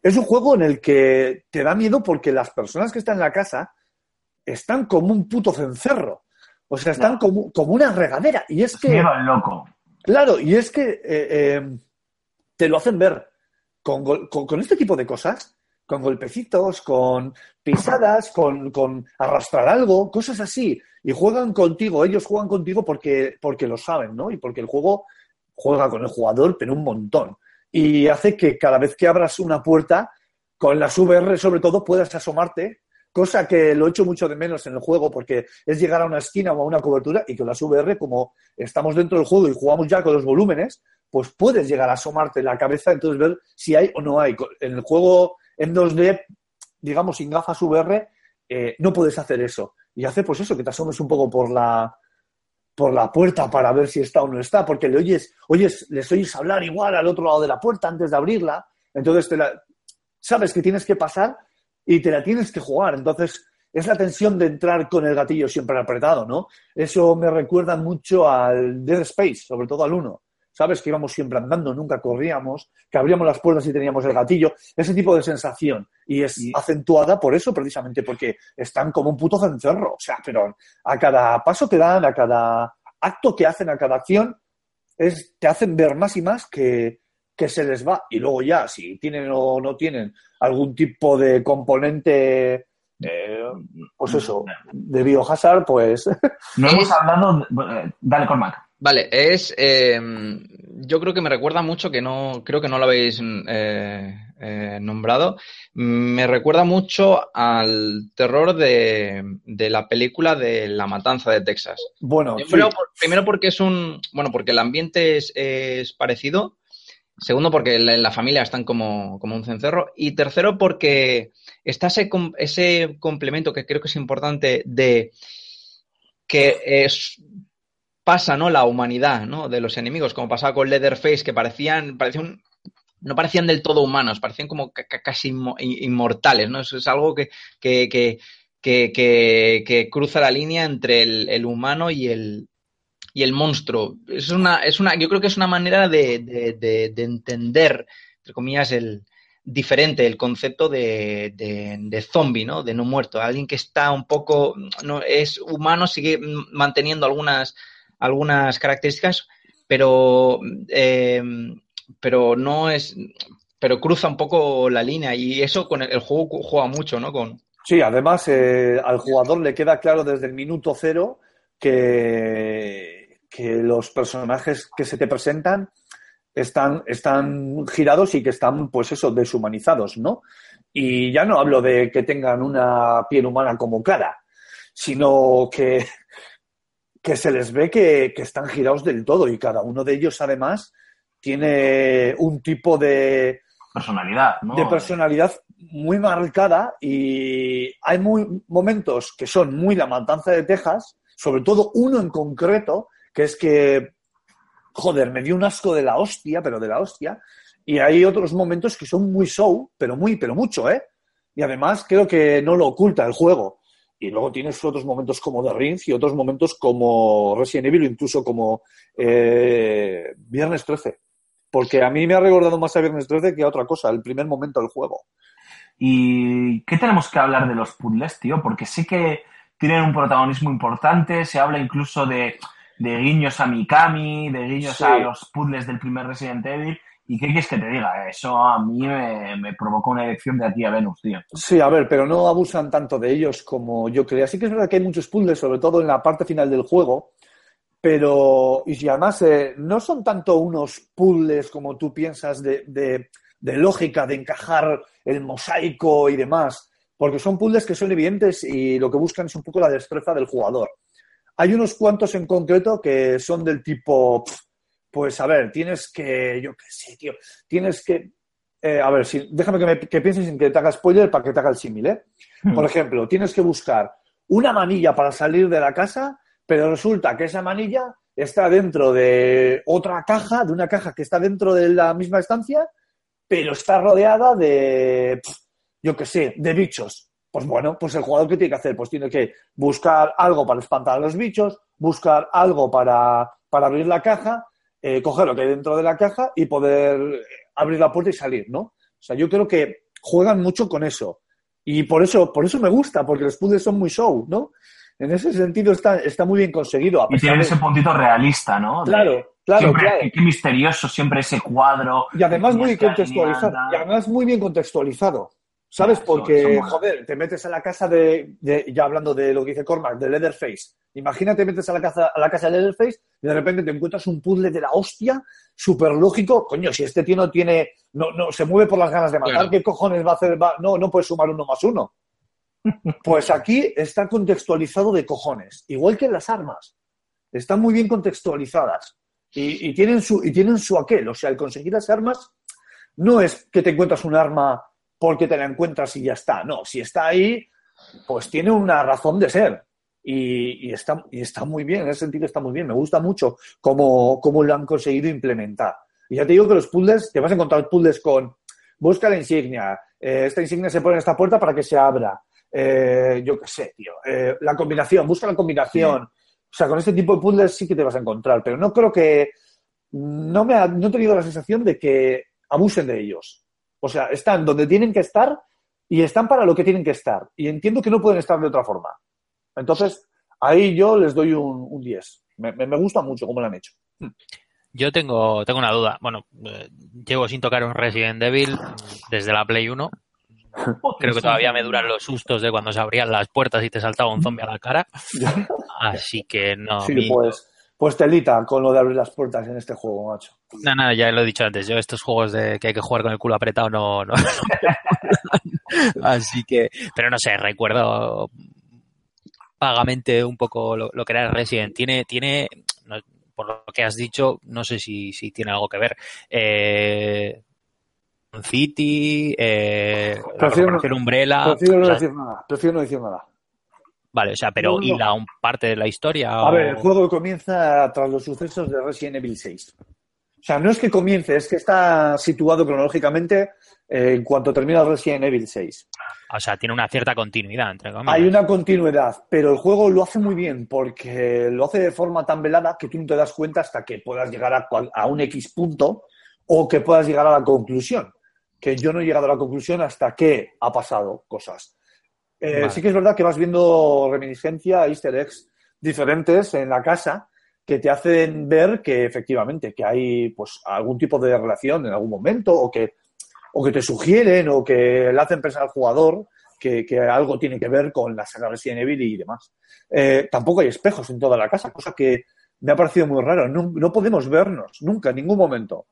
Es un juego en el que te da miedo porque las personas que están en la casa están como un puto cencerro. O sea, están como, como una regadera. Y es que. Loco. Claro, y es que eh, eh, te lo hacen ver con, con este tipo de cosas, con golpecitos, con pisadas, con, con arrastrar algo, cosas así. Y juegan contigo, ellos juegan contigo porque, porque lo saben, ¿no? Y porque el juego juega con el jugador, pero un montón. Y hace que cada vez que abras una puerta, con las VR sobre todo, puedas asomarte, cosa que lo echo mucho de menos en el juego, porque es llegar a una esquina o a una cobertura y con las VR, como estamos dentro del juego y jugamos ya con los volúmenes, pues puedes llegar a asomarte la cabeza, entonces ver si hay o no hay. En el juego en 2D, digamos, sin gafas VR, eh, no puedes hacer eso. Y hace pues eso, que te asomes un poco por la, por la puerta para ver si está o no está, porque le oyes, oyes, les oyes hablar igual al otro lado de la puerta antes de abrirla, entonces sabes que tienes que pasar y te la tienes que jugar. Entonces, es la tensión de entrar con el gatillo siempre apretado, ¿no? Eso me recuerda mucho al Dead Space, sobre todo al 1. ¿Sabes? Que íbamos siempre andando, nunca corríamos, que abríamos las puertas y teníamos el gatillo. Ese tipo de sensación. Y es Y- acentuada por eso, precisamente, porque están como un puto cencerro. O sea, pero a cada paso que dan, a cada acto que hacen, a cada acción, es, te hacen ver más y más que, que se les va. Y luego ya, si tienen o no tienen algún tipo de componente, eh, pues eso, de biohazard, pues No hemos hablado. eh, dale, Cormac. Vale, es. eh, yo creo que me recuerda mucho, que no. Creo que no lo habéis eh, eh, nombrado. Me recuerda mucho al terror de, de la película de La Matanza de Texas. bueno, sí. Primero, por- primero porque es un. Bueno, porque el ambiente es, es parecido. Segundo, porque la, la familia están como, como un cencerro. Y tercero, porque está ese, ese complemento que creo que es importante de que es, pasa, ¿no? La humanidad, ¿no? De los enemigos, como pasaba con Leatherface, que parecían, parecían no parecían del todo humanos, parecían como ca- ca- casi inmo- in- inmortales, ¿no? Es algo que, que, que, que, cruza la línea entre el humano y el, y el monstruo. Es una, es una, yo creo que es una manera de, de, de- de entender, entre comillas, el diferente el concepto de, zombie, ¿no? De no muerto. Alguien que está un poco, no es humano, sigue manteniendo algunas, algunas características, pero, eh, pero no es, pero cruza un poco la línea y eso con el, el juego juega mucho, ¿no? Con, Sí, además eh, al jugador le queda claro desde el minuto cero que, que los personajes que se te presentan están, están girados y que están, pues eso, deshumanizados, ¿no? Y ya no hablo de que tengan una piel humana como cara, sino que, que se les ve que, que están girados del todo y cada uno de ellos además tiene un tipo de, Personalidad, ¿no? de personalidad muy marcada y hay muy, momentos que son muy la matanza de Texas, sobre todo uno en concreto, que es que, joder, me dio un asco de la hostia, pero de la hostia, y hay otros momentos que son muy show, pero muy, pero mucho, ¿eh? Y además creo que no lo oculta el juego. Y luego tienes otros momentos como The Rings y otros momentos como Resident Evil incluso como eh, Viernes 13. Porque a mí me ha recordado más a Viernes 13 que a otra cosa, el primer momento del juego. ¿Y qué tenemos que hablar de los puzzles, tío? Porque sé que tienen un protagonismo importante, se habla incluso de, de guiños a Mikami, de guiños Sí. a los puzzles del primer Resident Evil, ¿Y qué quieres que te diga? Eso a mí me, me provocó una elección de aquí a Venus, tío. Sí, a ver, pero no abusan tanto de ellos como yo creía. Sí que es verdad que hay muchos puzzles, sobre todo en la parte final del juego, pero y si además eh, no son tanto unos puzzles como tú piensas de, de- de lógica, de encajar el mosaico y demás, porque son puzzles que son evidentes y lo que buscan es un poco la destreza del jugador. Hay unos cuantos en concreto que son del tipo, pues a ver, tienes que, yo qué sé, tío, tienes que, eh, a ver, si, déjame que, me, que pienses sin que te haga spoiler para que te haga el símil, ¿eh? Por ejemplo, tienes que buscar una manilla para salir de la casa, pero resulta que esa manilla está dentro de otra caja, de una caja que está dentro de la misma estancia, pero está rodeada de, yo qué sé, de bichos. Pues bueno, pues el jugador que tiene que hacer, pues tiene que buscar algo para espantar a los bichos, buscar algo para, para abrir la caja, eh, coger lo que hay dentro de la caja y poder eh, abrir la puerta y salir, ¿no? O sea, yo creo que juegan mucho con eso. Y por eso, por eso me gusta, porque los puzzles son muy show, ¿no? En ese sentido está, está muy bien conseguido. A Y tiene de- ese puntito realista, ¿no? De- Claro, claro, siempre, claro. Qué misterioso siempre ese cuadro. Y además muy contextualizado. Y además muy bien contextualizado. ¿Sabes? Eso- Porque, joder, te metes a la casa de, de- ya hablando de lo que dice Cormac, de Leatherface. Imagínate, metes a la casa, a la casa de Leatherface y de repente te encuentras un puzzle de la hostia, súper lógico. Coño, si este tío no tiene, no, no, se mueve por las ganas de matar, Claro. ¿qué cojones va a hacer? Va- no, no puede sumar uno más uno. Pues aquí está contextualizado de cojones, igual que las armas. Están muy bien contextualizadas y, y tienen su, y tienen su aquel. O sea, el conseguir las armas no es que te encuentras un arma porque te la encuentras y ya está. No, si está ahí, pues tiene una razón de ser. Y, está, está muy bien, en ese sentido está muy bien. Me gusta mucho cómo, cómo lo han conseguido implementar. Y ya te digo que los puzzles, te vas a encontrar puzzles con busca la insignia, eh, esta insignia se pone en esta puerta para que se abra. Eh, yo qué sé, tío. Eh, la combinación, busca la combinación. O sea, con este tipo de puzzles sí que te vas a encontrar, pero no creo que. No, me ha, no he tenido la sensación de que abusen de ellos. O sea, están donde tienen que estar y están para lo que tienen que estar. Y entiendo que no pueden estar de otra forma. Entonces, ahí yo les doy un, un 10. Me, gusta mucho cómo lo han hecho. Yo tengo, tengo una duda. Bueno, eh, llevo sin tocar un Resident Evil desde la Play 1. Creo que todavía me duran los sustos de cuando se abrían las puertas y te saltaba un zombie a la cara. Así que no. Sí, mi- pues, pues telita con lo de abrir las puertas en este juego, macho. No, no, ya lo he dicho antes. Yo estos juegos de que hay que jugar con el culo apretado no, no. Así que, pero no sé, recuerdo vagamente un poco lo, lo que era Resident. Tiene, tiene, no- por lo que has dicho, no sé si, si tiene algo que ver. Eh, City, eh, Prefiero Umbrella. Prefiero no o sea, decir nada. Prefiero no decir nada. Vale, o sea, pero No, no. ¿y la un parte de la historia? A o- ver, el juego comienza tras los sucesos de Resident Evil 6. O sea, no es que comience, es que está situado cronológicamente eh, en cuanto termina Resident Evil 6. O sea, tiene una cierta continuidad, entre comillas. Hay una continuidad, pero el juego lo hace muy bien porque lo hace de forma tan velada que tú no te das cuenta hasta que puedas llegar a, cual- a un X punto o que puedas llegar a la conclusión. Que yo no he llegado a la conclusión hasta que ha pasado cosas. Eh, Vale. Sí que es verdad que vas viendo reminiscencia, easter eggs diferentes en la casa que te hacen ver que efectivamente que hay pues algún tipo de relación en algún momento o que o que te sugieren o que le hacen pensar al jugador que, que algo tiene que ver con la saga Resident Evil y demás. Eh, tampoco hay espejos en toda la casa, cosa que me ha parecido muy raro. No, no podemos vernos nunca, en ningún momento.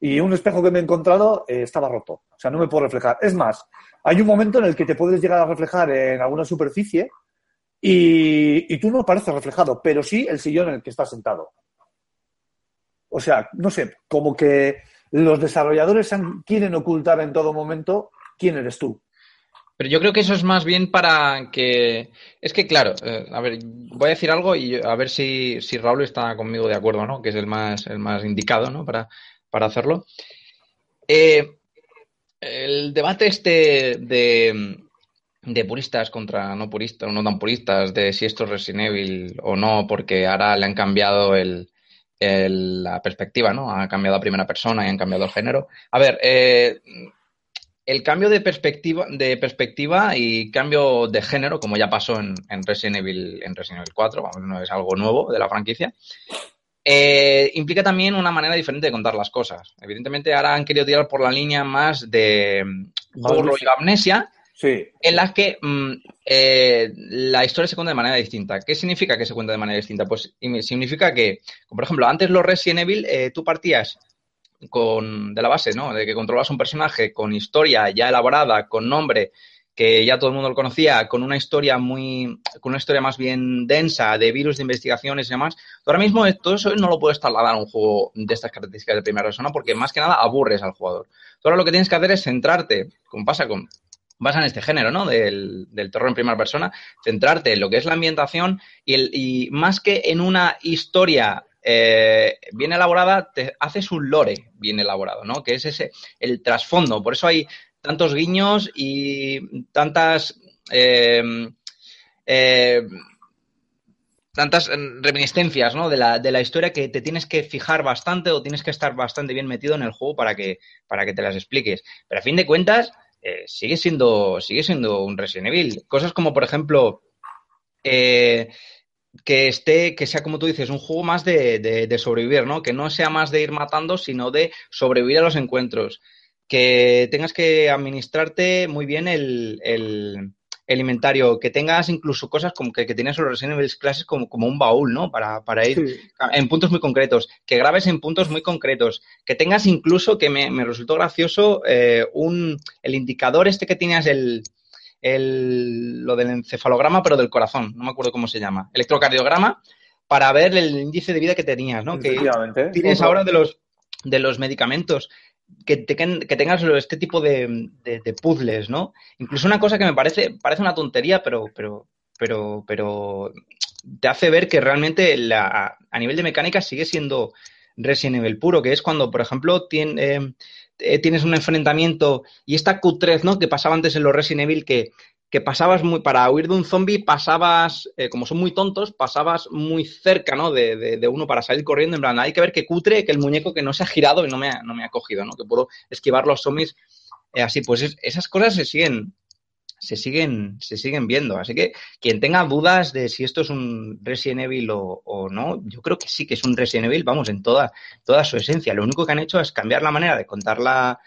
Y un espejo que me he encontrado eh, estaba roto. O sea, no me puedo reflejar. Es más, hay un momento en el que te puedes llegar a reflejar en alguna superficie y, y tú no pareces reflejado, pero sí el sillón en el que estás sentado. O sea, no sé, como que los desarrolladores quieren ocultar en todo momento quién eres tú. Pero yo creo que eso es más bien para que... Es que, claro, eh, a ver, voy a decir algo y a ver si, si Raúl está conmigo de acuerdo, ¿no? Que es el más, el más indicado, ¿no? Para, para hacerlo. Eh, el debate este de, puristas contra no puristas o no tan puristas, de si esto es Resident Evil o no, porque ahora le han cambiado el, la perspectiva, ¿no? Han cambiado a primera persona y han cambiado el género. A ver, eh, el cambio de perspectiva, de perspectiva y cambio de género, como ya pasó en, en Resident Evil, en Resident Evil 4, vamos, no es algo nuevo de la franquicia, eh, implica también una manera diferente de contar las cosas. Evidentemente, ahora han querido tirar por la línea más de mm, juego Amnesia. Sí. en las que mm, eh, la historia se cuenta de manera distinta. ¿Qué significa que se cuenta de manera distinta? Pues significa que, como por ejemplo, antes los Resident Evil, eh, tú partías con, de la base, ¿no? De que controlabas un personaje con historia ya elaborada, con nombre, que ya todo el mundo lo conocía, con una historia muy, con una historia más bien densa de virus, de investigaciones y demás. Tú ahora mismo todo eso no lo puedes trasladar a un juego de estas características de primera persona porque más que nada aburres al jugador. Tú ahora lo que tienes que hacer es centrarte, como pasa con pasa en este género, ¿no? Del, terror en primera persona, centrarte en lo que es la ambientación y más que en una historia eh, bien elaborada, te haces un lore bien elaborado, ¿no? Que es ese, el trasfondo. Por eso hay tantos guiños y tantas eh, eh, tantas reminiscencias ¿no? de, la, de la historia que te tienes que fijar bastante o tienes que estar bastante bien metido en el juego para que, para que te las expliques. Pero a fin de cuentas, eh, sigue, siendo, sigue siendo un Resident Evil. Cosas como, por ejemplo, que esté, que sea como tú dices, un juego más de, de, de, sobrevivir, ¿no? Que no sea más de ir matando, sino de sobrevivir a los encuentros. Que tengas que administrarte muy bien el, el, el inventario, que tengas incluso cosas como que, que tienes los Resident Evil clases como, como un baúl, ¿no? Para, para ir sí. en puntos muy concretos, que grabes en puntos muy concretos, que tengas incluso, que me, me resultó gracioso, eh, un, el indicador este que tenías el, el, lo del encefalograma, pero del corazón, no me acuerdo cómo se llama, electrocardiograma, para ver el índice de vida que tenías, ¿no? Que tienes ahora de los, de los medicamentos. Que, te, que, tengas este tipo de, puzzles, ¿no? Incluso una cosa que me parece, parece una tontería, pero, pero, pero, pero te hace ver que realmente la, a nivel de mecánica sigue siendo Resident Evil puro, que es cuando, por ejemplo, tiene, eh, tienes un enfrentamiento y esta cutrez, ¿no? Que pasaba antes en los Resident Evil, que, que pasabas muy, para huir de un zombie, pasabas, eh, como son muy tontos, pasabas muy cerca, ¿no? De, de, uno para salir corriendo, en plan, hay que ver que cutre, que el muñeco que no se ha girado y no me ha, no me ha cogido, ¿no? Que puedo esquivar los zombies eh, así, pues es, esas cosas se siguen, se siguen, se siguen viendo. Así que quien tenga dudas de si esto es un Resident Evil o, o, no, yo creo que sí que es un Resident Evil, vamos, en toda, toda su esencia. Lo único que han hecho es cambiar la manera de contar la,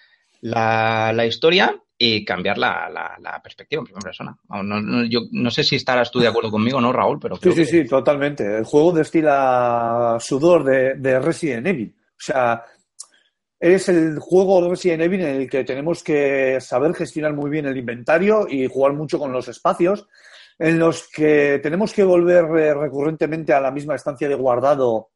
la, la historia y cambiar la, la, la, perspectiva en primera persona. No, no, yo no sé si estarás tú de acuerdo conmigo, ¿no, Raúl? Pero sí, sí, que... sí, totalmente. El juego destila sudor de, de Resident Evil. O sea, es el juego de Resident Evil en el que tenemos que saber gestionar muy bien el inventario y jugar mucho con los espacios, en los que tenemos que volver eh, recurrentemente a la misma estancia de guardado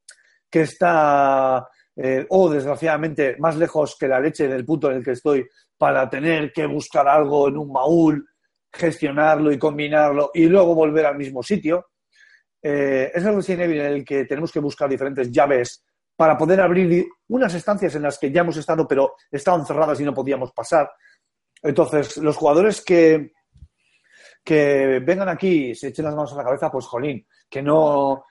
que está, eh, o desgraciadamente, más lejos que la leche del punto en el que estoy, para tener que buscar algo en un baúl, gestionarlo y combinarlo y luego volver al mismo sitio. Eh, es el Resident Evil en el que tenemos que buscar diferentes llaves para poder abrir unas estancias en las que ya hemos estado, pero estaban cerradas y no podíamos pasar. Entonces, los jugadores que, que vengan aquí y se echen las manos a la cabeza, pues jolín, que no,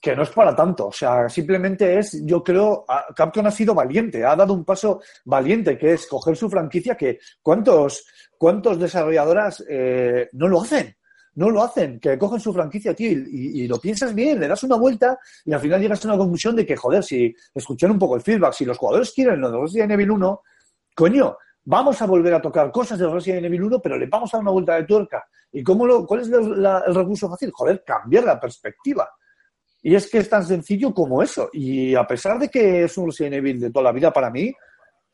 que no es para tanto. O sea, simplemente es, yo creo, Capcom ha sido valiente, ha dado un paso valiente, que es coger su franquicia, que cuántos, cuántos desarrolladoras eh, no lo hacen no lo hacen, que cogen su franquicia, tío, y, y, lo piensas bien, le das una vuelta y al final llegas a una conclusión de que, joder, si escuchar un poco el feedback, si los jugadores quieren lo de Resident Evil 1, coño, vamos a volver a tocar cosas de Resident Evil 1, pero le vamos a dar una vuelta de tuerca. ¿Y cómo lo, cuál es la, el recurso fácil? Joder, cambiar la perspectiva. Y es que es tan sencillo como eso. Y a pesar de que es un Resident Evil de toda la vida para mí,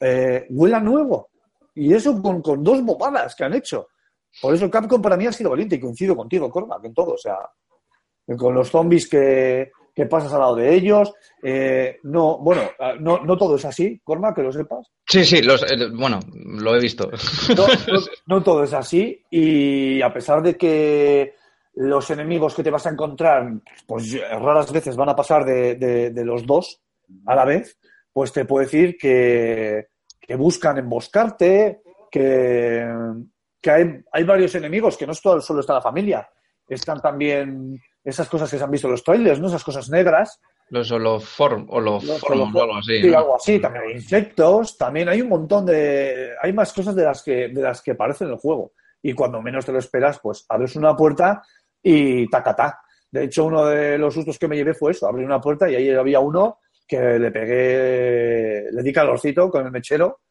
eh, huele a nuevo. Y eso con, con dos bobadas que han hecho. Por eso Capcom para mí ha sido valiente y coincido contigo, Cormac, en todo. O sea, con los zombies que, que pasas al lado de ellos. Eh, no, bueno, no, no, todo es así, Cormac, que lo sepas. Sí, sí, los, eh, bueno, lo he visto. No, no, no, todo es así y a pesar de que los enemigos que te vas a encontrar, pues raras veces van a pasar de, de, de los dos a la vez, pues te puedo decir que, que buscan emboscarte, que que hay, hay, varios enemigos, que no solo está la familia, están también esas cosas que se han visto en los trailers, ¿no? Esas cosas negras. Los holoform, holoform o algo así. Sí, ¿no? algo así. También hay insectos, también hay un montón de... Hay más cosas de las que, de las que aparecen en el juego. Y cuando menos te lo esperas, pues abres una puerta y tacatá. De hecho, uno de los sustos que me llevé fue eso, abrir una puerta y ahí había uno que le pegué, le di calorcito con el mechero,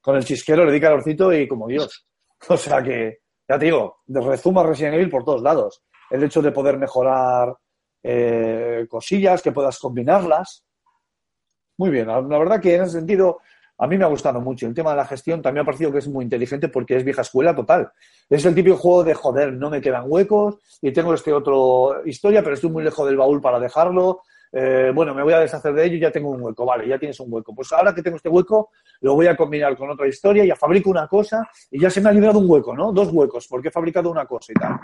con el chisquero, le di calorcito y como Dios. O sea que, ya te digo, rezuma Resident Evil por todos lados. El hecho de poder mejorar eh, cosillas, que puedas combinarlas. Muy bien, la verdad que en ese sentido a mí me ha gustado mucho. El tema de la gestión también ha parecido que es muy inteligente porque es vieja escuela total. Es el típico juego de joder, no me quedan huecos y tengo este otro historia, pero estoy muy lejos del baúl para dejarlo. Eh, bueno, me voy a deshacer de ello y ya tengo un hueco. Vale, ya tienes un hueco. Pues ahora que tengo este hueco, lo voy a combinar con otra historia, ya fabrico una cosa y ya se me ha librado un hueco, ¿no? Dos huecos, porque he fabricado una cosa y tal.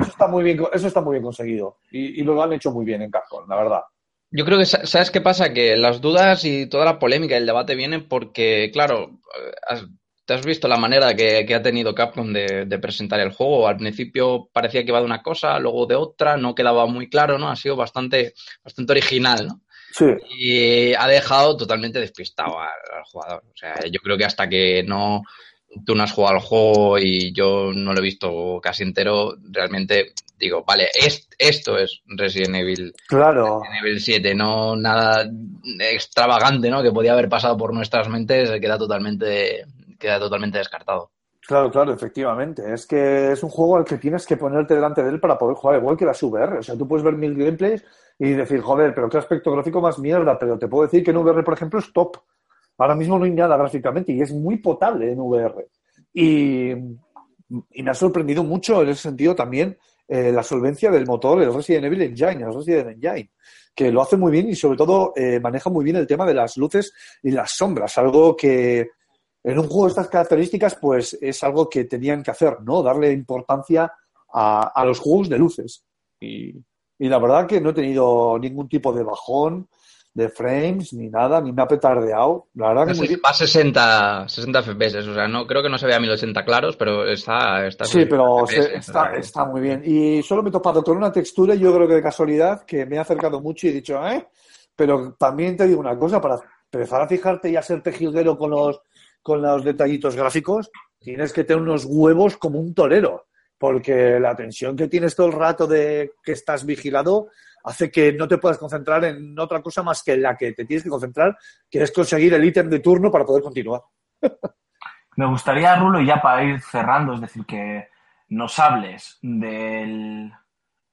Eso está muy bien, eso está muy bien conseguido. Y, y lo han hecho muy bien en Capcom, la verdad. Yo creo que, sa- ¿sabes qué pasa? Que las dudas y toda la polémica y el debate vienen porque, claro, eh, has- te has visto la manera que, que ha tenido Capcom de, de presentar el juego. Al principio parecía que iba de una cosa, luego de otra, no quedaba muy claro, ¿no? Ha sido bastante, bastante original, ¿no? Sí, Y ha dejado totalmente despistado al, al jugador. O sea, yo creo que hasta que no tú no has jugado al juego y yo no lo he visto casi entero, realmente digo, vale, es- esto es Resident Evil claro. nivel 7, no nada extravagante, ¿no? Que podía haber pasado por nuestras mentes, queda totalmente, queda totalmente descartado. Claro, claro, efectivamente. Es que es un juego al que tienes que ponerte delante de él para poder jugar, igual que las VR. O sea, tú puedes ver mil gameplays y decir, joder, pero qué aspecto gráfico más mierda. Pero te puedo decir que en VR, por ejemplo, es top. Ahora mismo no hay nada gráficamente y es muy potable en VR. Y, y me ha sorprendido mucho en ese sentido también eh, la solvencia del motor, el Resident Evil Engine, el Resident Engine, que lo hace muy bien y sobre todo eh, maneja muy bien el tema de las luces y las sombras, algo que en un juego de estas características, pues es algo que tenían que hacer, ¿no? Darle importancia a, a los juegos de luces. Y, y la verdad que no he tenido ningún tipo de bajón de frames ni nada, ni me ha petardeado. La verdad que muy bien. Va a 60, 60 FPS, o sea, no creo que no se vea a 1080 claros, pero está... está Sí, pero FPS, se- está, está muy bien. Y solo me he topado con una textura, yo creo que de casualidad, que me ha acercado mucho y he dicho, ¿eh? Pero también te digo una cosa, para empezar a fijarte y a ser tejilguero con los, con los detallitos gráficos, tienes que tener unos huevos como un torero, porque la tensión que tienes todo el rato de que estás vigilado hace que no te puedas concentrar en otra cosa más que en la que te tienes que concentrar, que es conseguir el ítem de turno para poder continuar. Me gustaría, Rulo, y ya para ir cerrando, es decir, que nos hables del,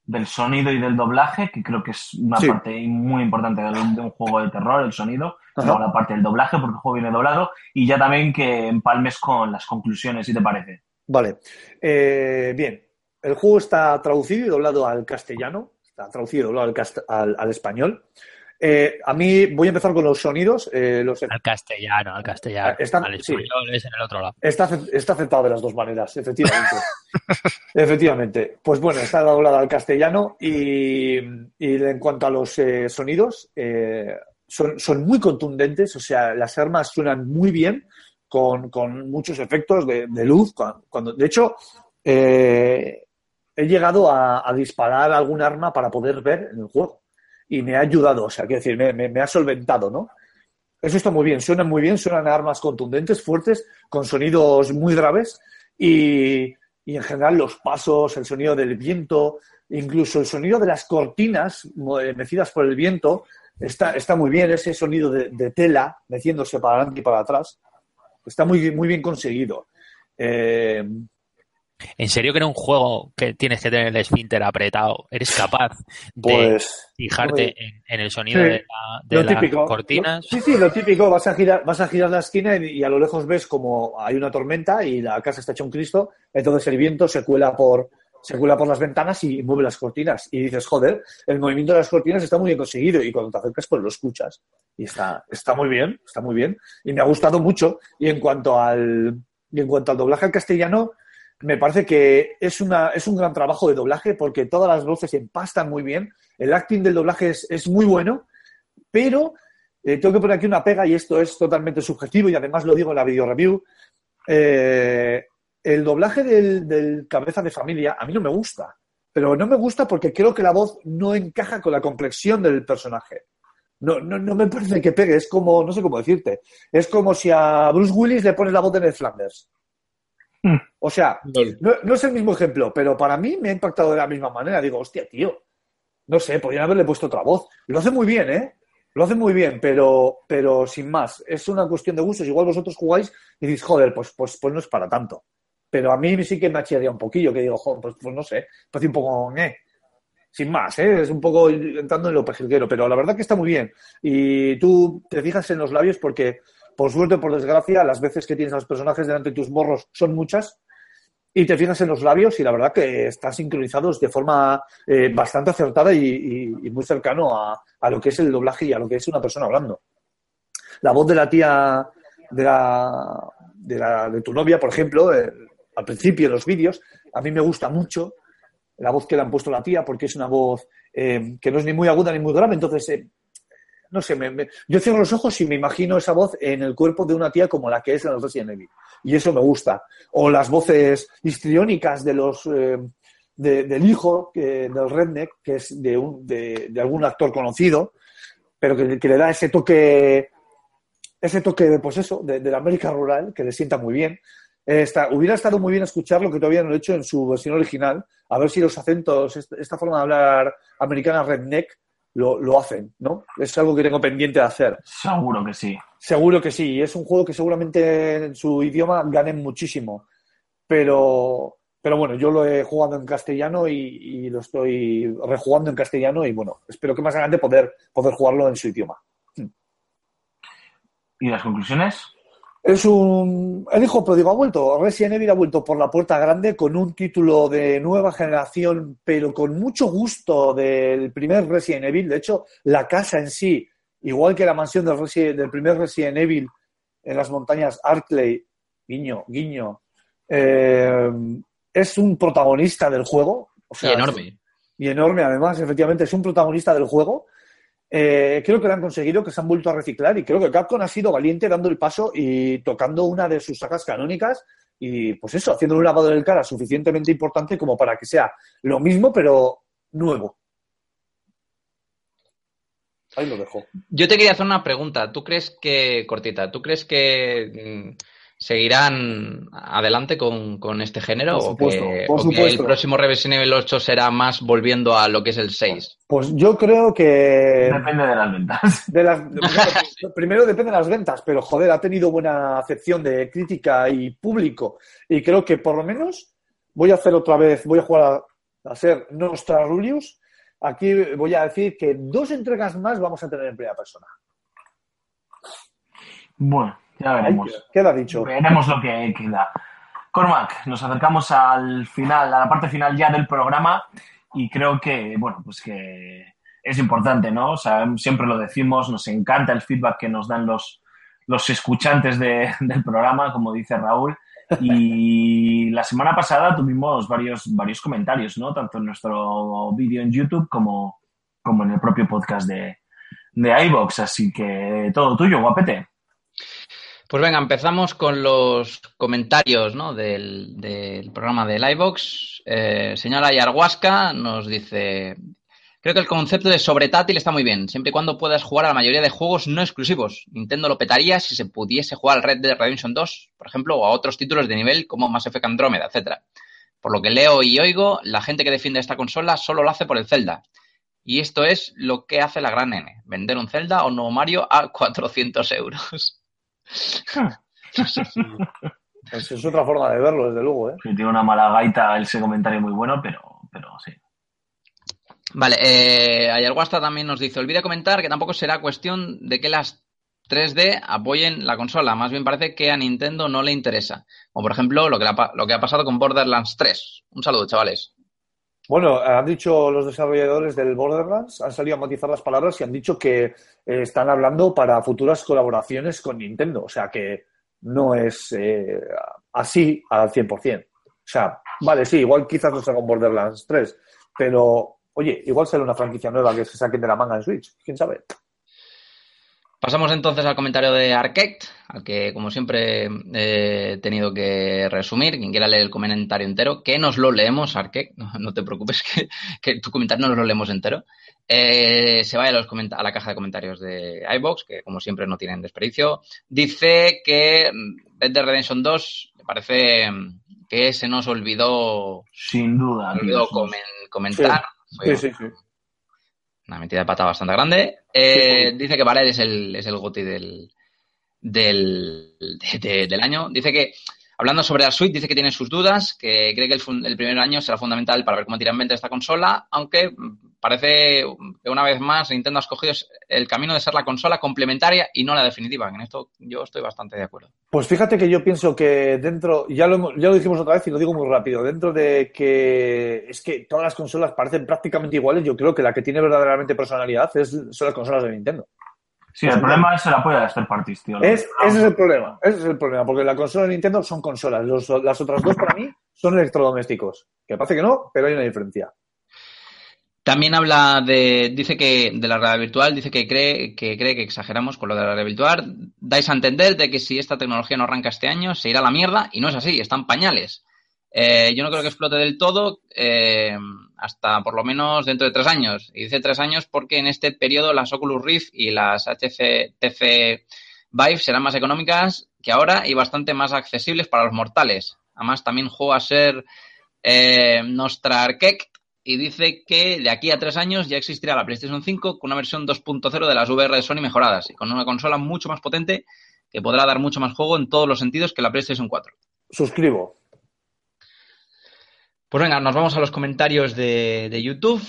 del sonido y del doblaje, que creo que es una Sí. parte muy importante de un, juego de terror, el sonido, Ajá. luego la parte del doblaje, porque el juego viene doblado, y ya también que empalmes con las conclusiones, si te parece. Vale. Eh, bien, el juego está traducido y doblado al castellano, está traducido y doblado al, español. Eh, a mí voy a empezar con los sonidos. eh, los, Al castellano, al castellano. Está- al sí. español es en el otro lado. está, ace- está aceptado de las dos maneras, efectivamente. efectivamente. Pues bueno, está doblado al castellano y, y en cuanto a los eh, sonidos, son, son muy contundentes, o sea, las armas suenan muy bien, con, con muchos efectos de, de luz. Cuando, cuando- de hecho, eh, he llegado a, disparar algún arma para poder ver en el juego y me ha ayudado, o sea, quiero decir, me, ha solventado, ¿no? Eso está muy bien, suenan muy bien, suenan armas contundentes, fuertes, con sonidos muy graves y, y en general los pasos, el sonido del viento, incluso el sonido de las cortinas eh, mecidas por el viento, está, está muy bien, ese sonido de, de tela meciéndose para adelante y para atrás, está muy, muy bien conseguido. Eh, ¿En serio que en un juego que tienes que tener el esfínter apretado, eres capaz de pues fijarte en, en el sonido Sí. de, la- de las típico. cortinas? Lo- sí, sí, lo típico, vas a girar, vas a girar la esquina y, y a lo lejos ves como hay una tormenta y la casa está hecha un Cristo, entonces el viento se cuela por se cuela por las ventanas y mueve las cortinas. Y dices, joder, el movimiento de las cortinas está muy bien conseguido. Y cuando te acercas, pues lo escuchas. Y está, está muy bien, está muy bien. Y me ha gustado mucho. Y en cuanto al, y en cuanto al doblaje al castellano, me parece que es, una, es un gran trabajo de doblaje porque todas las voces empastan muy bien. El acting del doblaje es, es muy bueno, pero eh, tengo que poner aquí una pega y esto es totalmente subjetivo y además lo digo en la video review. Eh, el doblaje del, del cabeza de familia a mí no me gusta, pero no me gusta porque creo que la voz no encaja con la complexión del personaje. No, no, no me parece que pegue, es como, no sé cómo decirte, es como si a Bruce Willis le pones la voz de Ned Flanders. Hmm. O sea, no, no es el mismo ejemplo, pero para mí me ha impactado de la misma manera. Digo, hostia, tío, no sé, podrían haberle puesto otra voz. Lo hace muy bien, ¿eh? Lo hace muy bien, pero, pero sin más. Es una cuestión de gustos. Igual vosotros jugáis y dices, joder, pues, pues, pues no es para tanto. Pero a mí sí que me achillaría un poquillo, que digo, joder, pues, pues no sé, parece un poco, eh. Sin más, ¿eh? Es un poco entrando en lo pejilguero, pero la verdad que está muy bien. Y tú te fijas en los labios porque, por suerte por desgracia, las veces que tienes a los personajes delante de tus morros son muchas y te fijas en los labios y la verdad que están sincronizados de forma eh, bastante acertada y, y- muy cercano a, a lo que es el doblaje y a lo que es una persona hablando. La voz de la tía de, la, de, de tu novia, por ejemplo, eh, al principio en los vídeos, a mí me gusta mucho la voz que le han puesto la tía porque es una voz eh, que no es ni muy aguda ni muy grave, entonces no sé, me- yo cierro los ojos y me imagino esa voz en el cuerpo de una tía como la que es en los Resident Evil. Y eso me gusta. O las voces histriónicas de los eh, de- del hijo del redneck, que es de, un, de, de algún actor conocido, pero que, le da ese toque, ese toque, pues eso, de, la América rural, que le sienta muy bien. Eh, está- hubiera estado muy bien escuchar lo que todavía no he hecho en su versión original, a ver si los acentos, esta, esta forma de hablar americana redneck, lo, lo hacen, ¿no? Es algo que tengo pendiente de hacer. Seguro que sí. Seguro que sí, y es un juego que seguramente en su idioma ganen muchísimo. Pero, pero bueno, yo lo he jugado en castellano y, y lo estoy rejugando en castellano y bueno, espero que más adelante poder, poder jugarlo en su idioma. ¿Y las conclusiones? Es un. El hijo pródigo ha vuelto. Resident Evil ha vuelto por la puerta grande con un título de nueva generación, pero con mucho gusto del primer Resident Evil. De hecho, la casa en sí, igual que la mansión del, Resi- del primer Resident Evil en las montañas Arkley, guiño, guiño, eh, es un protagonista del juego. O Y sea, enorme. y enorme además, efectivamente, es un protagonista del juego. Eh, creo que lo han conseguido, que se han vuelto a reciclar y creo que Capcom ha sido valiente dando el paso y tocando una de sus sagas canónicas y pues eso, haciendo un lavado del cara suficientemente importante como para que sea lo mismo pero nuevo. Ahí lo dejo. Yo te quería hacer una pregunta. ¿Tú crees que, cortita, ¿tú crees que mm, seguirán adelante con, con este género? Por o supuesto, que, por o que el supuesto. próximo Resident Evil 8 será más volviendo a lo que es el 6? Pues yo creo que Depende de las ventas. de las, de- primero, primero depende de las ventas, pero joder, ha tenido buena acepción de crítica y público. Y creo que por lo menos voy a hacer otra vez, voy a jugar a, a ser Nostrarulius. Aquí voy a decir que dos entregas más vamos a tener en primera persona. Bueno, ya veremos. queda dicho. Veremos lo que queda. Cormac, nos acercamos al final, a la parte final ya del programa y creo que, bueno, pues que es importante, ¿no? O sea, siempre lo decimos, nos encanta el feedback que nos dan los, los escuchantes de- del programa, como dice Raúl. Y la semana pasada tuvimos varios, varios comentarios, ¿no? Tanto en nuestro vídeo en YouTube como, como en el propio podcast de, de iVox. Así que todo tuyo, guapete. Pues venga, empezamos con los comentarios ¿no? del, programa de Livebox. Eh, señora Yarhuasca nos dice: Creo que el concepto de sobretátil está muy bien, siempre y cuando puedas jugar a la mayoría de juegos no exclusivos. Nintendo lo petaría si se pudiese jugar al Red Dead Redemption 2, por ejemplo, o a otros títulos de nivel como Mass Effect Andromeda, etcétera. Por lo que leo y oigo, la gente que defiende esta consola solo lo hace por el Zelda. Y esto es lo que hace la gran N: vender un Zelda o un nuevo Mario a 400 euros. Es otra forma de verlo, desde luego. ¿eh? Sí, tiene una mala gaita ese comentario muy bueno, pero, pero sí. Vale, eh, Ayarguasta también nos dice, olvida comentar que tampoco será cuestión de que las 3D apoyen la consola, más bien parece que a Nintendo no le interesa. O por ejemplo, lo que, la lo que ha pasado con Borderlands 3. Un saludo, chavales. Bueno, han dicho los desarrolladores del Borderlands, han salido a matizar las palabras y han dicho que eh, están hablando para futuras colaboraciones con Nintendo. O sea que no es eh, así al 100%. O sea, vale, sí, igual quizás no salga un Borderlands 3, pero oye, igual sale una franquicia nueva que se saquen de la manga en Switch. ¿Quién sabe? Pasamos entonces al comentario de Arcade, al que como siempre eh, he tenido que resumir. Quien quiera leer el comentario entero, que nos lo leemos, Arcade, no, no te preocupes, que, que tu comentario nos lo leemos entero. Eh, se vaya a, los comenta- a la caja de comentarios de iBox, que como siempre no tienen desperdicio. Dice que mm, Red Dead Redemption 2 le parece mm, que se nos olvidó, Sin duda. olvidó comen- comentar. Sí, sí, sí. Una metida de pata bastante grande. Eh, dice que Valer es el, es el goti del, del, de- de- del año. Dice que, hablando sobre la suite, dice que tiene sus dudas, que cree que el, primer año será fundamental para ver cómo tiran venta esta consola, aunque mm, parece que una vez más Nintendo ha escogido el camino de ser la consola complementaria y no la definitiva. En esto yo estoy bastante de acuerdo. Pues fíjate que yo pienso que dentro, ya lo, ya lo dijimos otra vez y lo digo muy rápido, dentro de que es que todas las consolas parecen prácticamente iguales, yo creo que la que tiene verdaderamente personalidad es, son las consolas de Nintendo. Sí, el problema es el apoyo de las third parties, tío. Es, ese es el problema, ese es el problema, porque la consola de Nintendo son consolas, los- las otras dos para mí son electrodomésticos, que parece que no, pero hay una diferencia. También habla de, dice que de la realidad virtual, dice que cree, que cree que exageramos con lo de la realidad virtual. Dais a entender de que si esta tecnología no arranca este año, se irá a la mierda, y no es así, están pañales. Eh, yo no creo que explote del todo eh, hasta por lo menos dentro de tres años. Y dice tres años porque en este periodo las Oculus Rift y las HC, TC Vive serán más económicas que ahora y bastante más accesibles para los mortales. Además, también juega a ser eh, Nostra Arquec y dice que de aquí a tres años ya existirá la PlayStation 5 con una versión 2.0 de las VR de Sony mejoradas y con una consola mucho más potente que podrá dar mucho más juego en todos los sentidos que la PlayStation 4. Suscribo. Pues venga, nos vamos a los comentarios de, de YouTube.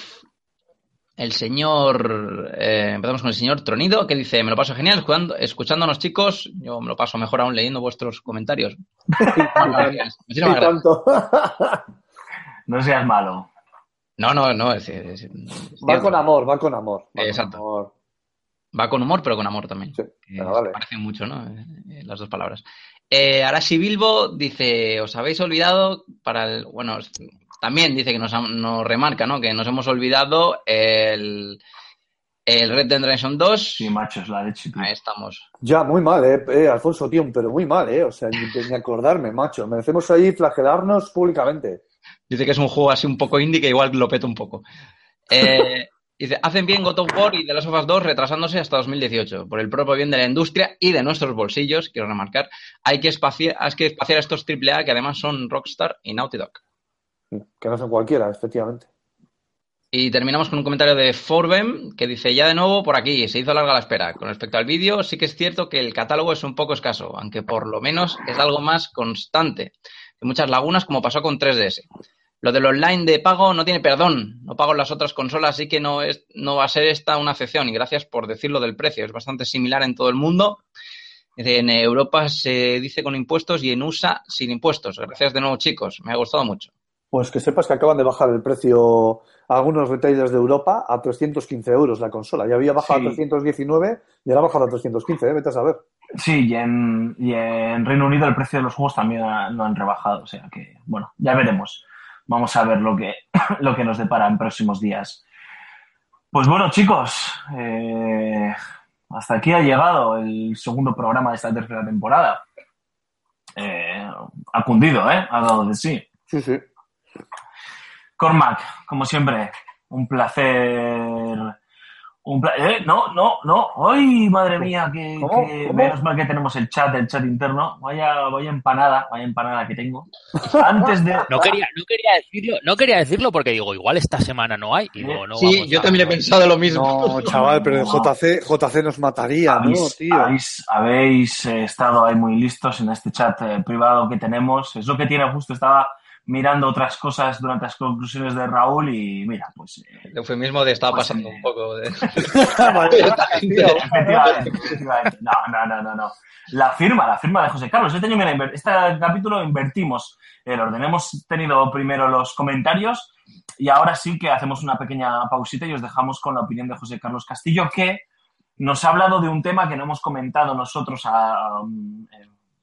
El señor, eh, empezamos con el señor Tronido, que dice, me lo paso genial jugando, escuchándonos chicos, yo me lo paso mejor aún leyendo vuestros comentarios. Muchísimas gracias. tanto. No seas malo. No, no, no, es, es- es va con amor, va con amor. va con Exacto. amor. Va con humor, pero con amor también. Sí, se vale. parecen mucho, ¿no? Eh, eh, Las dos palabras. Eh, Arashi Bilbo dice, os habéis olvidado para el... Bueno, también dice que nos, ha- nos remarca, ¿no? Que nos hemos olvidado el, el Red Dead Redemption 2. Sí, macho, es la leche, tío. Ahí estamos. Ya, muy mal, eh, eh, Alfonso, tío, pero muy mal, eh. O sea, ni, ni acordarme, macho. Merecemos ahí flagelarnos públicamente. Dice que es un juego así un poco indie que igual lo peta un poco. Eh, dice, hacen bien God of War y The Last of Us 2 retrasándose hasta 2018. Por el propio bien de la industria y de nuestros bolsillos, quiero remarcar, hay que espaciar, hay que espaciar a estos AAA que además son Rockstar y Naughty Dog. Que no son cualquiera, efectivamente. Y terminamos con un comentario de Forbem que dice, ya de nuevo por aquí, se hizo larga la espera. Con respecto al vídeo, sí que es cierto que el catálogo es un poco escaso, aunque por lo menos es algo más constante. Hay muchas lagunas como pasó con 3DS. Lo del online de pago no tiene perdón. No pago en las otras consolas, así que no, es, no va a ser esta una excepción. Y gracias por decirlo del precio. Es bastante similar en todo el mundo. Dice, En Europa se dice con impuestos y en USA sin impuestos. Gracias de nuevo, chicos. Me ha gustado mucho. Pues que sepas que acaban de bajar el precio a algunos retailers de Europa a 315 euros la consola. Ya había bajado Sí. a 319 y ahora ha bajado a 315, ¿eh? Vete a saber. Sí, y en, y en Reino Unido el precio de los juegos también ha- lo han rebajado. O sea que, bueno, ya veremos. Vamos a ver lo que, lo que nos depara en próximos días. Pues bueno, chicos, eh, hasta aquí ha llegado el segundo programa de esta tercera temporada. Eh, ha cundido, ¿eh? Ha dado de sí. Sí, sí. Cormac, como siempre, un placer. Un pla- eh, no, no, no. ¡Ay, madre mía! Que, ¿Cómo? que ¿Cómo? menos mal que tenemos el chat, el chat interno. Vaya, vaya empanada, vaya empanada que tengo. Antes de. No quería, no quería decirlo, no quería decirlo porque digo, igual esta semana no hay. Y digo, no sí, vamos yo a- también he pensado lo mismo. No, chaval, pero el JC, JC nos mataría, ¿no, Habéis, tío? habéis, habéis, eh, estado ahí muy listos en este chat eh, privado que tenemos. Es lo que tiene justo. Estaba mirando otras cosas durante las conclusiones de Raúl y mira, pues eh, El eufemismo de estaba Pues, pasando eh, un poco de... Efectivamente, efectivamente. No, no, no, no, no. La firma, la firma de José Carlos. Este, año, mira, este capítulo invertimos el orden. Hemos tenido primero los comentarios y ahora sí que hacemos una pequeña pausita y os dejamos con la opinión de José Carlos Castillo, que nos ha hablado de un tema que no hemos comentado nosotros a, um,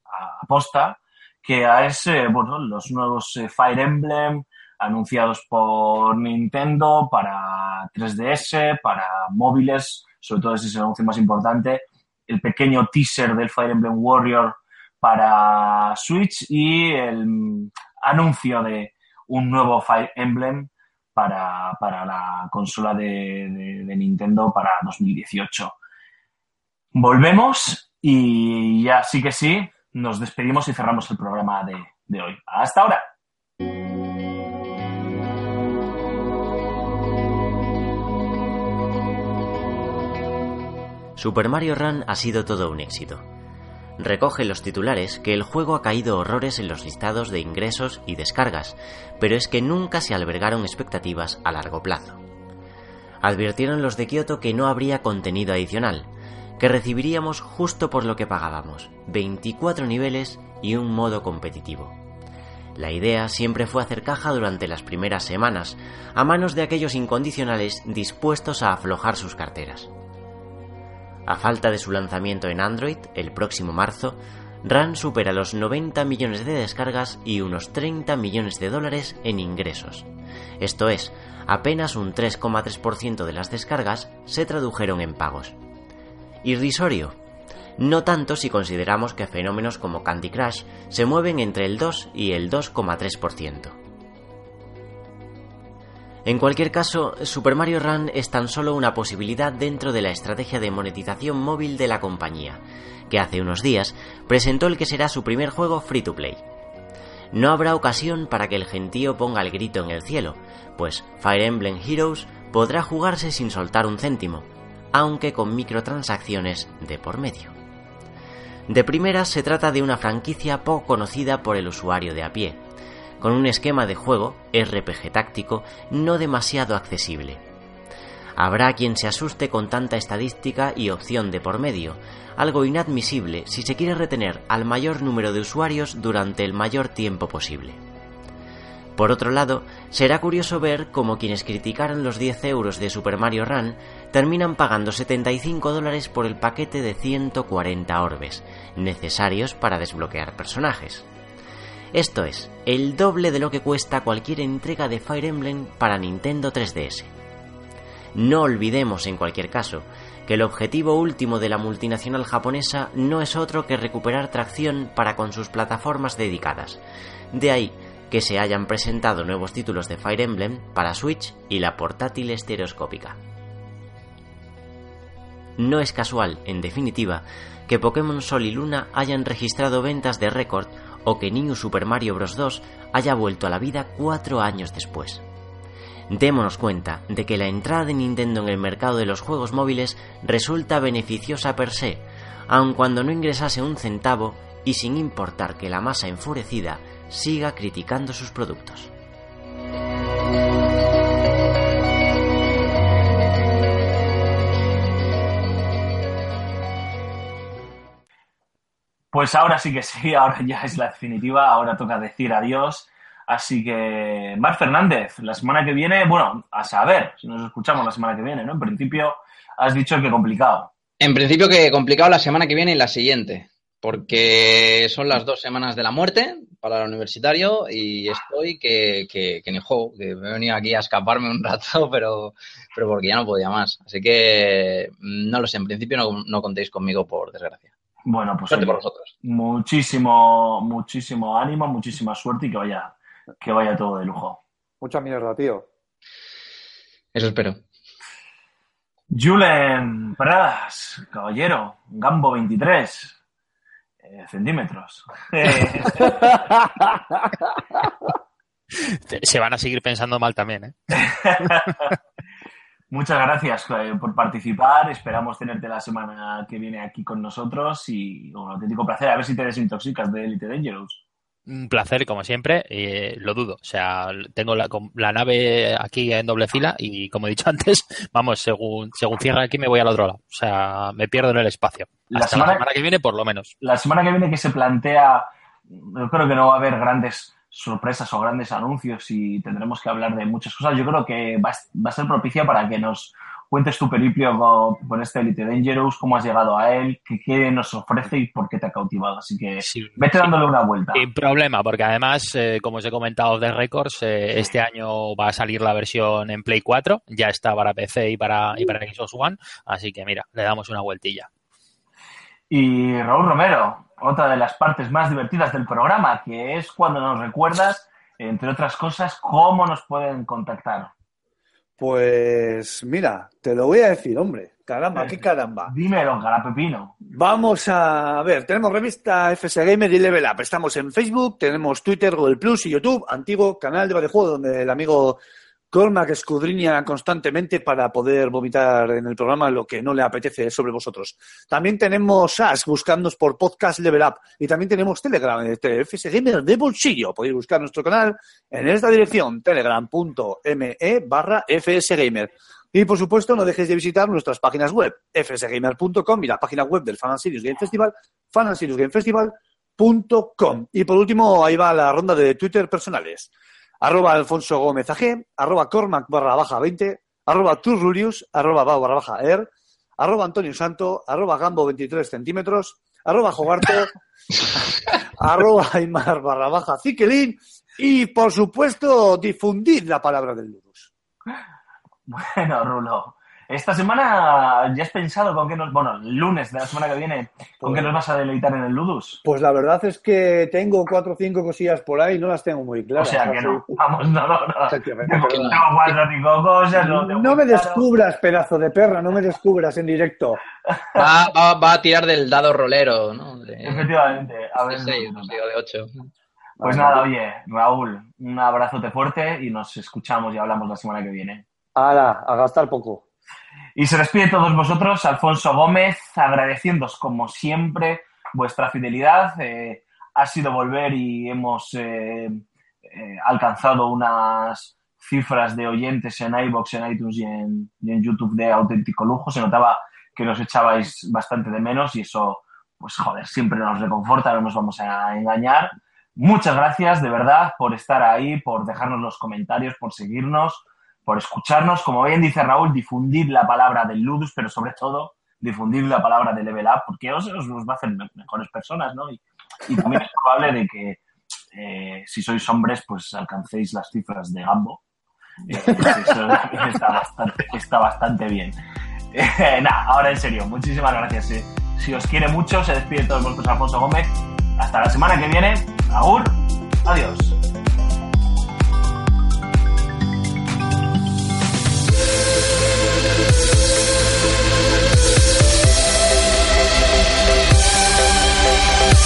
a posta, que es eh, bueno, los nuevos eh, Fire Emblem anunciados por Nintendo para 3DS, para móviles, sobre todo ese es el anuncio más importante, el pequeño teaser del Fire Emblem Warrior para Switch y el anuncio de un nuevo Fire Emblem para, para la consola de, de- de Nintendo para 2018. Volvemos y ya sí que sí, nos despedimos y cerramos el programa de, hoy. Hasta ahora. Super Mario Run ha sido todo un éxito. Recoge los titulares que el juego ha caído horrores en los listados de ingresos y descargas, pero es que nunca se albergaron expectativas a largo plazo. Advirtieron los de Kyoto que no habría contenido adicional, que recibiríamos justo por lo que pagábamos, 24 niveles y un modo competitivo. La idea siempre fue hacer caja durante las primeras semanas, a manos de aquellos incondicionales dispuestos a aflojar sus carteras. A falta de su lanzamiento en Android el próximo marzo, RAN supera los 90 millones de descargas y unos 30 millones de dólares en ingresos. Esto es, apenas un 3,3% de las descargas se tradujeron en pagos. Irrisorio, no tanto si consideramos que fenómenos como Candy Crush se mueven entre el 2 y el 2,3%. En cualquier caso, Super Mario Run es tan solo una posibilidad dentro de la estrategia de monetización móvil de la compañía, que hace unos días presentó el que será su primer juego free to play. No habrá ocasión para que el gentío ponga el grito en el cielo, pues Fire Emblem Heroes podrá jugarse sin soltar un céntimo, aunque con microtransacciones de por medio. De primera se trata de una franquicia poco conocida por el usuario de a pie, con un esquema de juego RPG táctico no demasiado accesible. Habrá quien se asuste con tanta estadística y opción de por medio, algo inadmisible si se quiere retener al mayor número de usuarios durante el mayor tiempo posible. Por otro lado, será curioso ver cómo quienes criticaron los 10 euros de Super Mario Run terminan pagando 75 dólares por el paquete de 140 orbes, necesarios para desbloquear personajes. Esto es, el doble de lo que cuesta cualquier entrega de Fire Emblem para Nintendo 3DS. No olvidemos, en cualquier caso, que el objetivo último de la multinacional japonesa no es otro que recuperar tracción para con sus plataformas dedicadas. De ahí que se hayan presentado nuevos títulos de Fire Emblem para Switch y la portátil estereoscópica. No es casual, en definitiva, que Pokémon Sol y Luna hayan registrado ventas de récord o que New Super Mario Bros. 2 haya vuelto a la vida cuatro años después. Démonos cuenta de que la entrada de Nintendo en el mercado de los juegos móviles resulta beneficiosa per se, aun cuando no ingresase un centavo y sin importar que la masa enfurecida siga criticando sus productos. Pues ahora sí que sí, ahora ya es la definitiva, ahora toca decir adiós. Así que, Mar Fernández, la semana que viene, bueno, a saber si nos escuchamos la semana que viene, ¿no? En principio has dicho que complicado. En principio que complicado la semana que viene y la siguiente, porque son las dos semanas de la muerte para el universitario y estoy que, que, que ni juego, que me he venido aquí a escaparme un rato, pero, pero porque ya no podía más. Así que no lo sé, en principio no, no contéis conmigo, por desgracia. Bueno, pues Suerte oye, por vosotros. muchísimo, muchísimo ánimo, muchísima suerte y que vaya, que vaya todo de lujo. Mucha mierda, tío. Eso espero. Julen Pradas, caballero, Gambo 23 eh, centímetros. Se van a seguir pensando mal también, ¿eh? Muchas gracias por participar. Esperamos tenerte la semana que viene aquí con nosotros y un auténtico placer. A ver si te desintoxicas de Elite Dangerous. Un placer, como siempre, eh, lo dudo. O sea, tengo la, nave aquí en doble fila y, como he dicho antes, vamos, según, según cierra aquí me voy al otro lado. O sea, me pierdo en el espacio. La semana- la semana que viene, por lo menos. La semana que viene que se plantea, yo creo que no va a haber grandes sorpresas o grandes anuncios y tendremos que hablar de muchas cosas. Yo creo que va a ser propicia para que nos cuentes tu periplo con, este Elite Dangerous, cómo has llegado a él, qué, qué nos ofrece y por qué te ha cautivado. Así que Sí, vete dándole una vuelta. Sin problema, porque además, eh, como os he comentado de Records, eh, este año va a salir la versión en Play 4, ya está para PC y para, y para Xbox One, así que mira, le damos una vueltilla. Y Raúl Romero, otra de las partes más divertidas del programa, que es cuando nos recuerdas, entre otras cosas, cómo nos pueden contactar. Pues mira, te lo voy a decir, hombre. Caramba, qué caramba. Dímelo, Garapepino. Vamos a ver, tenemos revista FS Gamer y Level Up. Estamos en Facebook, tenemos Twitter, Google Plus y YouTube, antiguo canal de videojuegos donde el amigo Cormac escudriña constantemente para poder vomitar en el programa lo que no le apetece sobre vosotros. También tenemos Ask, buscándonos por Podcast Level Up. Y también tenemos Telegram, este FS Gamer de bolsillo. Podéis buscar nuestro canal en esta dirección, telegram.me barra fsgamer. Y por supuesto, no dejéis de visitar nuestras páginas web, fsgamer.com y la página web del Fan and Serious Game Festival, fanandserious.gamefestival.com. Y por último, ahí va la ronda de Twitter personales arroba Alfonso Gómez AG, arroba Cormac barra baja 20, arroba Turrulius, arroba Bau barra baja Er, arroba Antonio Santo, arroba Gambo 23 centímetros, arroba Jogarto, arroba Aymar barra baja Ciquelín y, por supuesto, difundir la palabra del Ludus. Bueno, Rulo, esta semana ya has pensado con qué nos... Bueno, el lunes de la semana que viene, ¿con qué nos vas a deleitar en el Ludus? Pues la verdad es que tengo cuatro o cinco cosillas por ahí no las tengo muy O claras. sea que no, vamos, no, no, no. Efectivamente, Tengo cuatro o cinco cosas, no, me descubras, pedazo de perra, no me descubras en directo. Va, va- va a tirar del dado rolero, ¿no? De, Efectivamente, a ver. de seis, no, o de ocho. Pues nada, oye, Raúl, un abrazote fuerte y nos escuchamos y hablamos la semana que viene. Hala, a gastar poco. Y se despide todos vosotros, Alfonso Gómez, agradeciéndoos como siempre vuestra fidelidad. Eh, ha sido volver y hemos eh, eh, alcanzado unas cifras de oyentes en iBox, en iTunes y en, y en YouTube de auténtico lujo. Se notaba que nos echabais bastante de menos y eso, pues joder, siempre nos reconforta, no nos vamos a engañar. Muchas gracias de verdad por estar ahí, por dejarnos los comentarios, por seguirnos, por escucharnos. Como bien dice Raúl, difundir la palabra del Ludus, pero sobre todo difundir la palabra de Level Up, porque os, os, va a hacer me- mejores personas, ¿no? Y, también es probable de que eh, si sois hombres, pues alcancéis las cifras de Gambo. Eh, eso está bastante, bien. Eh, nada, ahora en serio, muchísimas gracias. Si os quiere mucho, se despide todos vosotros Alfonso Gómez. Hasta la semana que viene. Agur. Adiós.